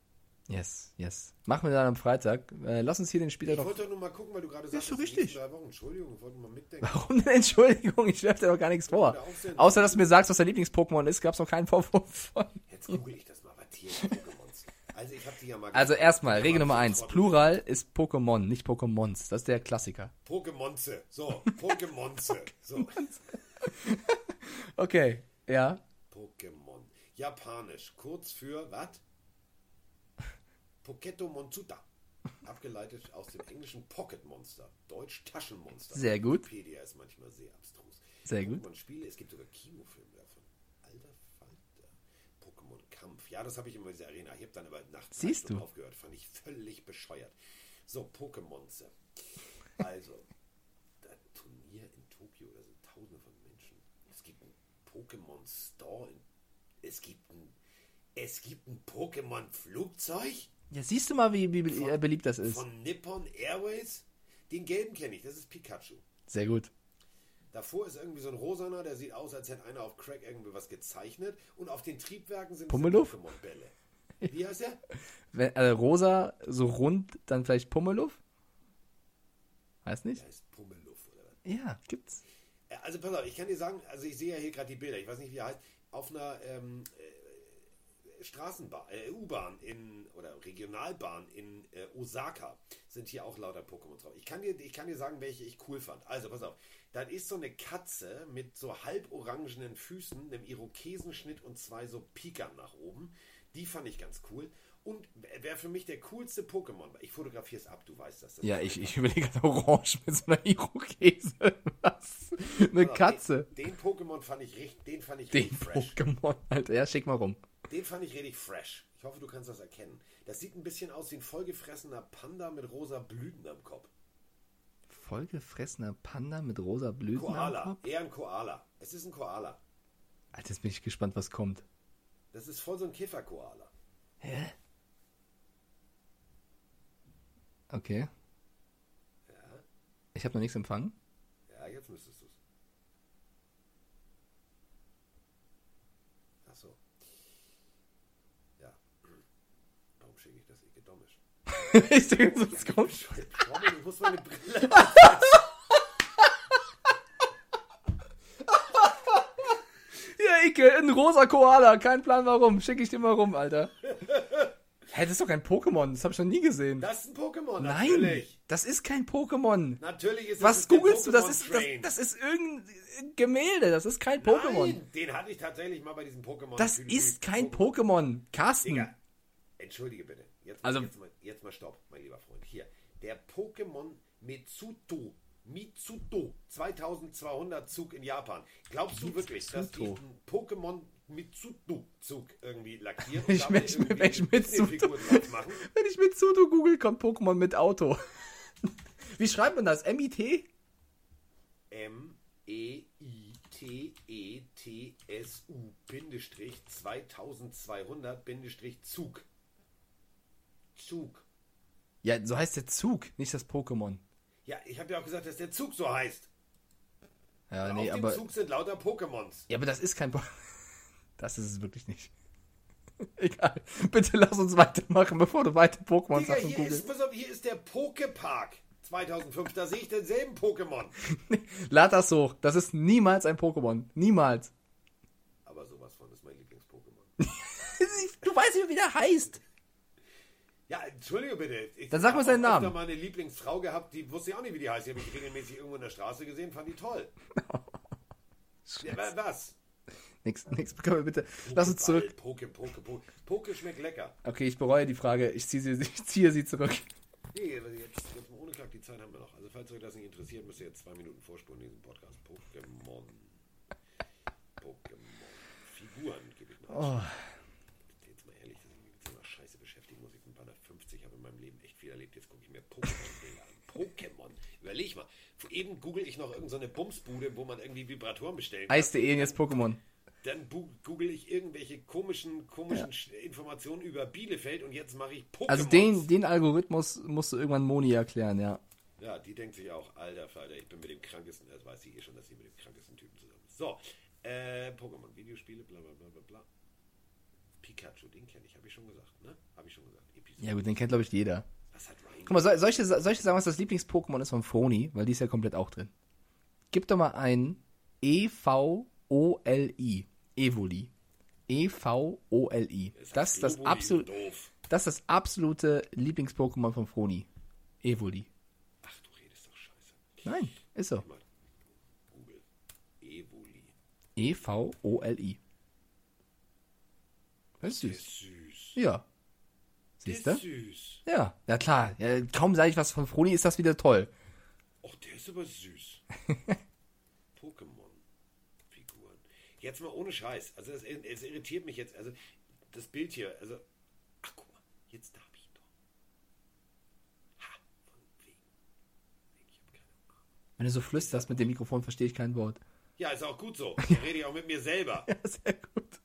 Yes, yes. Machen wir dann am Freitag. Äh, lass uns hier den Spieler Ich doch. wollte doch nur mal gucken, weil du gerade sagst, so die richtig. Wochen. Entschuldigung, ich wollte mal mitdenken. Warum denn Entschuldigung? Ich werfe dir doch gar nichts vor. Auch sehr- Außer, dass du mir sagst, was dein Lieblings-Pokémon ist, gab es noch keinen Vorwurf von. Jetzt google ich das mal. Was hier Pokémons. Also ich habe die ja mal. Also erstmal, Regel mal Nummer so eins. Plural ist Pokémon, nicht Pokémons. Das ist der Klassiker. Pokémonze. So, Pokémonze. So, Okay, ja. Pokémon. Japanisch. Kurz für was? Poketto Monzuta. Abgeleitet aus dem englischen Pocket Monster. Deutsch Taschenmonster. Sehr gut. Wikipedia ist manchmal sehr abstrus. Sehr gut. Pokémon Spiele, es gibt sogar Kinofilme davon. Alter Falter. Pokémon Kampf. Ja, das habe ich immer in dieser Arena. Ich habe dann aber nach zwei Siehst du. aufgehört. Fand ich völlig bescheuert. So, Pokémonze. Also, das Turnier in Tokio, da sind tausende von Menschen. Es gibt einen Pokémon Store. In, es gibt ein es gibt ein Pokémon Flugzeug Ja, siehst du mal, wie, wie be- äh, beliebt das ist. von Nippon Airways. Den gelben kenne ich, das ist Pikachu. Sehr gut. Davor ist irgendwie so ein rosaner, der sieht aus, als hätte einer auf Crack irgendwie was gezeichnet. Und auf den Triebwerken sind Pummeluff? Pokémon-Bälle. Wie heißt der? Wenn, äh, rosa, so rund, dann vielleicht Pummeluff? Weiß nicht? Der heißt Pummeluff oder was? Ja, gibt's. Äh, Also pass auf, ich kann dir sagen, also ich sehe ja hier gerade die Bilder, ich weiß nicht, wie er heißt, auf einer ähm, äh, Straßenbahn, äh, U-Bahn in oder Regionalbahn in äh, Osaka sind hier auch lauter Pokémon drauf. Ich kann, dir, ich kann dir sagen, welche ich cool fand. Also pass auf, da ist so eine Katze mit so halb orangenen Füßen, einem Irokesenschnitt und zwei so Pikern nach oben. Die fand ich ganz cool. Und wer für mich der coolste Pokémon war, ich fotografiere es ab, du weißt das. das Ja, ist ich, ich überlege gerade Orange mit so einer Irokese. Was? Eine auf, Katze. Den, den Pokémon fand ich richtig, den fand ich Den richtig fresh. Pokémon, Alter. Ja, schick mal rum. Den fand ich richtig fresh. Ich hoffe, du kannst das erkennen. Das sieht ein bisschen aus wie ein vollgefressener Panda mit rosa Blüten am Kopf. Vollgefressener Panda mit rosa Blüten am Koala. Kopf? Eher ein Koala. Es ist ein Koala. Alter, jetzt bin ich gespannt, was kommt. Das ist voll so ein Kiffer-Koala. Hä? Okay. Ich habe noch nichts empfangen. Ja, jetzt müsstest du es. Ach so. Ja. Warum schicke ich das Ike Domisch? ich denke, was kommt. Robin, ich muss meine Brille. Ja, Ike, ein rosa Koala. Kein Plan warum. Schicke ich dir mal rum, Alter. Hä, das ist doch kein Pokémon. Das habe ich noch nie gesehen. Das ist ein Pokémon, Nein, natürlich. das ist kein Pokémon. Natürlich ist Was googelst du? Das ist, das, das ist irgendein Gemälde. Das ist kein Pokémon. Nein, den hatte ich tatsächlich mal bei diesem Pokémon. Das ist kein Pokémon. Carsten. Digga, entschuldige bitte. Jetzt, Also- jetzt, mal, jetzt mal stopp, mein lieber Freund. Hier, der Pokémon Mitsuto. Mitsuto. 2200 Zug in Japan. Glaubst du wirklich, dass die Mitsuto. Pokémon Mitsudo-Zug irgendwie lackieren. Ich dabei möchte- irgendwie eine Disney-Figur drauf machen. Wenn ich mit Sudo google, kommt Pokémon mit Auto. Wie schreibt man das? M-I-T? E M-E-I-T-E-T-S-U Bindestrich 2200 Bindestrich Zug. Zug. Ja, so heißt der Zug, nicht das Pokémon. Ja, ich habe ja auch gesagt, dass der Zug so heißt. Ja, Auf nee, dem aber. Zug sind lauter Pokémons. Ja, aber das ist kein. Po das ist es wirklich nicht. Egal. Bitte lass uns weitermachen, bevor du weiter Digga, Pokémon-Sachen hier ist, pass auf, hier ist der Poképark 2005. Da sehe ich denselben Pokémon. Lad das hoch. Das ist niemals ein Pokémon. Niemals. Aber sowas von ist mein Lieblings-Pokémon. Du weißt nicht, wie der heißt. Ja, entschuldige bitte. Ich Dann sag mal seinen Namen. öfter mal eine Lieblingsfrau gehabt, die wusste ich auch nicht, wie die heißt. Die habe ich regelmäßig irgendwo in der Straße gesehen, fand die toll. ja, wa- was? Nix, nix. Wir bitte. Lass uns zurück. Poke, Poke, Poke. Poke schmeckt lecker. Okay, ich bereue die Frage. Ich ziehe sie, ich ziehe sie zurück. Nee, jetzt, jetzt mal ohne Kack, die Zeit haben wir noch. Also falls euch das nicht interessiert, müsst ihr jetzt zwei Minuten vorspulen in diesem Podcast. Pokémon. Pokémon. Figuren gebe ich mal. Oh. Jetzt mal ehrlich, dass ich mich mit so einer Scheiße beschäftigen muss. Ich bin bei einer 50, habe in meinem Leben echt viel erlebt. Jetzt gucke ich mir Pokémon-Bilder an. Pokémon. Überleg mal. Eben google ich noch irgendeine so Bumsbude, wo man irgendwie Vibratoren bestellen kann. Eis.de jetzt Pokémon. Dann google ich irgendwelche komischen, komischen Sch- Informationen über Bielefeld und jetzt mache ich Pokémon. Also den, den Algorithmus musst du irgendwann Moni erklären, ja. Ja, die denkt sich auch, alter Falter, ich bin mit dem krankesten, das weiß sie eh schon, dass sie mit dem krankesten Typen zusammen ist. So, äh, Pokémon, Videospiele, bla bla bla bla bla. Pikachu, den kenne ich, habe ich schon gesagt, ne? Habe ich schon gesagt. Episode. Ja gut, den kennt glaube ich jeder. Was hat Ryan? Guck mal, soll, soll, ich, soll ich sagen, was das Lieblings-Pokémon ist von Froni? Weil die ist ja komplett auch drin. Gib doch mal ein E-V-O-L-I. Evoli. E-V-O-L-I. Das ist das, absolut, das ist das absolute Lieblings-Pokémon von Froni. Evoli. Ach, du redest doch scheiße. Nein, ist so. Google. Evoli. E-V-O-L-I. Das ist süß. Ja. Siehst du? süß. Ja, ja klar. Ja, kaum sage ich was von Froni, ist das wieder toll. Och, der ist aber süß. Pokémon-Figuren. Jetzt mal ohne Scheiß. Also es, es irritiert mich jetzt. Also das Bild hier, also. Ach guck mal, jetzt darf ich doch. Ha, von wegen. Ich hab keine Ahnung. Wenn du so flüsterst mit dem Mikrofon, verstehe ich kein Wort. Ja, ist auch gut so. Da rede ich auch mit mir selber. Ja, sehr gut.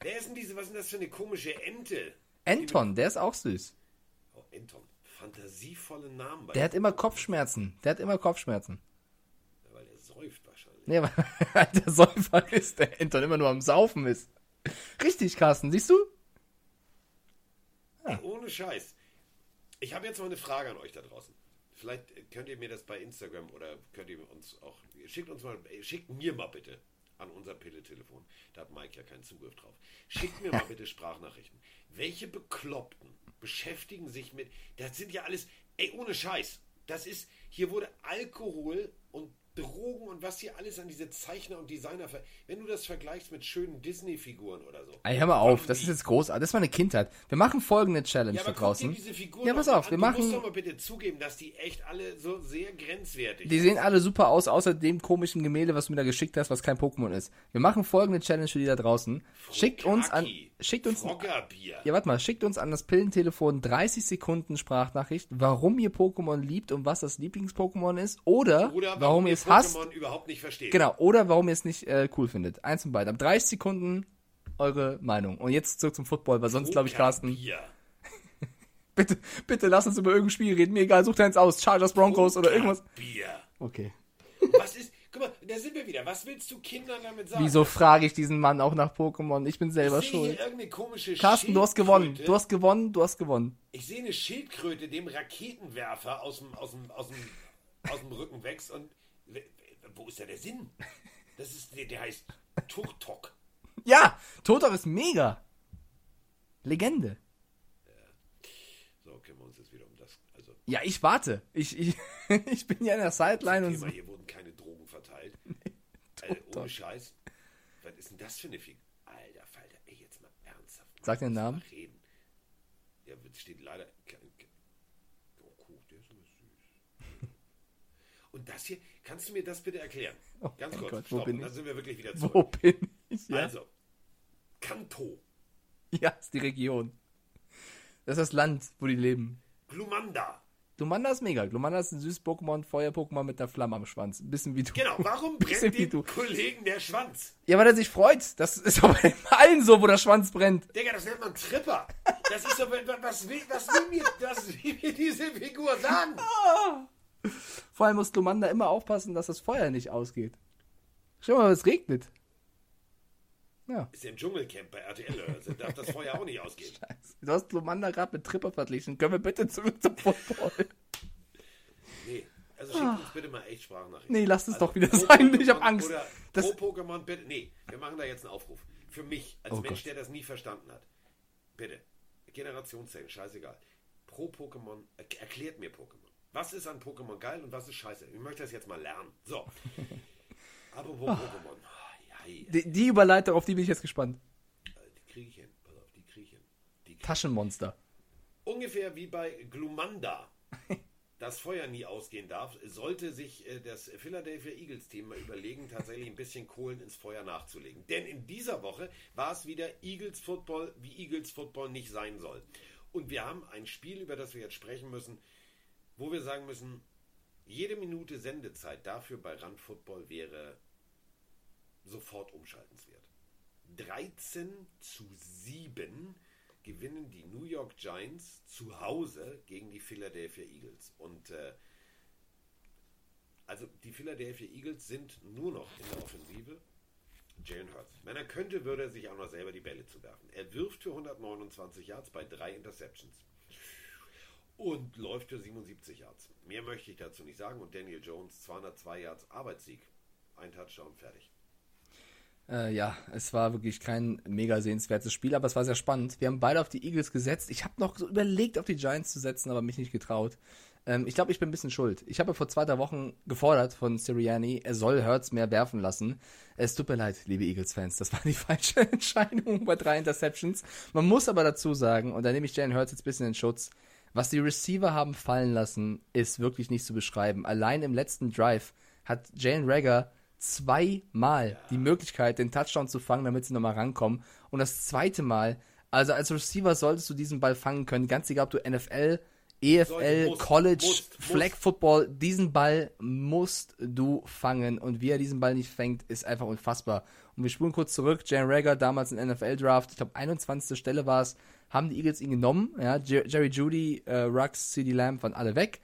Wer ist denn diese, was ist denn das für eine komische Ente? Anton, der ist auch süß. Oh, Enton. Fantasievolle Namen bei Der hat immer Kopfschmerzen. Der hat immer Kopfschmerzen. Ja, weil er säuft wahrscheinlich. Nee, weil der Säufer ist, der Anton immer nur am Saufen ist. Richtig, Carsten, siehst du? Ey, ohne Scheiß. Ich habe jetzt mal eine Frage an euch da draußen. Vielleicht könnt ihr mir das bei Instagram oder könnt ihr uns auch. Schickt uns mal, äh, schickt mir mal bitte an unser Pille-Telefon. Da hat Mike ja keinen Zugriff drauf. Schickt mir mal bitte Sprachnachrichten. Welche Bekloppten beschäftigen sich mit. Das sind ja alles. Ey, ohne Scheiß. Das ist. Hier wurde Alkohol und Drogen und was hier alles an diese Zeichner und Designer. ver- Wenn du das vergleichst mit schönen Disney-Figuren oder so. Ey, hör mal auf, das ist jetzt großartig. Das war eine Kindheit. Wir machen folgende Challenge Ja, da draußen. Ja, pass auf, wir an. Du musst machen. doch mal bitte zugeben, dass die echt alle so sehr grenzwertig Die sehen alle super aus, außer dem komischen Gemälde, was du mir da geschickt hast, was kein Pokémon ist. Wir machen folgende Challenge für die da draußen. Schickt uns an. Schickt uns. Froggerbier. Ja, warte mal, schickt uns an das Pillentelefon 30 Sekunden Sprachnachricht, warum ihr Pokémon liebt und was das Lieblings-Pokémon ist. Oder, Oder warum ihr es hasst. Überhaupt nicht versteht. Genau, oder warum ihr es nicht äh, cool findet. Eins und beide. Ab 30 Sekunden eure Meinung. Und jetzt zurück zum Football, weil sonst glaube ich, Carsten. Bitte, bitte lass uns über irgendein Spiel reden. Mir egal, such deins aus. Chargers, Broncos oder irgendwas. Bier. Okay. Was ist. Guck mal, da sind wir wieder. Was willst du Kindern damit sagen? Wieso frage ich diesen Mann auch nach Pokémon? Ich bin selber ich schuld. Carsten, du hast gewonnen. Du hast gewonnen, du hast gewonnen. Ich sehe eine Schildkröte dem Raketenwerfer aus dem, aus dem, aus dem, aus dem Rücken wächst und. Wo ist da der Sinn? Das ist. Der, der heißt Turtok. Ja, Totok ist mega. Legende. So, können wir uns jetzt wieder um das. Also, Ja, ich warte. Ich, ich, ich bin ja in der Sideline und Thema, hier wurden keine Drogen verteilt. Alter, ohne Scheiß. Was ist denn das für eine Figur? Alter Falter, ey, jetzt mal ernsthaft. Sag den Namen. Reden. Ja, es steht leider. Oh, cool, der ist aber süß. Und das hier, kannst du mir das bitte erklären? Ganz mein kurz, Gott, wo stopp, dann sind wir wirklich wieder zurück. wo bin ich? Ja. Also, Kanto. Ja, ist die Region. Das ist das Land, wo die leben. Glumanda. Glumanda ist mega. Glumanda ist ein süßes Pokémon, Feuer-Pokémon mit einer Flamme am Schwanz. Ein bisschen wie du. Genau, warum brennt dem du. Kollegen der Schwanz? Ja, weil er sich freut. Das ist aber bei allen so, wo der Schwanz brennt. Digga, das nennt man Tripper. Das ist so, was will, was will, mir, was will mir diese Figur sagen? Vor allem muss Glumanda immer aufpassen, dass das Feuer nicht ausgeht. Schau mal, es regnet. Ja. Ist im Dschungelcamp bei RTL, also darf das Feuer auch nicht ausgehen. Du hast Glumanda gerade mit Tripper verglichen. Können wir bitte zurück zum Football? Nee, also schickt uns bitte mal echt Sprachnachrichten. Nee, lasst es Also doch wieder sein. Ich hab Angst. Oder Das- pro Pokémon bitte. Nee, wir machen da jetzt einen Aufruf. Für mich, als Oh Mensch, Gott. der das nie verstanden hat. Bitte. Generationszellen, scheißegal. Pro Pokémon, er erklärt mir Pokémon. Was ist an Pokémon geil und was ist scheiße? Ich möchte das jetzt mal lernen. So. Apropos Pokémon. Die, die Überleitung, auf die bin ich jetzt gespannt. die kriege ich hin. Pass auf, die kriege ich hin. Krieg Taschenmonster. Ungefähr wie bei Glumanda das Feuer nie ausgehen darf, sollte sich äh, das Philadelphia Eagles Team mal überlegen, tatsächlich ein bisschen Kohlen ins Feuer nachzulegen. Denn in dieser Woche war es wieder Eagles Football, wie Eagles Football nicht sein soll. Und wir haben ein Spiel, über das wir jetzt sprechen müssen, wo wir sagen müssen, jede Minute Sendezeit dafür bei Run Football wäre sofort umschaltenswert. 13 zu 7 gewinnen die New York Giants zu Hause gegen die Philadelphia Eagles. Und äh, also die Philadelphia Eagles sind nur noch in der Offensive. Jalen Hurts. Wenn er könnte, würde er sich auch noch selber die Bälle zuwerfen. Er wirft für 129 Yards bei drei Interceptions. Und läuft für 77 Yards. Mehr möchte ich dazu nicht sagen. Und Daniel Jones 202 Yards Arbeitssieg. Ein Touchdown, fertig. Äh, ja, es war wirklich kein mega sehenswertes Spiel, aber es war sehr spannend. Wir haben beide auf die Eagles gesetzt. Ich habe noch so überlegt, auf die Giants zu setzen, aber mich nicht getraut. Ähm, ich glaube, ich bin ein bisschen schuld. Ich habe vor zwei, drei Wochen gefordert von Sirianni, er soll Hurts mehr werfen lassen. Es tut mir leid, liebe Eagles-Fans, das war die falsche Entscheidung bei drei Interceptions. Man muss aber dazu sagen, und da nehme ich Jalen Hurts jetzt ein bisschen in Schutz, was die Receiver haben fallen lassen, ist wirklich nicht zu beschreiben. Allein im letzten Drive hat Jalen Rager zweimal die Möglichkeit, den Touchdown zu fangen, damit sie nochmal rankommen. Und das zweite Mal, also als Receiver solltest du diesen Ball fangen können, ganz egal, ob du NFL, EFL, musst, College, musst, Flag musst. Football, diesen Ball musst du fangen. Und wie er diesen Ball nicht fängt, ist einfach unfassbar. Und wir spulen kurz zurück. Jalen Rager, damals im NFL-Draft, ich glaube 21. Stelle war es, haben die Eagles ihn genommen. Ja, Jer- Jerry Judy, äh, Rux, CD Lamb waren alle weg.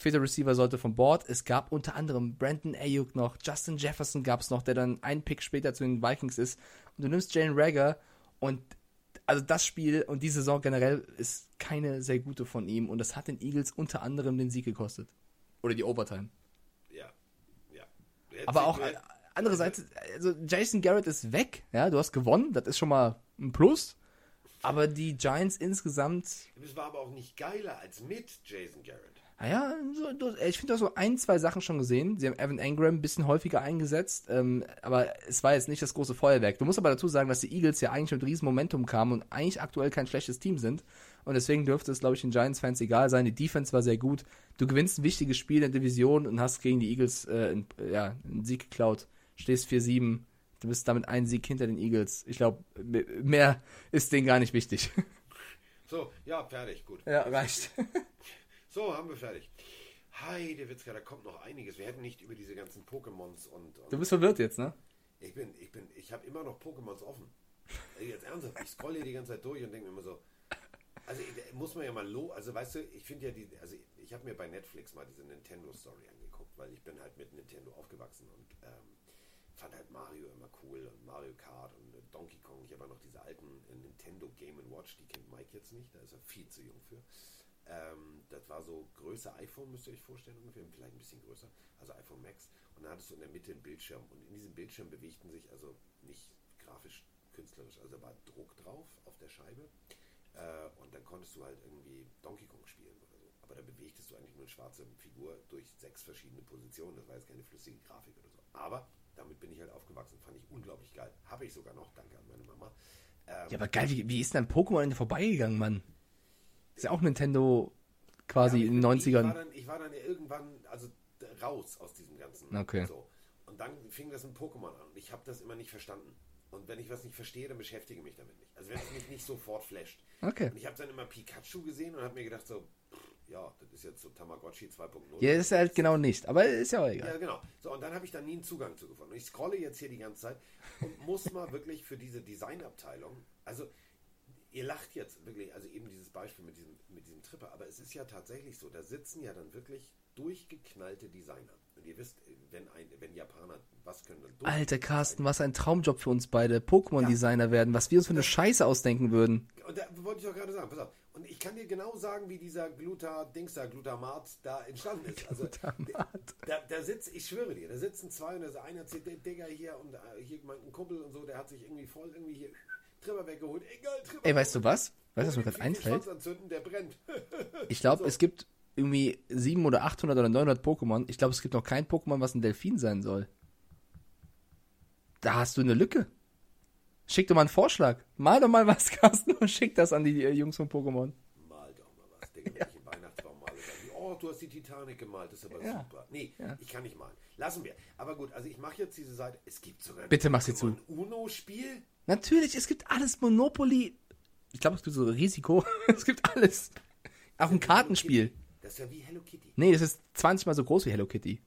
Vierter Receiver sollte vom Board. Es gab unter anderem Brandon Ayuk noch, Justin Jefferson gab es noch, der dann einen Pick später zu den Vikings ist. Und du nimmst Jalen Rager und also das Spiel und die Saison generell ist keine sehr gute von ihm und das hat den Eagles unter anderem den Sieg gekostet. Oder die Overtime. Ja. ja. Aber auch andererseits, also Jason Garrett ist weg, ja, du hast gewonnen, das ist schon mal ein Plus. Aber die Giants insgesamt, Es war aber auch nicht geiler als mit Jason Garrett. Naja, so, du- ich finde, hast so ein, zwei Sachen schon gesehen. Sie haben Evan Engram ein bisschen häufiger eingesetzt, ähm, aber es war jetzt nicht das große Feuerwerk. Du musst aber dazu sagen, dass die Eagles ja eigentlich mit riesen Momentum kamen und eigentlich aktuell kein schlechtes Team sind. Und deswegen dürfte es, glaube ich, den Giants-Fans egal sein. Die Defense war sehr gut. Du gewinnst ein wichtiges Spiel in der Division und hast gegen die Eagles äh, einen, ja, einen Sieg geklaut. Stehst 4-7. Du bist damit einen Sieg hinter den Eagles. Ich glaube, mehr ist denen gar nicht wichtig. So, ja, fertig, gut. ja, reicht. So, haben wir fertig. Heide Witzka, da kommt noch einiges. Wir hätten nicht über diese ganzen Pokémons und, und Du bist verwirrt jetzt, ne? ich bin, ich bin, ich habe immer noch Pokémons offen. Ey, Jetzt ernsthaft, ich scroll hier die ganze Zeit durch und denke mir immer so, also ich- muss man ja mal lo, also weißt du, ich finde ja die, also ich habe mir bei Netflix mal diese Nintendo Story angeguckt, weil ich bin halt mit Nintendo aufgewachsen und ähm, fand halt Mario immer cool und Mario Kart und äh, Donkey Kong. Ich habe noch diese alten äh, Nintendo Game Watch, die kennt Mike jetzt nicht, da ist er viel zu jung für. Ähm, das war so Größe iPhone, müsst ihr euch vorstellen, ungefähr, vielleicht ein bisschen größer, also iPhone Max. Und dann hattest du in der Mitte einen Bildschirm und in diesem Bildschirm bewegten sich, also nicht grafisch, künstlerisch, also da war Druck drauf auf der Scheibe. Äh, und dann konntest du halt irgendwie Donkey Kong spielen oder so. Aber da bewegtest du eigentlich nur eine schwarze Figur durch sechs verschiedene Positionen. Das war jetzt keine flüssige Grafik oder so. Aber damit bin ich halt aufgewachsen. Fand ich unglaublich geil. Habe ich sogar noch, danke an meine Mama. Ähm, Ja, aber geil, wie, wie ist denn Pokémon an dir vorbeigegangen, Mann? Ist ja auch Nintendo quasi Ja, in den ich, Ich war, 90ern. dann, ich war dann irgendwann also raus aus diesem ganzen. Okay. So. Und dann fing das mit Pokémon an. Und ich habe das immer nicht verstanden. Und wenn ich was nicht verstehe, dann beschäftige mich damit nicht. Also wenn es mich nicht sofort flasht. Okay. Und ich habe dann immer Pikachu gesehen und habe mir gedacht so, ja, das ist jetzt so Tamagotchi 2.0. Ja, ist halt genau nicht, aber ist ja auch Ja, egal. genau. So, und dann habe ich da nie einen Zugang zu gefunden. Und ich scrolle jetzt hier die ganze Zeit und muss mal wirklich für diese Designabteilung, also ihr lacht jetzt wirklich, also eben dieses Beispiel mit diesem, mit diesem Tripper, aber es ist ja tatsächlich so, da sitzen ja dann wirklich durchgeknallte Designer. Und ihr wisst, wenn ein, wenn Japaner, was können dann Alter Carsten, was ein Traumjob für uns beide. Pokémon-Designer werden, was wir uns für eine Scheiße ausdenken würden. Und da wollte ich doch gerade sagen, pass auf. Und ich kann dir genau sagen, wie dieser Gluta, Dings da, Glutamat da entstanden ist. Also, Glutamat. Da, da sitzt, ich schwöre dir, da sitzen zwei und da ist einer erzählt, der Digger hier und äh, hier mein Kumpel und so, der hat sich irgendwie voll irgendwie hier Tripper weggeholt. Egal, Tripper. Ey, weißt du was? Weißt du, was mir gerade einfällt? Ich glaube, es gibt irgendwie 700 oder 800 oder 900 Pokémon. Ich glaube, es gibt noch kein Pokémon, was ein Delfin sein soll. Da hast du eine Lücke. Schick doch mal einen Vorschlag. Mal doch mal was, Carsten, und schick das an die äh, Jungs von Pokémon. Mal doch mal was, Digga, wenn ich einen Weihnachtsbaum male. Dann, die, oh, du hast die Titanic gemalt, das ist aber Ja. super. Nee, Ja. ich kann nicht malen. Lassen wir. Aber gut, also ich mache jetzt diese Seite. Es gibt sogar ein Bitte mach sie zu. Uno-Spiel. Natürlich, es gibt alles. Monopoly. Ich glaube, es gibt so Risiko. es gibt alles. Auch ein Kartenspiel. Das ist ja wie Hello Kitty. Nee, das ist 20 mal so groß wie Hello Kitty.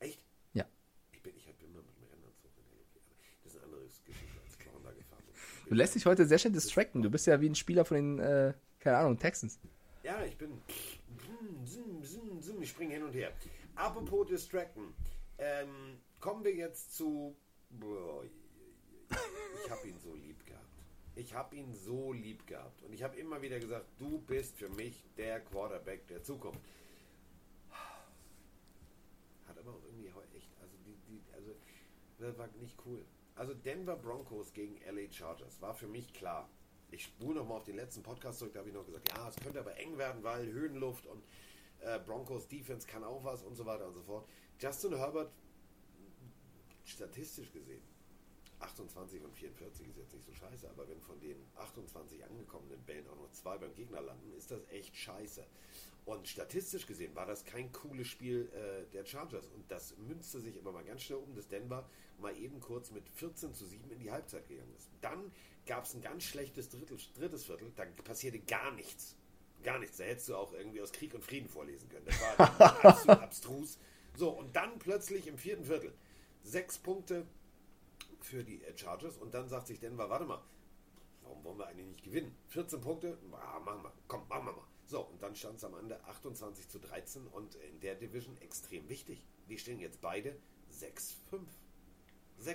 Echt? Ja. Ich bin, ich hab immer mit dem Rennanzug in Hello Kitty. Das ist ein anderes Geschichte als Clown da gefahren. Du lässt dich heute sehr schön distracten. Du bist ja wie ein Spieler von den, äh, keine Ahnung, Texans. Ja, ich bin. Ich springe hin und her. Apropos Distracten. Ähm, kommen wir jetzt zu. Ich habe ihn so lieb gehabt. Ich habe ihn so lieb gehabt. Und ich habe immer wieder gesagt, du bist für mich der Quarterback der Zukunft. Hat aber auch irgendwie echt, also die, die, also das war nicht cool. Also Denver Broncos gegen LA Chargers war für mich klar. Ich spule nochmal auf den letzten Podcast zurück, da habe ich noch gesagt, ja, es könnte aber eng werden, weil Höhenluft und äh, Broncos Defense kann auch was und so weiter und so fort. Justin Herbert, statistisch gesehen, 28 und 44 ist jetzt nicht so scheiße, aber wenn von den 28 angekommenen Bällen auch noch zwei beim Gegner landen, ist das echt scheiße. Und statistisch gesehen war das kein cooles Spiel äh, der Chargers. Und das münzte sich immer mal ganz schnell um, dass Denver mal eben kurz mit 14 zu 7 in die Halbzeit gegangen ist. Dann gab es ein ganz schlechtes Drittel, drittes Viertel, da passierte gar nichts. Gar nichts. Da hättest du auch irgendwie aus Krieg und Frieden vorlesen können. Das war absolut abstrus. So, und dann plötzlich im vierten Viertel sechs Punkte für die äh, Chargers und dann sagt sich Denver, warte mal, warum wollen wir eigentlich nicht gewinnen? 14 Punkte, ah, machen wir, komm, machen wir mal. So, und dann stand es am Ende 28 zu 13 und in der Division extrem wichtig. Die stehen jetzt beide 6-5. 6-5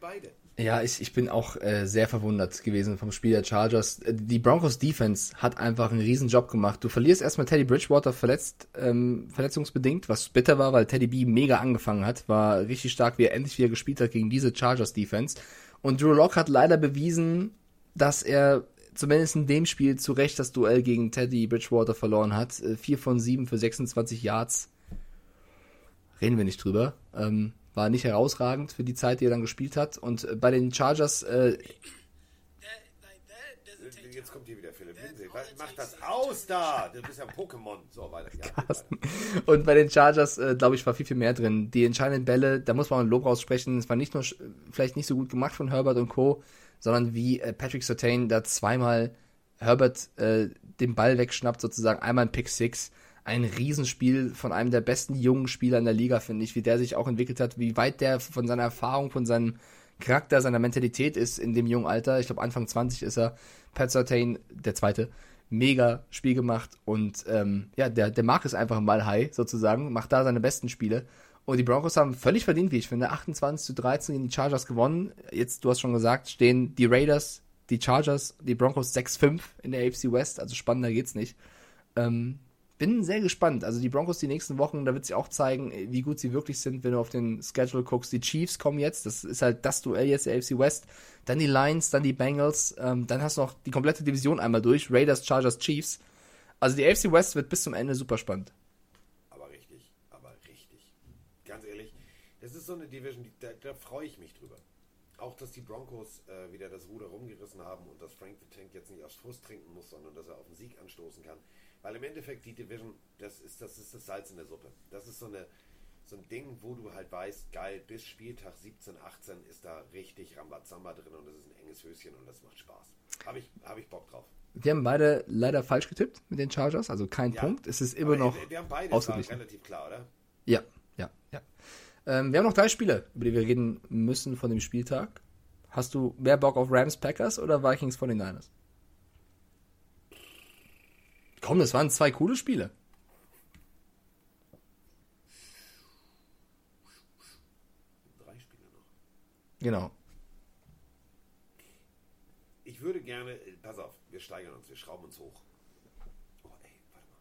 beide. Ja, ich, ich bin auch äh, sehr verwundert gewesen vom Spiel der Chargers. Äh, Die Broncos Defense hat einfach einen riesen Job gemacht. Du verlierst erstmal Teddy Bridgewater verletzt, ähm, verletzungsbedingt, was bitter war, weil Teddy B mega angefangen hat. War richtig stark, wie er endlich wieder gespielt hat gegen diese Chargers Defense. Und Drew Lock hat leider bewiesen, dass er zumindest in dem Spiel zu Recht das Duell gegen Teddy Bridgewater verloren hat. Äh, Vier von sieben für 26 Yards. Reden wir nicht drüber. Ähm, war nicht herausragend für die Zeit, die er dann gespielt hat. Und äh, bei den Chargers, äh, Jetzt kommt hier wieder Philipp Lindsay. Mach das aus da! Du bist ja ein Pokémon. So, weiter. Ja, und bei den Chargers, äh, glaube ich, war viel, viel mehr drin. Die entscheidenden Bälle, da muss man ein Lob raussprechen. Es war nicht nur vielleicht nicht so gut gemacht von Herbert und Co., sondern wie äh, Patrick Sertain da zweimal Herbert äh, den Ball wegschnappt, sozusagen einmal ein Pick Six. Ein Riesenspiel von einem der besten jungen Spieler in der Liga, finde ich, wie der sich auch entwickelt hat, wie weit der von seiner Erfahrung, von seinem Charakter, seiner Mentalität ist in dem jungen Alter. Ich glaube, Anfang 20 ist er. Pat Sertain, der zweite, mega Spiel gemacht und ähm, ja, der, der mag es einfach mal high sozusagen, macht da seine besten Spiele. Und die Broncos haben völlig verdient, wie ich finde, 28 zu 13 gegen die Chargers gewonnen. Jetzt, du hast schon gesagt, stehen die Raiders, die Chargers, die Broncos 6-5 in der AFC West, also spannender geht's nicht. Ähm, bin sehr gespannt. Also die Broncos die nächsten Wochen, da wird sich auch zeigen, wie gut sie wirklich sind, wenn du auf den Schedule guckst. Die Chiefs kommen jetzt, das ist halt das Duell jetzt der AFC West. Dann die Lions, dann die Bengals, ähm, dann hast du noch die komplette Division einmal durch. Raiders, Chargers, Chiefs. Also die AFC West wird bis zum Ende super spannend. Aber richtig, aber richtig. Ganz ehrlich, das ist so eine Division, da, da freue ich mich drüber. Auch, dass die Broncos äh, wieder das Ruder rumgerissen haben und dass Frank the Tank jetzt nicht aufs Frust trinken muss, sondern dass er auf den Sieg anstoßen kann. Weil im Endeffekt die Division, das ist das, ist das Salz in der Suppe. Das ist so eine, so ein Ding, wo du halt weißt, geil, bis Spieltag 17, 18 ist da richtig Rambazamba drin und das ist ein enges Höschen und das macht Spaß. Habe ich, hab ich Bock drauf. Wir haben beide leider falsch getippt mit den Chargers, also kein Ja. Punkt. Es ist immer noch wir, wir haben beide, relativ klar, oder? Ja, ja, ja. Ähm, wir haben noch drei Spiele, über die wir reden müssen von dem Spieltag. Hast du mehr Bock auf Rams Packers oder Vikings von den Niners? Komm, das waren zwei coole Spiele. Drei Spiele noch. Genau. Ich würde gerne, äh, pass auf, wir steigern uns, wir schrauben uns hoch. Oh, ey, warte mal.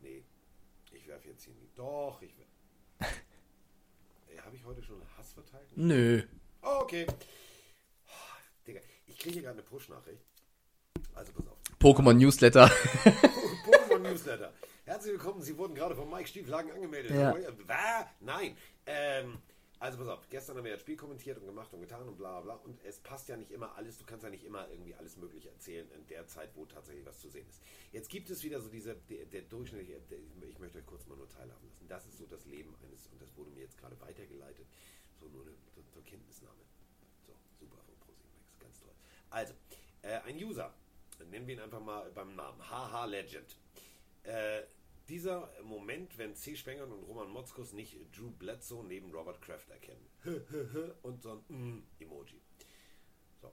Nee, ich werfe jetzt hier nicht. Doch, ich werfe. Habe ich heute schon Hass verteilt? Nö. Oh, okay. Kriege hier gerade eine Push-Nachricht. Also pass auf. Pokémon Newsletter. Pokémon Newsletter. Herzlich willkommen, Sie wurden gerade von Mike Stieflagen angemeldet. Ja. Nein. Ähm, also pass auf, gestern haben wir das Spiel kommentiert und gemacht und getan und bla bla. Und es passt ja nicht immer alles, du kannst ja nicht immer irgendwie alles Mögliche erzählen in der Zeit, wo tatsächlich was zu sehen ist. Jetzt gibt es wieder so diese, der, der durchschnittliche, der, ich möchte euch kurz mal nur teilhaben lassen. Das ist so das Leben eines, und das wurde mir jetzt gerade weitergeleitet, so nur eine, zur Kenntnisnahme. So, super von ProSimax, ganz toll. Also, äh, ein User, nennen wir ihn einfach mal beim Namen, Haha Legend. Äh, dieser Moment, wenn C. Spengern und Roman Motzkus nicht Drew Bledsoe neben Robert Kraft erkennen. und so ein Emoji. So,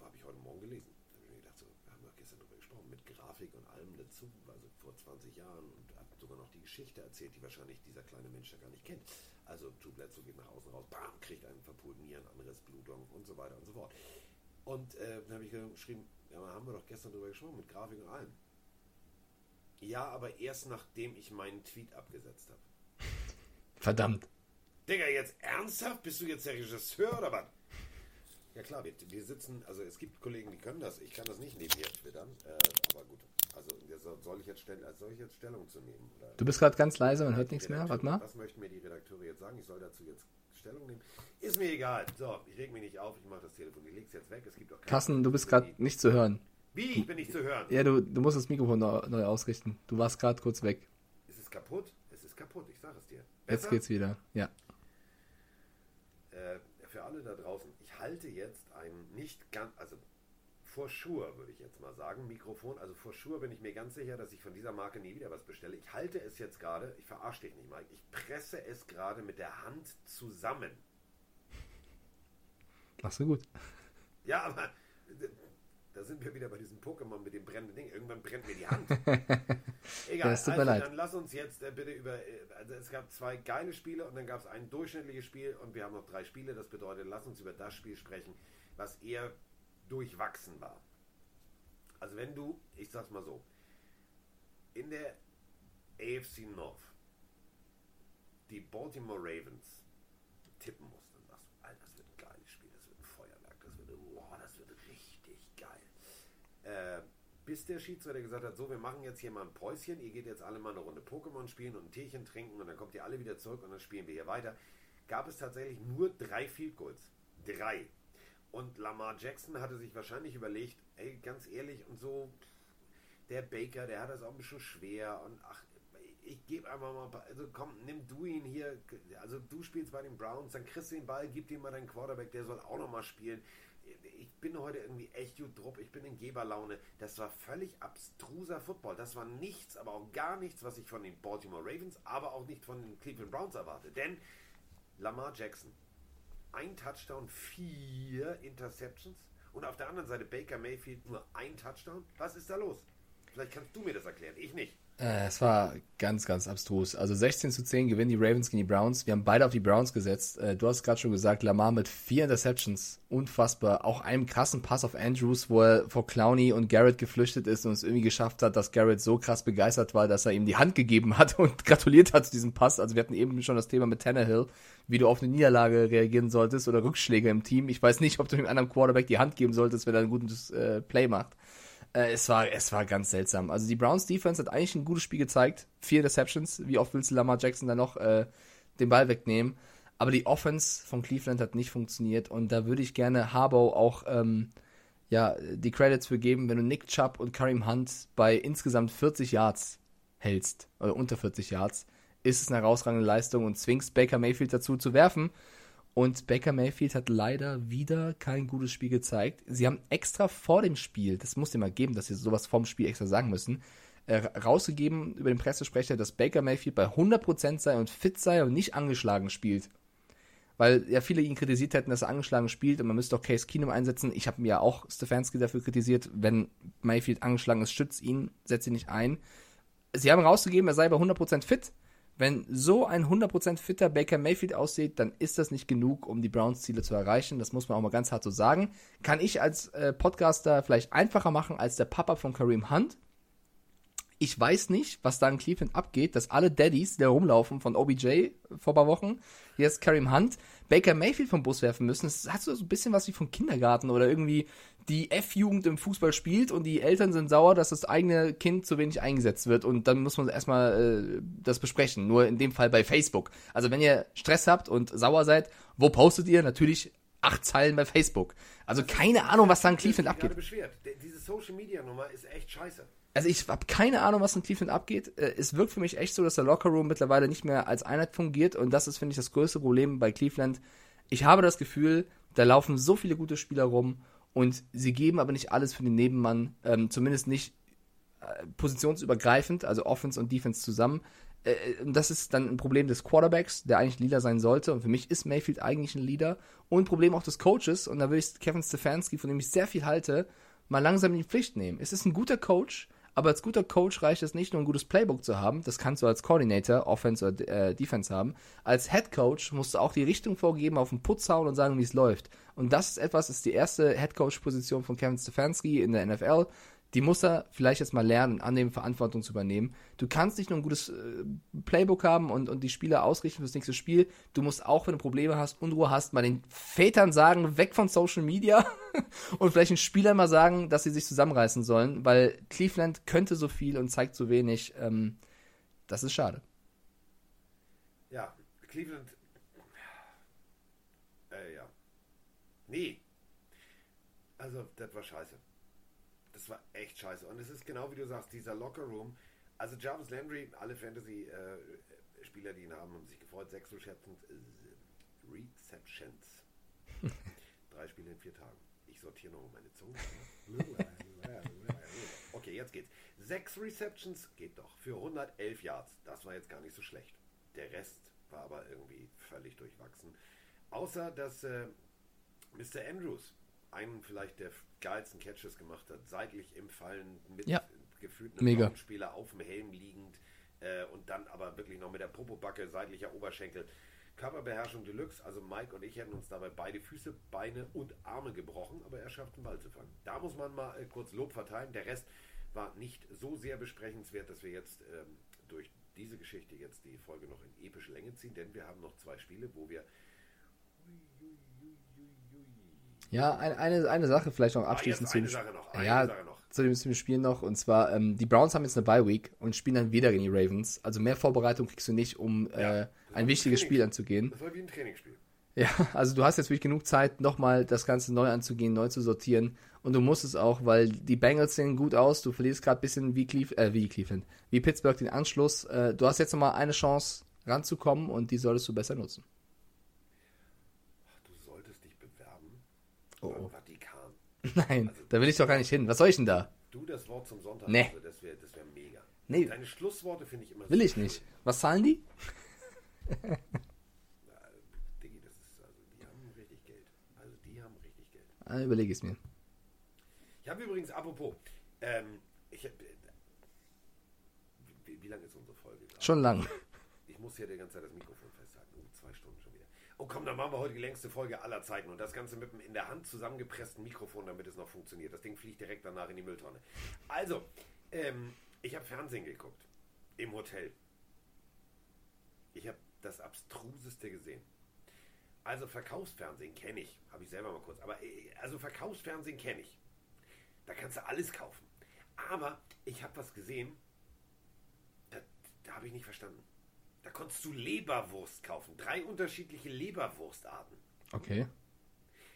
habe ich heute Morgen gelesen. Da habe ich mir gedacht, so, wir haben doch gestern darüber gesprochen, mit Grafik und allem dazu, also vor 20 Jahren und hat sogar noch die Geschichte erzählt, die wahrscheinlich dieser kleine Mensch ja gar nicht kennt. Also Drew Bledsoe geht nach außen raus, bam, kriegt einen verpulten Nieren, anderes Blutung und so weiter und so fort. Und äh, dann habe ich geschrieben, ja, haben wir doch gestern darüber gesprochen, mit Grafik und allem. Ja, aber erst nachdem ich meinen Tweet abgesetzt habe. Verdammt. Digga, jetzt ernsthaft? Bist du jetzt der Regisseur oder was? Ja klar, wir, wir sitzen, also es gibt Kollegen, die können das. Ich kann das nicht nebenher twittern. Äh, aber gut. Also soll- ich jetzt, stell, soll ich jetzt Stellung zu nehmen? Oder Du bist gerade ganz leise, man hört nichts mehr. Warte mal. Was möchten mir die Redakteure jetzt sagen? Ich soll dazu jetzt Stellung nehmen? Ist mir egal. So, ich reg mich nicht auf, ich mache das Telefon. Ich leg's jetzt weg. Es gibt auch Carsten, du bist gerade nicht zu hören. Wie? Ich bin nicht zu hören. Ja, du, du musst das Mikrofon neu, neu ausrichten. Du warst gerade kurz weg. Ist es kaputt? Es ist kaputt, ich sage es dir. Jetzt Besser? geht's wieder. Ja. äh, für alle da draußen, ich halte jetzt ein nicht ganz, also for sure würde ich jetzt mal sagen, Mikrofon, also for sure bin ich mir ganz sicher, dass ich von dieser Marke nie wieder was bestelle. Ich halte es jetzt gerade, ich verarsche dich nicht, Mike, ich presse es gerade mit der Hand zusammen. Machst du gut. Ja, aber äh, da sind wir wieder bei diesem Pokémon mit dem brennenden Ding. Irgendwann brennt mir die Hand. Egal, also dann lass uns jetzt äh, bitte über. Äh, also es gab zwei geile Spiele und dann gab es ein durchschnittliches Spiel und wir haben noch drei Spiele. Das bedeutet, lass uns über das Spiel sprechen, was eher durchwachsen war. Also wenn du, ich sag's mal so, in der AFC North die Baltimore Ravens tippen musst, dann sagst du, Alter, das wird ein geiles Spiel, das wird ein Feuerwerk, das wird, wow, das wird richtig geil. Äh, bis der Schiedsrichter gesagt hat, so, wir machen jetzt hier mal ein Päuschen, ihr geht jetzt alle mal eine Runde Pokémon spielen und ein Teechen trinken und dann kommt ihr alle wieder zurück und dann spielen wir hier weiter, gab es tatsächlich nur drei Field Goals. Drei. Und Lamar Jackson hatte sich wahrscheinlich überlegt, ey, ganz ehrlich und so, der Baker, der hat das auch ein bisschen schwer und ach, ich gebe einfach mal, also komm, nimm du ihn hier, also du spielst bei den Browns, dann kriegst du den Ball, gib ihm mal deinen Quarterback, der soll auch noch mal spielen. Ich bin heute irgendwie echt gut drauf, ich bin in Geberlaune. Das war völlig abstruser Football. Das war nichts, aber auch gar nichts, was ich von den Baltimore Ravens, aber auch nicht von den Cleveland Browns erwarte. Denn Lamar Jackson, ein Touchdown, vier Interceptions und auf der anderen Seite Baker Mayfield nur ein Touchdown. Was ist da los? Vielleicht kannst du mir das erklären, ich nicht. Äh, es war ganz, ganz abstrus. Also 16 zu 10 gewinnen die Ravens gegen die Browns. Wir haben beide auf die Browns gesetzt. Äh, du hast gerade schon gesagt, Lamar mit vier Interceptions. Unfassbar. Auch einem krassen Pass auf Andrews, wo er vor Clowney und Garrett geflüchtet ist und es irgendwie geschafft hat, dass Garrett so krass begeistert war, dass er ihm die Hand gegeben hat und gratuliert hat zu diesem Pass. Also wir hatten eben schon das Thema mit Tannehill, wie du auf eine Niederlage reagieren solltest oder Rückschläge im Team. Ich weiß nicht, ob du dem anderen Quarterback die Hand geben solltest, wenn er ein gutes äh, Play macht. Äh, es, war, es war ganz seltsam. Also die Browns Defense hat eigentlich ein gutes Spiel gezeigt. Vier Receptions. Wie oft willst du Lamar Jackson dann noch äh, den Ball wegnehmen? Aber die Offense von Cleveland hat nicht funktioniert. Und da würde ich gerne Harbaugh auch ähm, ja, die Credits für geben, wenn du Nick Chubb und Kareem Hunt bei insgesamt 40 Yards hältst, oder unter 40 Yards, ist es eine herausragende Leistung und zwingst Baker Mayfield dazu zu werfen. Und Baker Mayfield hat leider wieder kein gutes Spiel gezeigt. Sie haben extra vor dem Spiel, das muss mal geben, dass sie sowas vorm Spiel extra sagen müssen, äh, rausgegeben über den Pressesprecher, dass Baker Mayfield bei 100% sei und fit sei und nicht angeschlagen spielt. Weil ja viele ihn kritisiert hätten, dass er angeschlagen spielt und man müsste auch Case Keenum einsetzen. Ich habe mir ja auch Stefanski dafür kritisiert, wenn Mayfield angeschlagen ist, stützt ihn, setzt ihn nicht ein. Sie haben rausgegeben, er sei bei 100% fit. Wenn so ein 100% fitter Baker Mayfield aussieht, dann ist das nicht genug, um die Browns Ziele zu erreichen. Das muss man auch mal ganz hart so sagen. Kann ich als äh, Podcaster vielleicht einfacher machen als der Papa von Kareem Hunt? Ich weiß nicht, was da in Cleveland abgeht, dass alle Daddies, die da rumlaufen von OBJ vor paar Wochen, hier ist Kareem Hunt, Baker Mayfield vom Bus werfen müssen. Das hat so ein bisschen was wie vom Kindergarten oder irgendwie die F-Jugend im Fußball spielt und die Eltern sind sauer, dass das eigene Kind zu wenig eingesetzt wird und dann muss man erstmal äh, das besprechen. Nur in dem Fall bei Facebook. Also wenn ihr Stress habt und sauer seid, wo postet ihr? Natürlich acht Zeilen bei Facebook. Also keine Ahnung, was da in Cleveland gerade abgeht. beschwert. Diese Social Media Nummer ist echt scheiße. Also ich habe keine Ahnung, was in Cleveland abgeht. Äh, Es wirkt für mich echt so, dass der Lockerroom mittlerweile nicht mehr als Einheit fungiert und das ist, finde ich, das größte Problem bei Cleveland. Ich habe das Gefühl, da laufen so viele gute Spieler rum und sie geben aber nicht alles für den Nebenmann, ähm, zumindest nicht äh, positionsübergreifend, also Offense und Defense zusammen. Äh, und das ist dann ein Problem des Quarterbacks, der eigentlich Leader sein sollte. Und für mich ist Mayfield eigentlich ein Leader. Und ein Problem auch des Coaches. Und da will ich Kevin Stefanski, von dem ich sehr viel halte, mal langsam in die Pflicht nehmen. Es ist ein guter Coach, aber als guter Coach reicht es nicht nur ein gutes Playbook zu haben. Das kannst du als Coordinator, Offense oder äh, Defense haben. Als Head Coach musst du auch die Richtung vorgeben, auf den Putz hauen und sagen, wie es läuft. Und das ist etwas, das ist die erste Head Coach Position von Kevin Stefanski in der NFL. Die muss er vielleicht jetzt mal lernen, annehmen, Verantwortung zu übernehmen. Du kannst nicht nur ein gutes äh, Playbook haben und, und die Spieler ausrichten fürs nächste Spiel. Du musst auch, wenn du Probleme hast, Unruhe hast, mal den Vätern sagen, weg von Social Media und vielleicht den Spielern mal sagen, dass sie sich zusammenreißen sollen, weil Cleveland könnte so viel und zeigt so wenig. Ähm, das ist schade. Ja, Cleveland. Äh, ja. Nee. Also, das war scheiße. War echt scheiße. Und es ist genau wie du sagst, dieser Locker-Room. Also, Jarvis Landry, alle Fantasy-Spieler, die ihn haben, haben sich gefreut. Sechs Receptions. äh, Receptions. Drei Spiele in vier Tagen. Ich sortiere noch meine Zunge. Okay, jetzt geht's. Sechs Receptions geht doch. Für 111 Yards. Das war jetzt gar nicht so schlecht. Der Rest war aber irgendwie völlig durchwachsen. Außer, dass äh, Mr. Andrews einen vielleicht der geilsten Catches gemacht hat. Seitlich im Fallen mit Ja. gefühlt einem. Spieler auf dem Helm liegend äh, und dann aber wirklich noch mit der Popobacke, seitlicher Oberschenkel. Körperbeherrschung Deluxe, also Mike und ich hätten uns dabei beide Füße, Beine und Arme gebrochen, aber er schafft den Ball zu fangen. Da muss man mal äh, kurz Lob verteilen. Der Rest war nicht so sehr besprechenswert, dass wir jetzt ähm, durch diese Geschichte jetzt die Folge noch in epische Länge ziehen, denn wir haben noch zwei Spiele, wo wir Ja, ein, eine, eine Sache vielleicht noch abschließend Ah, zu, Sache noch, eine ja, Sache noch. zu dem, zu dem Spiel noch. Und zwar, ähm, die Browns haben jetzt eine Bye Week und spielen dann wieder gegen die Ravens. Also mehr Vorbereitung kriegst du nicht, um Ja, äh, ein wichtiges Training- Spiel anzugehen. Das war wie ein Trainingsspiel. Ja, also du hast jetzt wirklich genug Zeit, nochmal das Ganze neu anzugehen, neu zu sortieren. Und du musst es auch, weil die Bengals sehen gut aus. Du verlierst gerade ein bisschen wie, Cleve äh, wie Cleveland, wie Pittsburgh den Anschluss. Äh, du hast jetzt nochmal eine Chance ranzukommen und die solltest du besser nutzen. Du solltest dich bewerben Oh, oh. Vatikan. Nein, da will ich doch gar nicht hin. Was soll ich denn da? Du das Wort zum Sonntag, Nee. also das wäre wär mega. Nee. Deine Schlussworte finde ich immer Will so ich schön. nicht. Was zahlen die? Diggi, das ist, also die haben richtig Geld. Also die haben richtig Geld. Ah, überlege ich es mir. Ich habe übrigens, apropos, ähm, ich äh, wie, wie lange ist unsere Folge? gerade? Schon lang. Ich muss hier die ganze Zeit das Mikrofon festhalten. Oh, zwei Stunden schon wieder. Oh komm, dann machen wir heute die längste Folge aller Zeiten. Und das Ganze mit dem in der Hand zusammengepressten Mikrofon, damit es noch funktioniert. Das Ding fliegt direkt danach in die Mülltonne. Also, ähm, ich habe Fernsehen geguckt. Im Hotel. Ich habe das Abstruseste gesehen. Also Verkaufsfernsehen kenne ich. Habe ich selber mal kurz. Aber äh, also Verkaufsfernsehen kenne ich. Da kannst du alles kaufen. Aber ich habe was gesehen, da, da habe ich nicht verstanden. Da konntest du Leberwurst kaufen. Drei unterschiedliche Leberwurstarten. Okay.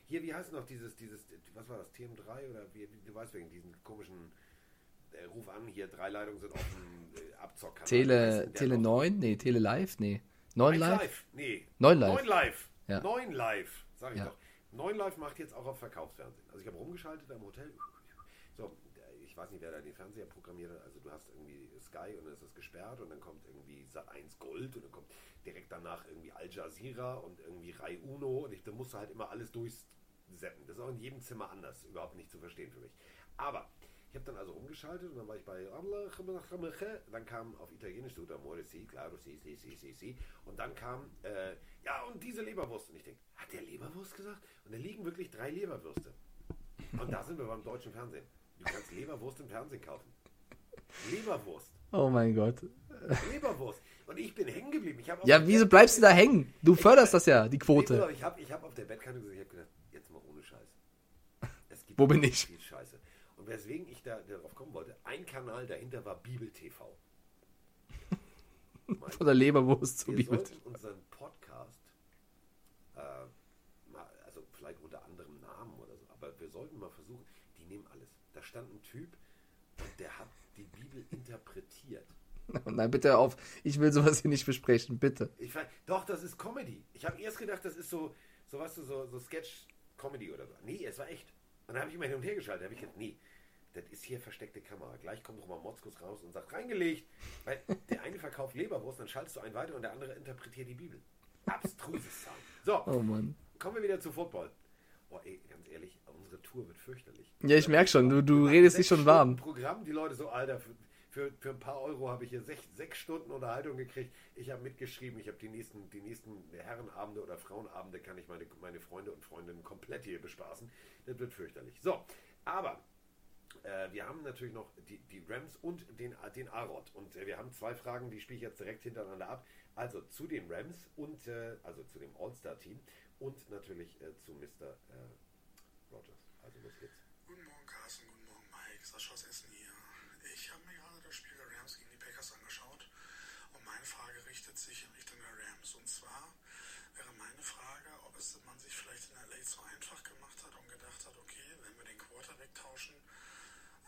Hier, wie heißt noch dieses, dieses, was war das, TM3 oder wie, wie- du weißt wegen diesen komischen äh, ruf an, hier drei Leitungen sind offen, äh, Abzockkanal. Tele, Tele noch? 9? Nee, Tele Live? Nee. 9 Eins Live? Nee. 9 Live. 9 Live. Ja. 9 Live, sag ich Ja. doch. 9 Live macht jetzt auch auf Verkaufsfernsehen. Also ich habe rumgeschaltet im Hotel. Ich weiß nicht, wer da den Fernseher programmiert hat. Also du hast irgendwie Sky und dann ist es gesperrt und dann kommt irgendwie Sat 1 Gold und dann kommt direkt danach irgendwie Al Jazeera und irgendwie Rai Uno und ich, da musst du halt immer alles durchseppen. Das ist auch in jedem Zimmer anders, überhaupt nicht zu verstehen für mich. Aber ich habe dann also umgeschaltet und dann war ich bei dann kam auf Italienisch Tutta Amore, si, claro, si, si, si, si, si. Und dann kam, äh, ja, und diese Leberwurst. Und ich denke, hat der Leberwurst gesagt? Und da liegen wirklich drei Leberwürste. Und da sind wir beim deutschen Fernsehen. Du kannst Leberwurst im Fernsehen kaufen. Leberwurst. Oh mein Gott. Leberwurst. Und ich bin hängen geblieben. Ja, wieso bleibst du da hängen? Du förderst das ja, die Quote. Ich habe ich hab auf der Bettkante gesagt, ich habe gedacht, jetzt mal ohne Scheiß. Es gibt Wo bin ich? Viel Scheiße. Und weswegen ich da darauf kommen wollte, ein Kanal dahinter war Bibel TV. Mein Von der Leberwurst wir Bibel. sollten unseren Podcast, äh, mal, also vielleicht unter anderem Namen oder so, aber wir sollten mal versuchen. Da stand ein Typ, und der hat die Bibel interpretiert. Nein, bitte auf. Ich will sowas hier nicht besprechen, bitte. Ich weiß, doch, das ist Comedy. Ich habe erst gedacht, das ist so, so du, so, so Sketch-Comedy oder so. Nee, es war echt. Und dann habe ich immer hin und her geschaltet. Da habe ich gedacht, nee, das ist hier versteckte Kamera. Gleich kommt noch mal Motzkus raus und sagt, reingelegt. Weil der eine verkauft Leberwurst, dann schaltest du einen weiter und der andere interpretiert die Bibel. Abstruses Sound. So, Oh Mann. kommen wir wieder zu Football. Oh, ey, ganz ehrlich, Tour wird fürchterlich. Ja, ich merk schon, du- du redest sechs dich schon warm. Programm, die Leute so, Alter, für, für, für ein paar Euro habe ich hier sech, sechs Stunden Unterhaltung gekriegt. Ich habe mitgeschrieben, ich habe die nächsten, die nächsten Herrenabende oder Frauenabende, kann ich meine, meine Freunde und Freundinnen komplett hier bespaßen. Das wird fürchterlich. So, aber äh, wir haben natürlich noch die, die Rams und den, den A-Rod. Und äh, wir haben zwei Fragen, die spiele ich jetzt direkt hintereinander ab. Also zu den Rams und äh, also zu dem All-Star-Team und natürlich äh, zu Mr. Also los geht's. Guten Morgen, Carsten. Guten Morgen, Mike. Sascha aus Essen hier. Ich habe mir gerade das Spiel der Rams gegen die Packers angeschaut und meine Frage richtet sich in Richtung der Rams. Und zwar wäre meine Frage, ob es man sich vielleicht in LA zu einfach gemacht hat und gedacht hat, okay, wenn wir den Quarterback tauschen,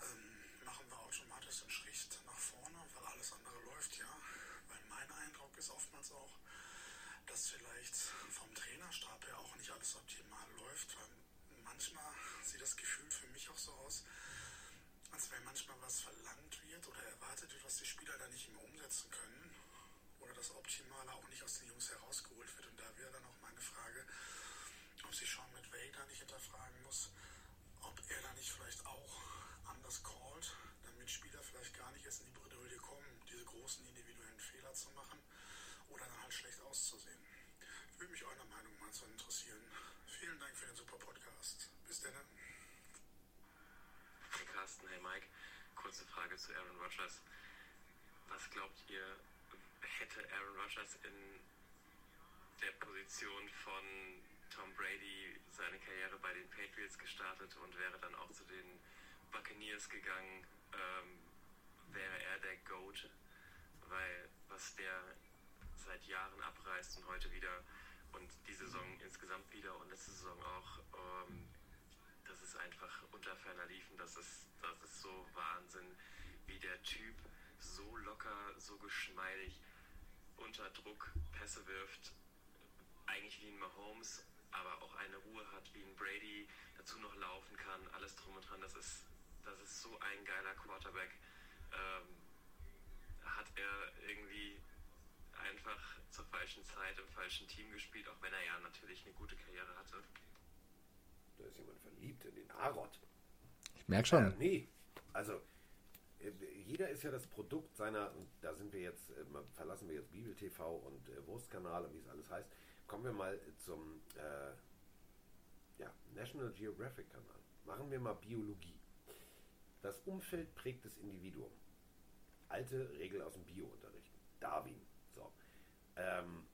ähm, machen wir automatisch den Schritt nach vorne, weil alles andere läuft ja. Weil mein Eindruck ist oftmals auch, dass vielleicht vom Trainerstab her auch nicht alles optimal läuft, weil manchmal sieht das Gefühl für mich auch so aus, als wenn manchmal was verlangt wird oder erwartet wird, was die Spieler dann nicht mehr umsetzen können oder das Optimale auch nicht aus den Jungs herausgeholt wird. Und da wäre dann auch meine Frage, ob sich Sean McVay da nicht hinterfragen muss, ob er da nicht vielleicht auch anders callt, damit Spieler vielleicht gar nicht erst in die Bredouille kommen, diese großen individuellen Fehler zu machen oder dann halt schlecht auszusehen. Würde mich eurer Meinung mal zu interessieren. Vielen Dank für den super Podcast. Bis dann. Hey Carsten, hey Mike. Kurze Frage zu Aaron Rodgers. Was glaubt ihr, hätte Aaron Rodgers in der Position von Tom Brady seine Karriere bei den Patriots gestartet und wäre dann auch zu den Buccaneers gegangen, ähm, wäre er der GOAT, weil was der seit Jahren abreißt und heute wieder und die Saison insgesamt wieder und letzte Saison auch, ähm, das ist einfach unter ferner Liefen, das ist, das ist so Wahnsinn, wie der Typ so locker, so geschmeidig unter Druck Pässe wirft, eigentlich wie ein Mahomes, aber auch eine Ruhe hat wie ein Brady, dazu noch laufen kann, alles drum und dran, das ist, das ist so ein geiler Quarterback. Ähm, hat er irgendwie einfach zur falschen Zeit im falschen Team gespielt, auch wenn er ja natürlich eine gute Karriere hatte. Da ist jemand verliebt in den A-Rod. Ich merk Äh, schon. nee, also äh, jeder ist ja das Produkt seiner, und da sind wir jetzt, äh, verlassen wir jetzt Bibel TV und äh, Wurstkanal und wie es alles heißt, kommen wir mal zum äh, ja, National Geographic Kanal. Machen wir mal Biologie. Das Umfeld prägt das Individuum. Alte Regel aus dem Biounterricht. Darwin. Ähm,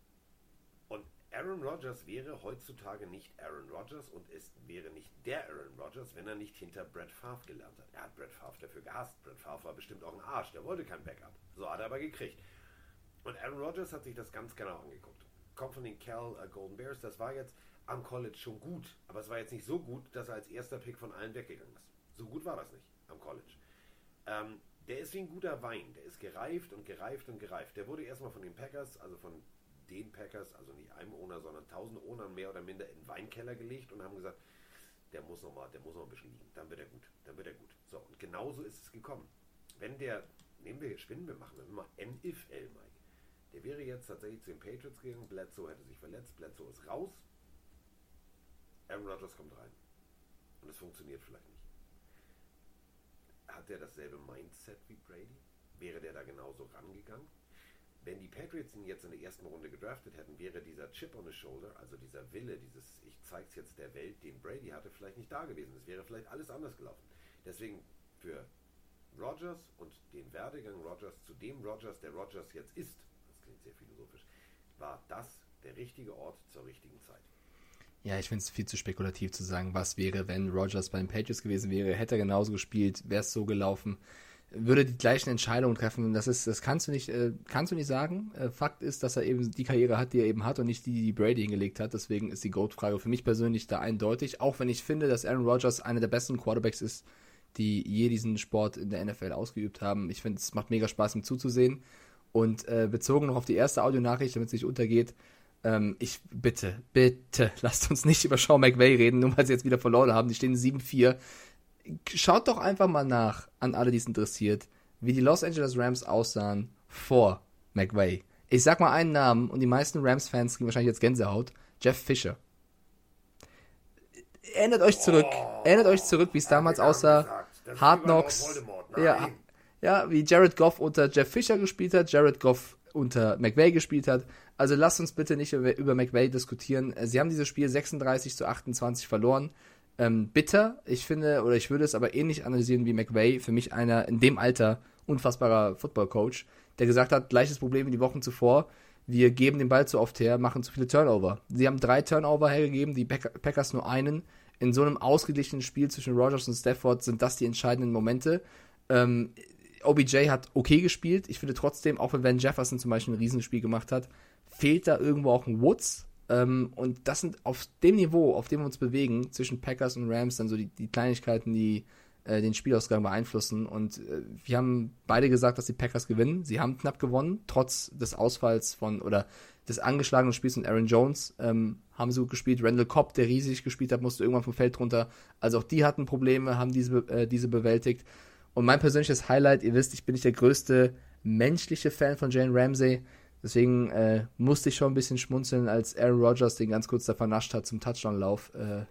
und Aaron Rodgers wäre heutzutage nicht Aaron Rodgers und es wäre nicht der Aaron Rodgers, wenn er nicht hinter Brett Favre gelernt hat. Er hat Brett Favre dafür gehasst. Brett Favre war bestimmt auch ein Arsch, der wollte kein Backup. So hat er aber gekriegt. Und Aaron Rodgers hat sich das ganz genau angeguckt. Kommt von den Cal äh, Golden Bears, das war jetzt am College schon gut, aber es war jetzt nicht so gut, dass er als erster Pick von allen weggegangen ist. So gut war das nicht am College. Ähm, der ist wie ein guter Wein. Der ist gereift und gereift und gereift. Der wurde erstmal von den Packers, also von den Packers, also nicht einem Owner, sondern tausend Ownern mehr oder minder in den Weinkeller gelegt und haben gesagt, der muss noch mal, der muss noch ein bisschen liegen. Dann wird er gut. Dann wird er gut. So, und genauso ist es gekommen. Wenn der, nehmen wir, spinnen wir, machen wir mal NFL, Mike. Der wäre jetzt tatsächlich zu den Patriots gegangen. Bledsoe hätte sich verletzt. Bledsoe ist raus. Aaron Rodgers kommt rein. Und es funktioniert vielleicht nicht. Hat der dasselbe Mindset wie Brady? Wäre der da genauso rangegangen? Wenn die Patriots ihn jetzt in der ersten Runde gedraftet hätten, wäre dieser Chip on the Shoulder, also dieser Wille, dieses Ich zeig's jetzt der Welt, den Brady hatte, vielleicht nicht da gewesen. Es wäre vielleicht alles anders gelaufen. Deswegen für Rodgers und den Werdegang Rodgers zu dem Rodgers, der Rodgers jetzt ist, das klingt sehr philosophisch, war das der richtige Ort zur richtigen Zeit. Ja, ich finde es viel zu spekulativ zu sagen, was wäre, wenn Rodgers bei den Patriots gewesen wäre, hätte er genauso gespielt, wäre es so gelaufen, würde die gleichen Entscheidungen treffen. Das ist, das kannst du nicht, äh, kannst du nicht sagen. Äh, Fakt ist, dass er eben die Karriere hat, die er eben hat und nicht die, die Brady hingelegt hat. Deswegen ist die Goat-Frage für mich persönlich da eindeutig. Auch wenn ich finde, dass Aaron Rodgers einer der besten Quarterbacks ist, die je diesen Sport in der NFL ausgeübt haben. Ich finde, es macht mega Spaß, ihm zuzusehen. Und äh, bezogen noch auf die erste Audionachricht, damit es nicht untergeht, ähm, ich bitte, bitte, lasst uns nicht über Sean McVay reden, nur weil sie jetzt wieder verloren haben. Die stehen 7-4. Schaut doch einfach mal nach, an alle, die es interessiert, wie die Los Angeles Rams aussahen vor McVay. Ich sag mal einen Namen und die meisten Rams-Fans kriegen wahrscheinlich jetzt Gänsehaut. Jeff Fisher. Erinnert euch zurück. Oh, Erinnert euch zurück, wie es damals aussah. Hard Knocks. Ja, ja, wie Jared Goff unter Jeff Fisher gespielt hat, Jared Goff unter McVay gespielt hat. Also lasst uns bitte nicht über, über McVay diskutieren. Sie haben dieses Spiel 36 zu 28 verloren. Ähm, bitter, ich finde, oder ich würde es aber ähnlich analysieren wie McVay. Für mich einer in dem Alter unfassbarer Football-Coach, der gesagt hat, gleiches Problem wie die Wochen zuvor. Wir geben den Ball zu oft her, machen zu viele Turnover. Sie haben drei Turnover hergegeben, die Pack- Packers nur einen. In so einem ausgeglichenen Spiel zwischen Rogers und Stafford sind das die entscheidenden Momente. Ähm, OBJ hat okay gespielt. Ich finde trotzdem, auch wenn Van Jefferson zum Beispiel ein Riesenspiel gemacht hat, fehlt da irgendwo auch ein Woods. Ähm, und das sind auf dem Niveau, auf dem wir uns bewegen, zwischen Packers und Rams, dann so die, die Kleinigkeiten, die äh, den Spielausgang beeinflussen. Und äh, wir haben beide gesagt, dass die Packers gewinnen. Sie haben knapp gewonnen, trotz des Ausfalls von oder des angeschlagenen Spiels von Aaron Jones. Ähm, haben sie gut gespielt. Randall Cobb, der riesig gespielt hat, musste irgendwann vom Feld runter. Also auch die hatten Probleme, haben diese, äh, diese bewältigt. Und mein persönliches Highlight, ihr wisst, ich bin nicht der größte menschliche Fan von Jane Ramsey. Deswegen äh, musste ich schon ein bisschen schmunzeln, als Aaron Rodgers den ganz kurz da vernascht hat zum Touchdown-Lauf. Äh,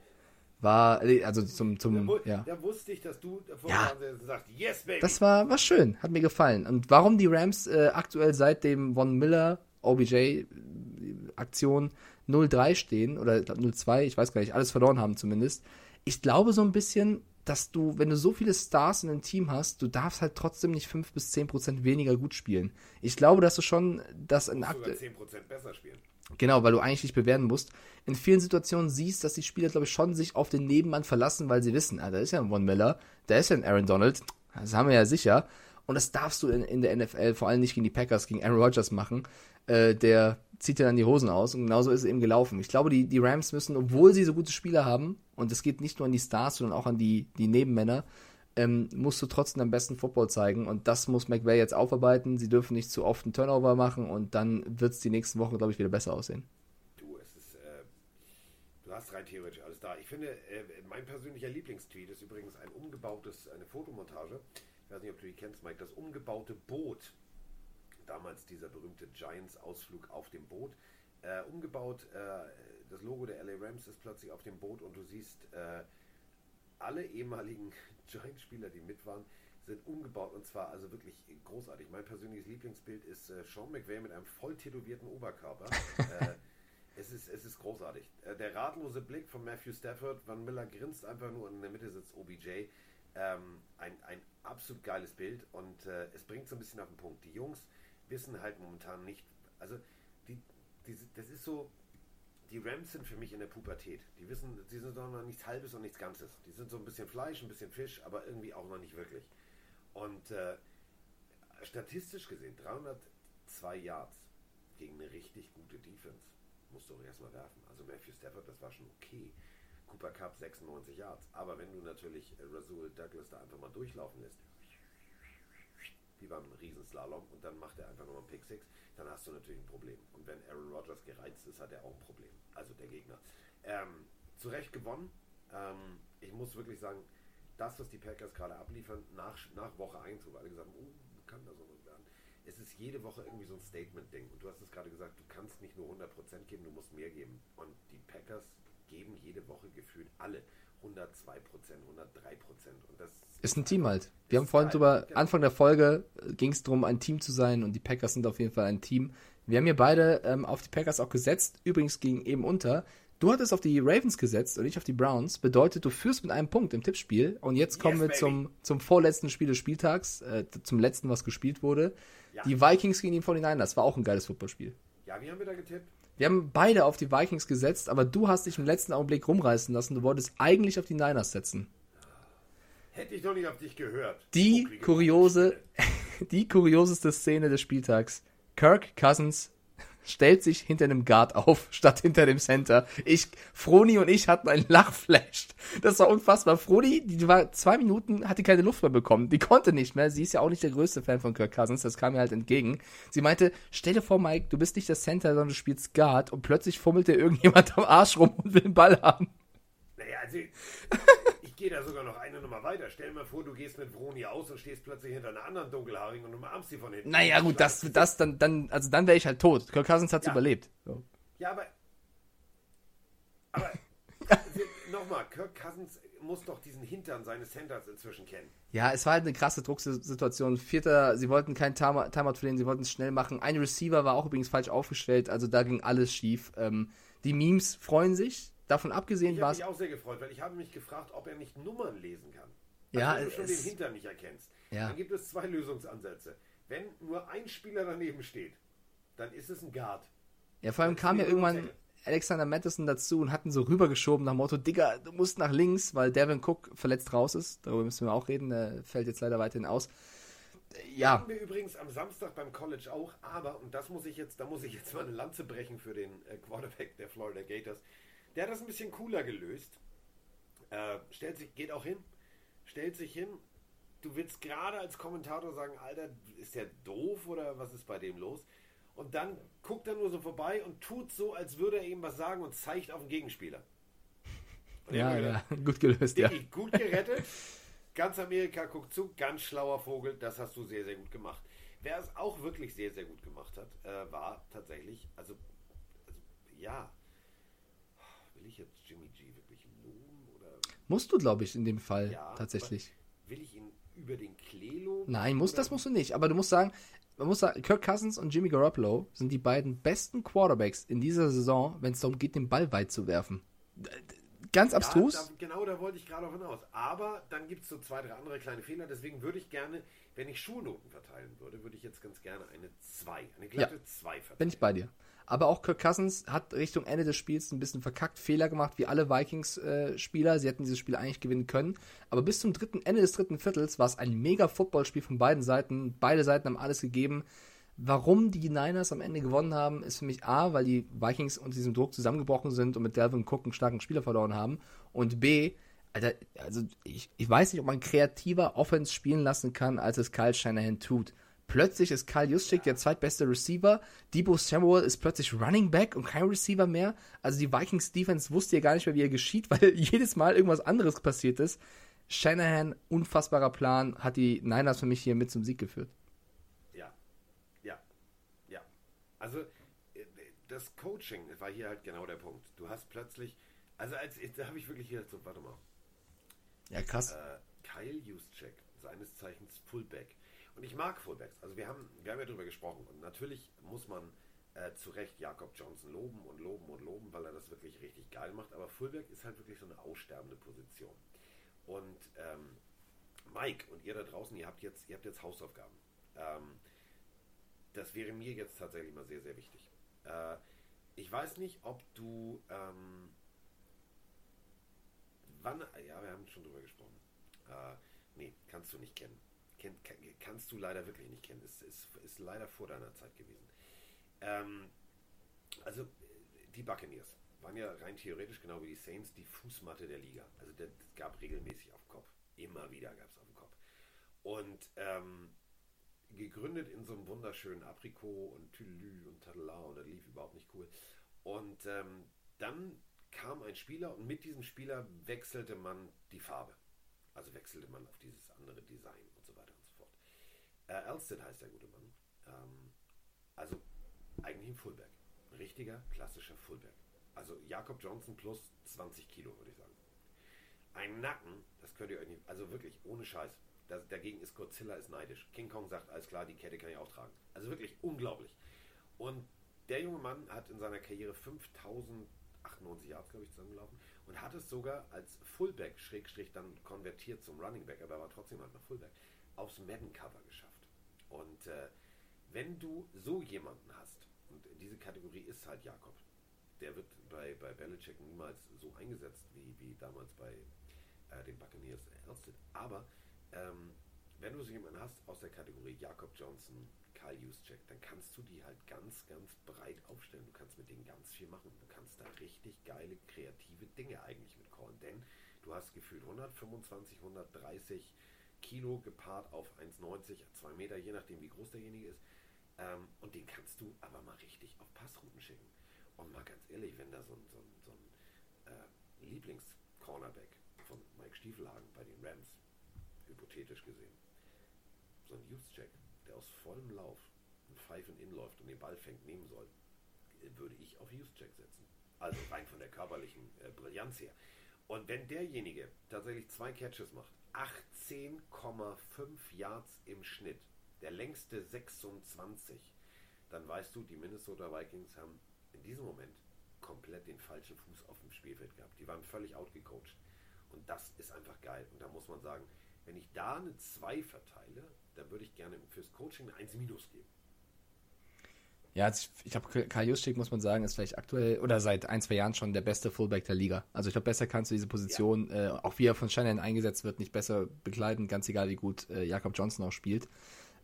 war, äh, also zum, zum, Da, ja. da wusste ich, dass du davor Ja. sagst, yes, baby. Das war, war schön, hat mir gefallen. Und warum die Rams äh, aktuell seit dem Von Miller OBJ Aktion 0-3 stehen oder ich glaub 0-2, ich weiß gar nicht, alles verloren haben zumindest. Ich glaube so ein bisschen, dass du, wenn du so viele Stars in einem Team hast, du darfst halt trotzdem nicht 5 bis 10 Prozent weniger gut spielen. Ich glaube, dass du schon das in aktuell 10% besser spielen. Genau, weil du eigentlich nicht bewerten musst. In vielen Situationen siehst, dass die Spieler, glaube ich, schon sich auf den Nebenmann verlassen, weil sie wissen, ah, da ist ja ein Von Miller, da ist ja ein Aaron Donald, das haben wir ja sicher. Und das darfst du in, in der NFL vor allem nicht gegen die Packers, gegen Aaron Rodgers machen. Äh, der zieht ja dann die Hosen aus und genauso ist es eben gelaufen. Ich glaube, die, die Rams müssen, obwohl sie so gute Spieler haben, und es geht nicht nur an die Stars, sondern auch an die, die Nebenmänner, ähm, musst du trotzdem am besten Football zeigen. Und das muss McVay jetzt aufarbeiten. Sie dürfen nicht zu oft einen Turnover machen und dann wird es die nächsten Wochen, glaube ich, wieder besser aussehen. Du, es ist, äh, du hast rein theoretisch alles da. Ich finde, äh, mein persönlicher Lieblingstweet ist übrigens ein umgebautes, eine Fotomontage. Ich weiß nicht, ob du die kennst, Mike, das umgebaute Boot. Damals dieser berühmte Giants-Ausflug auf dem Boot. Äh, umgebaut, äh, das Logo der LA Rams ist plötzlich auf dem Boot und du siehst äh, alle ehemaligen Giants-Spieler, die mit waren, sind umgebaut und zwar also wirklich großartig. Mein persönliches Lieblingsbild ist äh, Sean McVay mit einem voll tätowierten Oberkörper. äh, es, ist, es ist großartig. Äh, der ratlose Blick von Matthew Stafford, Van Miller grinst einfach nur und in der Mitte sitzt OBJ. Ähm, ein, ein absolut geiles Bild und es bringt so ein bisschen auf den Punkt. Die Jungs wissen halt momentan nicht, also die, die, das ist so, die Rams sind für mich in der Pubertät. Die wissen, sie sind doch noch nichts Halbes und nichts Ganzes. Die sind so ein bisschen Fleisch, ein bisschen Fisch, aber irgendwie auch noch nicht wirklich. Und äh, statistisch gesehen 302 Yards gegen eine richtig gute Defense. Musst du auch erstmal werfen. Also Matthew Stafford, das war schon okay. Cooper Cup 96 Yards. Aber wenn du natürlich Rasul Douglas da einfach mal durchlaufen lässt, wie beim Riesenslalom, und dann macht er einfach nochmal einen Pick Six, dann hast du natürlich ein Problem. Und wenn Aaron Rodgers gereizt ist, hat er auch ein Problem. Also der Gegner. Ähm, zu Recht gewonnen. Ähm, ich muss wirklich sagen, das, was die Packers gerade abliefern, nach, nach Woche 1, wo alle gesagt haben, oh, kann das was werden. Es ist jede Woche irgendwie so ein Statement-Ding. Und du hast es gerade gesagt, du kannst nicht nur 100% geben, du musst mehr geben. Und die Packers geben jede Woche gefühlt alle 102 Prozent, 103 Prozent. Und das Ist ein Team halt. Wir haben vorhin drüber, Genau. Anfang der Folge ging es darum, ein Team zu sein und die Packers sind auf jeden Fall ein Team. Wir haben hier beide ähm, auf die Packers auch gesetzt. Übrigens ging eben unter. Du hattest auf die Ravens gesetzt und ich auf die Browns. Bedeutet, du führst mit einem Punkt im Tippspiel. Und jetzt kommen Yes, wir baby. zum, zum vorletzten Spiel des Spieltags, äh, zum letzten, was gespielt wurde. Ja. Die Vikings gegen die 49ers. War auch ein geiles Footballspiel. Ja, wie haben wir da getippt? Wir haben beide auf die Vikings gesetzt, aber du hast dich im letzten Augenblick rumreißen lassen. Du wolltest eigentlich auf die Niners setzen. Hätte ich doch nicht auf dich gehört. Die kuriose, die kurioseste Szene des Spieltags. Kirk Cousins stellt sich hinter einem Guard auf, statt hinter dem Center. Ich, Froni und ich hatten einen Lachflash. Das war unfassbar. Froni, die war zwei Minuten, hatte keine Luft mehr bekommen. Die konnte nicht mehr. Sie ist ja auch nicht der größte Fan von Kirk Cousins. Das kam mir halt entgegen. Sie meinte, stell dir vor, Mike, du bist nicht der Center, sondern du spielst Guard und plötzlich fummelt dir irgendjemand am Arsch rum und will den Ball haben. Naja, also gehe da sogar noch eine Nummer weiter. Stell dir mal vor, du gehst mit Vroni aus und stehst plötzlich hinter einer anderen Dunkelhaarigen und umarmst sie von hinten. Naja, gut, das, das, dann, dann, also dann wäre ich halt tot. Kirk Cousins hat's Ja. überlebt. So. Ja, aber. Aber. Nochmal, Kirk Cousins muss doch diesen Hintern seines Centers inzwischen kennen. Ja, es war halt eine krasse Drucksituation. Vierter, sie wollten keinen Time- Timeout verlieren, sie wollten es schnell machen. Ein Receiver war auch übrigens falsch aufgestellt, also da ging alles schief. Ähm, die Memes freuen sich. Davon abgesehen Ich war habe es. mich auch sehr gefreut, weil ich habe mich gefragt, ob er nicht Nummern lesen kann. Ja, wenn du schon es- den Hintern nicht erkennst, Ja. dann gibt es zwei Lösungsansätze. Wenn nur ein Spieler daneben steht, dann ist es ein Guard. Ja, vor allem kam ja irgendwann Alexander Madison dazu und hatten so rübergeschoben nach dem Motto, Digga, du musst nach links, weil Devin Cook verletzt raus ist. Darüber müssen wir auch reden, der fällt jetzt leider weiterhin aus. Ja, Hatten wir übrigens am Samstag beim College auch, aber, und das muss ich jetzt, da muss ich jetzt mal eine Lanze brechen für den äh, Quarterback der Florida Gators. Der hat das ein bisschen cooler gelöst. Äh, stellt sich, geht auch hin, stellt sich hin. Du willst gerade als Kommentator sagen, Alter, ist der doof oder was ist bei dem los? Und dann guckt er nur so vorbei und tut so, als würde er ihm was sagen und zeigt auf den Gegenspieler. Und ja, ja, gut gelöst, ja. Gut gerettet. Ganz Amerika guckt zu, ganz schlauer Vogel, das hast du sehr, sehr gut gemacht. Wer es auch wirklich sehr, sehr gut gemacht hat, äh, war tatsächlich, also, also, ja, ich jetzt Jimmy G wirklich loben oder Musst du, glaube ich, in dem Fall Ja, tatsächlich. will ich ihn über den Klee loben? Nein, muss, das musst du nicht. Aber du musst sagen, man muss sagen, Kirk Cousins und Jimmy Garoppolo sind die beiden besten Quarterbacks in dieser Saison, wenn es darum geht, den Ball weit zu werfen. Ganz abstrus. Ja, da, genau, da wollte ich gerade auch hinaus. Aber dann gibt es so zwei, drei andere kleine Fehler. Deswegen würde ich gerne, wenn ich Schulnoten verteilen würde, würde ich jetzt ganz gerne eine 2, eine glatte 2 verteilen. Bin ich bei dir. Aber auch Kirk Cousins hat Richtung Ende des Spiels ein bisschen verkackt, Fehler gemacht, wie alle Vikings-Spieler. Sie hätten dieses Spiel eigentlich gewinnen können. Aber bis zum dritten, Ende des dritten Viertels war es ein mega Footballspiel von beiden Seiten. Beide Seiten haben alles gegeben. Warum die Niners am Ende gewonnen haben, ist für mich A, weil die Vikings unter diesem Druck zusammengebrochen sind und mit Delvin Cook einen starken Spieler verloren haben. Und B, Alter, also ich, ich weiß nicht, ob man kreativer Offense spielen lassen kann, als es Kyle Shanahan tut. Plötzlich ist Kyle Juszczyk der zweitbeste Receiver. Debo Samuel ist plötzlich Running Back und kein Receiver mehr. Also die Vikings Defense wusste ja gar nicht mehr, wie er geschieht, weil jedes Mal irgendwas anderes passiert ist. Shanahan, unfassbarer Plan, hat die Niners für mich hier mit zum Sieg geführt. Ja, ja, ja. Also äh, das Coaching war hier halt genau der Punkt. Du hast plötzlich, also als da habe ich wirklich hier so, warte mal, Ja, krass. äh, Kyle Juszczyk, seines Zeichens Fullback. Und ich mag Fullbacks. Also wir haben, wir haben ja drüber gesprochen. Und natürlich muss man äh, zu Recht Jakob Johnson loben und loben und loben, weil er das wirklich richtig geil macht. Aber Fullback ist halt wirklich so eine aussterbende Position. Und ähm, Mike und ihr da draußen, ihr habt jetzt, ihr habt jetzt Hausaufgaben. Ähm, das wäre mir jetzt tatsächlich mal sehr, sehr wichtig. Äh, ich weiß nicht, ob du ähm, wann, ja, wir haben schon drüber gesprochen. Äh, nee, kannst du nicht kennen. Ken, kann, kannst du leider wirklich nicht kennen. Es ist, ist leider vor deiner Zeit gewesen. Ähm, also, die Buccaneers waren ja rein theoretisch, genau wie die Saints, die Fußmatte der Liga. Also, das gab regelmäßig auf den Kopf. Immer wieder gab es auf den Kopf. Und ähm, gegründet in so einem wunderschönen Aprikot und Tülü und Tadala und das lief überhaupt nicht cool. Und ähm, dann kam ein Spieler und mit diesem Spieler wechselte man die Farbe. Also wechselte man auf dieses andere Design und so weiter und so fort. Äh, Alsted heißt der gute Mann. Ähm, also eigentlich ein Fullback. Richtiger, klassischer Fullback. Also Jakob Johnson plus 20 Kilo, würde ich sagen. Ein Nacken, das könnt ihr euch nicht, also wirklich ohne Scheiß. Das, dagegen ist Godzilla ist neidisch. King Kong sagt, alles klar, die Kette kann ich auch tragen. Also wirklich unglaublich. Und der junge Mann hat in seiner Karriere 5098 Yards, glaube ich, zusammengelaufen und hat es sogar als Fullback, Schrägstrich, dann konvertiert zum Running Back, aber er war trotzdem halt noch Fullback, aufs Madden-Cover geschafft. Und äh, wenn du so jemanden hast, und diese Kategorie ist halt Jakob, der wird bei, bei Belichick niemals so eingesetzt wie, wie damals bei äh, den Buccaneers Elsted. Aber ähm, wenn du so jemanden hast aus der Kategorie Jakob Johnson, Kyle Juszczyk, dann kannst du die halt ganz, ganz breit aufstellen. Du kannst mit denen ganz viel machen. Du kannst da richtig geile, kreative Dinge eigentlich mit callen. Denn du hast gefühlt 125, 130 Kilo gepaart auf 1,90, 2 Meter, je nachdem wie groß derjenige ist. Ähm, und den kannst du aber mal richtig auf Passrouten schicken. Und mal ganz ehrlich, wenn da so ein, so ein, so ein äh, Lieblings-Cornerback von Mike Stiefelhagen bei den Rams, hypothetisch gesehen, so ein Juszczyk, der aus vollem Lauf ein Pfeifen in läuft und den Ball fängt, nehmen soll, würde ich auf Juszczyk setzen. Also rein von der körperlichen äh, Brillanz her. Und wenn derjenige tatsächlich zwei Catches macht, 18,5 Yards im Schnitt, der längste 26, dann weißt du, die Minnesota Vikings haben in diesem Moment komplett den falschen Fuß auf dem Spielfeld gehabt. Die waren völlig outgecoacht. Und das ist einfach geil. Und da muss man sagen, wenn ich da eine 2 verteile, dann würde ich gerne fürs Coaching eine 1 minus geben. Ja, ich, glaube, Karl Juszczyk, muss man sagen, ist vielleicht aktuell oder seit ein, zwei Jahren schon der beste Fullback der Liga. Also ich glaube, besser kannst du diese Position, ja. äh, auch wie er von Shannon eingesetzt wird, nicht besser begleiten, ganz egal, wie gut äh, Jakob Johnson auch spielt.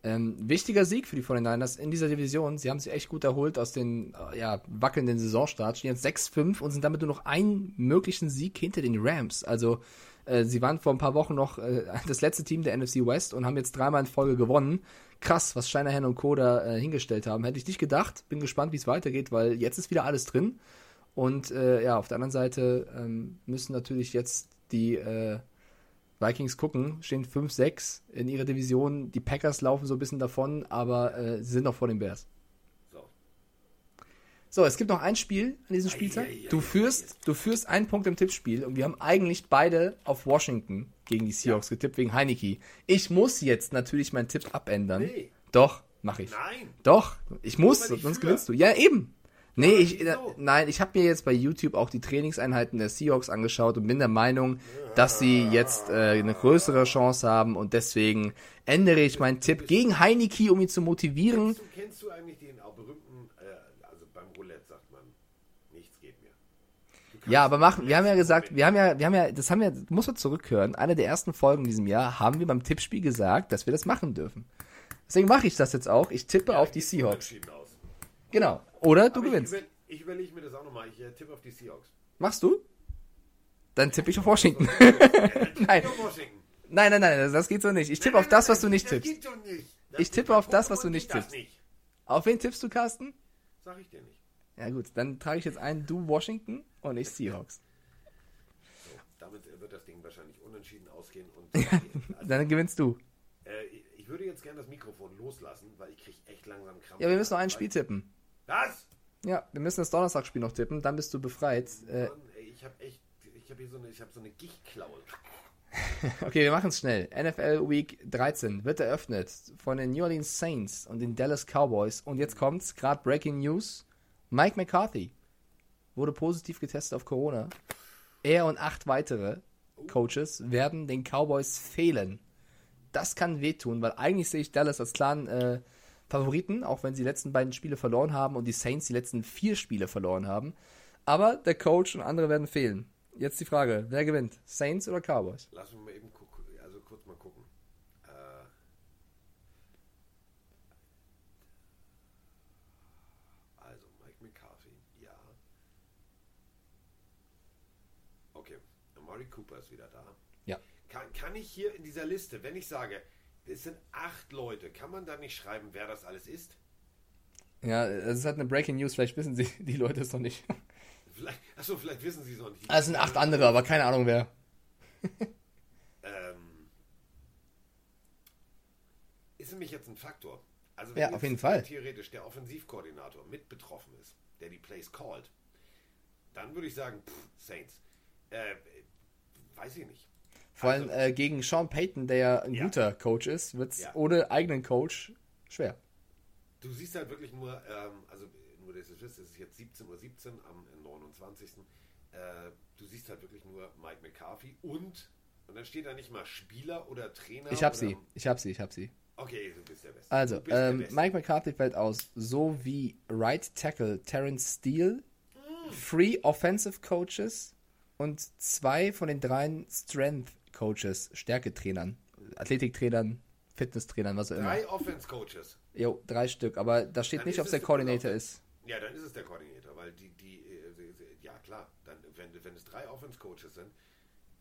Ähm, wichtiger Sieg für die 49ers in dieser Division. Sie haben sich echt gut erholt aus den äh, ja, wackelnden Saisonstart. Stehen jetzt 6-5 und sind damit nur noch einen möglichen Sieg hinter den Rams. Also äh, sie waren vor ein paar Wochen noch äh, das letzte Team der NFC West und haben jetzt dreimal in Folge gewonnen. Krass, was Shanahan und Co. da äh, hingestellt haben. Hätte ich nicht gedacht. Bin gespannt, wie es weitergeht, weil jetzt ist wieder alles drin. Und äh, ja, auf der anderen Seite ähm, müssen natürlich jetzt die äh, Vikings gucken, stehen 5-6 in ihrer Division. Die Packers laufen so ein bisschen davon, aber äh, sie sind noch vor den Bears. So. So, es gibt noch ein Spiel an diesem Spieltag. Du führst, du führst einen Punkt im Tippspiel und wir haben eigentlich beide auf Washington gegen die Seahawks getippt wegen Heineke. Ich muss jetzt natürlich meinen Tipp abändern. Nee. Doch, mache ich. Nein. Doch, ich muss, sonst führe. gewinnst du. Ja, eben. Nee, ich, äh, wieso? nein, ich habe mir jetzt bei YouTube auch die Trainingseinheiten der Seahawks angeschaut und bin der Meinung, dass sie jetzt äh, eine größere Chance haben und deswegen ändere ich meinen Tipp gegen Heineke, um ihn zu motivieren. Kennst du, kennst du eigentlich den auch berühmten, äh, also beim Roulette sagt man, nichts geht mehr. Du kannst Ja, aber machen, wir haben ja gesagt, wir haben ja, wir haben ja, das haben wir, muss man zurückhören. Eine der ersten Folgen in diesem Jahr haben wir beim Tippspiel gesagt, dass wir das machen dürfen. Deswegen mache ich das jetzt auch. Ich tippe Ja, auf die Seahawks. Genau. Oder du Aber gewinnst. Ich, über, ich überlege mir das auch nochmal. Ich äh, tippe auf die Seahawks. Machst du? Dann tippe ich auf Washington. Nein. Nein, nein, nein, das geht so nicht. Ich tippe auf das, was du nicht das tippst. geht doch nicht. Ich tippe auf das, was du nicht tippst. Auf wen tippst du, Carsten? Sag ich dir nicht. Ja gut, dann trage ich jetzt ein, du Washington und ich Seahawks. So, damit äh, wird das Ding wahrscheinlich unentschieden ausgehen. Und also, Dann gewinnst du. äh, ich würde jetzt gerne das Mikrofon loslassen, weil ich kriege echt langsam Krampf. Ja, wir müssen noch ein Spiel tippen. Was? Ja, wir müssen das Donnerstagsspiel noch tippen, dann bist du befreit. Äh, Mann, ey, ich habe echt, ich habe hier so eine, ich habe so eine Gichtklaue. okay, wir machen es schnell. NFL Week 13 wird eröffnet von den New Orleans Saints und den Dallas Cowboys. Und jetzt kommt's, gerade Breaking News. Mike McCarthy wurde positiv getestet auf Corona. Er und acht weitere Coaches werden den Cowboys fehlen. Das kann wehtun, weil eigentlich sehe ich Dallas als klaren äh, Favoriten, auch wenn sie die letzten beiden Spiele verloren haben und die Saints die letzten vier Spiele verloren haben. Aber der Coach und andere werden fehlen. Jetzt die Frage, wer gewinnt? Saints oder Cowboys? Lass mich mal eben gucken, also kurz mal gucken. Äh, also Mike McCarthy, ja. Amari Cooper ist wieder da. Ja. Kann, kann ich hier in dieser Liste, wenn ich sage, Es sind acht Leute. Kann man da nicht schreiben, wer das alles ist? Ja, es ist halt eine Breaking News, vielleicht wissen sie die Leute es noch nicht. Vielleicht, achso, vielleicht wissen sie es noch nicht. Ah, Es sind acht andere, aber keine Ahnung wer. Ähm, ist nämlich jetzt ein Faktor. Also Ja, jetzt auf jeden Fall. theoretisch der Offensivkoordinator mit betroffen ist, der die Plays called, dann würde ich sagen, pff, Saints. Äh, weiß ich nicht. Vor allem Also- äh, gegen Sean Payton, der ja ein Ja. guter Coach ist, wird es Ja. ohne eigenen Coach schwer. Du siehst halt wirklich nur, ähm, also nur, dass es wisst, es ist jetzt 17.17 Uhr am 29. Äh, du siehst halt wirklich nur Mike McCarthy und, und dann steht da nicht mal Spieler oder Trainer. Ich hab oder, sie, ich hab sie, ich hab sie. Okay, du bist der Beste. Also, ähm, Beste. Mike McCarthy fällt aus, so wie Right Tackle Terrence Steele, Mm. Free Offensive Coaches und zwei von den dreien Strength Coaches, Stärketrainern, Athletiktrainern, Fitnesstrainern, was auch immer. Drei Offense-Coaches. Jo, drei Stück, aber da steht Dann nicht, ob es der Coordinator Coordinator. ist. Ja, dann ist es der Koordinator, weil die, die, äh, sie- sie- ja klar, dann, wenn, wenn es drei Offense-Coaches sind.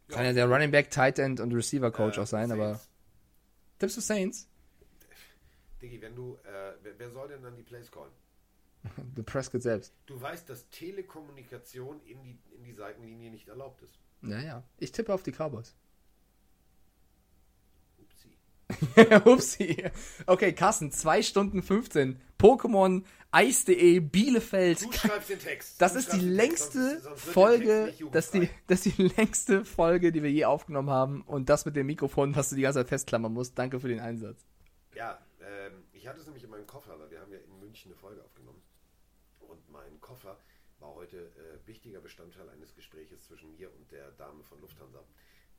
Kann ja der Running Back, Tight End und Receiver Coach äh, auch sein, aber. Saints. Tippst du Saints? Diggi, wenn du, äh, wer, wer soll denn dann die Plays callen? The Prescott selbst. Du weißt, dass Telekommunikation in die, in die Seitenlinie nicht erlaubt ist. Naja, ich tippe auf die Cowboys. Upsi. Upsi. Okay, Carsten, 2 Stunden 15. Pokémon, Eis.de, Bielefeld. Du schreibst den Text. Das Du ist die den Text, längste sonst- sonst Folge, das ist, die, das die längste Folge, die wir je aufgenommen haben. Und das mit dem Mikrofon, was du die ganze Zeit festklammern musst. Danke für den Einsatz. Ja, ähm, ich hatte es nämlich in meinem Koffer, weil wir haben ja in München eine Folge aufgenommen. Und mein Koffer war heute äh, wichtiger Bestandteil eines Gespräches zwischen mir und der Dame von Lufthansa.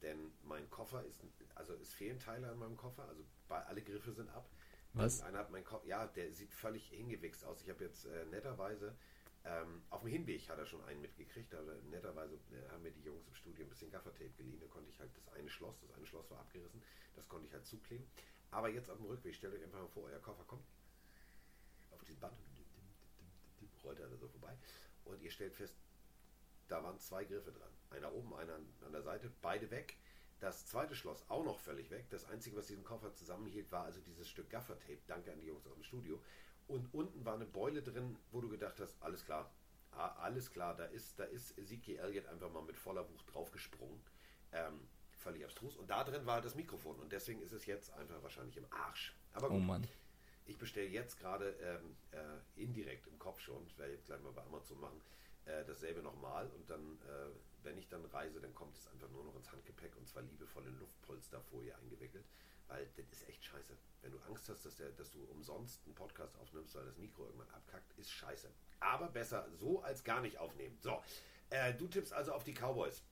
Denn mein Koffer ist, also es fehlen Teile an meinem Koffer, also bei, alle Griffe sind ab. Was? Einer hat mein Koffer, ja, der sieht völlig hingewichst aus. Ich habe jetzt äh, netterweise, ähm, auf dem Hinweg hat er schon einen mitgekriegt, aber netterweise äh, haben mir die Jungs im Studio ein bisschen Gaffertape geliehen. Da konnte ich halt das eine Schloss, das eine Schloss war abgerissen, das konnte ich halt zukleben. Aber jetzt auf dem Rückweg, stellt euch einfach mal vor, euer Koffer kommt auf dieses Band, rollt er da so vorbei und ihr stellt fest, da waren zwei Griffe dran. Einer oben, einer an, der Seite, beide weg. Das zweite Schloss auch noch völlig weg. Das Einzige, was diesen Koffer zusammenhielt, war also dieses Stück Gaffertape. Danke an die Jungs aus dem Studio. Und unten war eine Beule drin, wo du gedacht hast, alles klar. Ah, alles klar, da ist, da ist Ezekiel Elliott einfach mal mit voller Wucht draufgesprungen. Ähm, völlig abstrus. Und da drin war das Mikrofon. Und deswegen ist es jetzt einfach wahrscheinlich im Arsch. Aber Oh gut. Mann. Ich bestelle jetzt gerade ähm, äh, indirekt im Kopf schon, ich werde jetzt gleich mal bei Amazon machen, äh, dasselbe nochmal und dann, äh, wenn ich dann reise, dann kommt es einfach nur noch ins Handgepäck und zwar liebevoll in Luftpolsterfolie eingewickelt, weil das ist echt scheiße. Wenn du Angst hast, dass, der, dass du umsonst einen Podcast aufnimmst, weil das Mikro irgendwann abkackt, ist scheiße. Aber besser so als gar nicht aufnehmen. So, äh, du tippst also auf die Cowboys.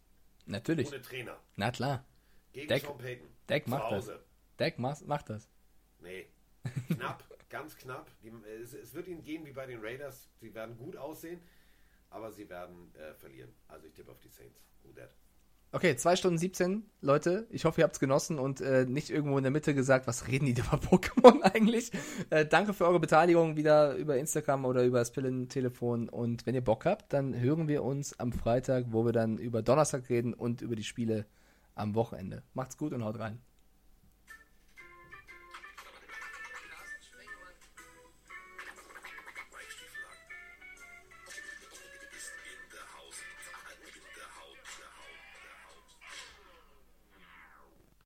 Natürlich. Ohne Trainer. Na klar. Gegen Deck- Sean Payton. Deck macht das. Deck macht das. Nee. Knapp, ganz knapp. Die, es, es wird ihnen gehen wie bei den Raiders. Sie werden gut aussehen, aber sie werden äh, verlieren. Also ich tippe auf die Saints. Okay, 2 Stunden 17, Leute. Ich hoffe, ihr habt es genossen und äh, nicht irgendwo in der Mitte gesagt, was reden die da über Pokémon eigentlich. Äh, danke für eure Beteiligung wieder über Instagram oder über das Pillentelefon. Und wenn ihr Bock habt, dann hören wir uns am Freitag, wo wir dann über Donnerstag reden und über die Spiele am Wochenende. Macht's gut und haut rein.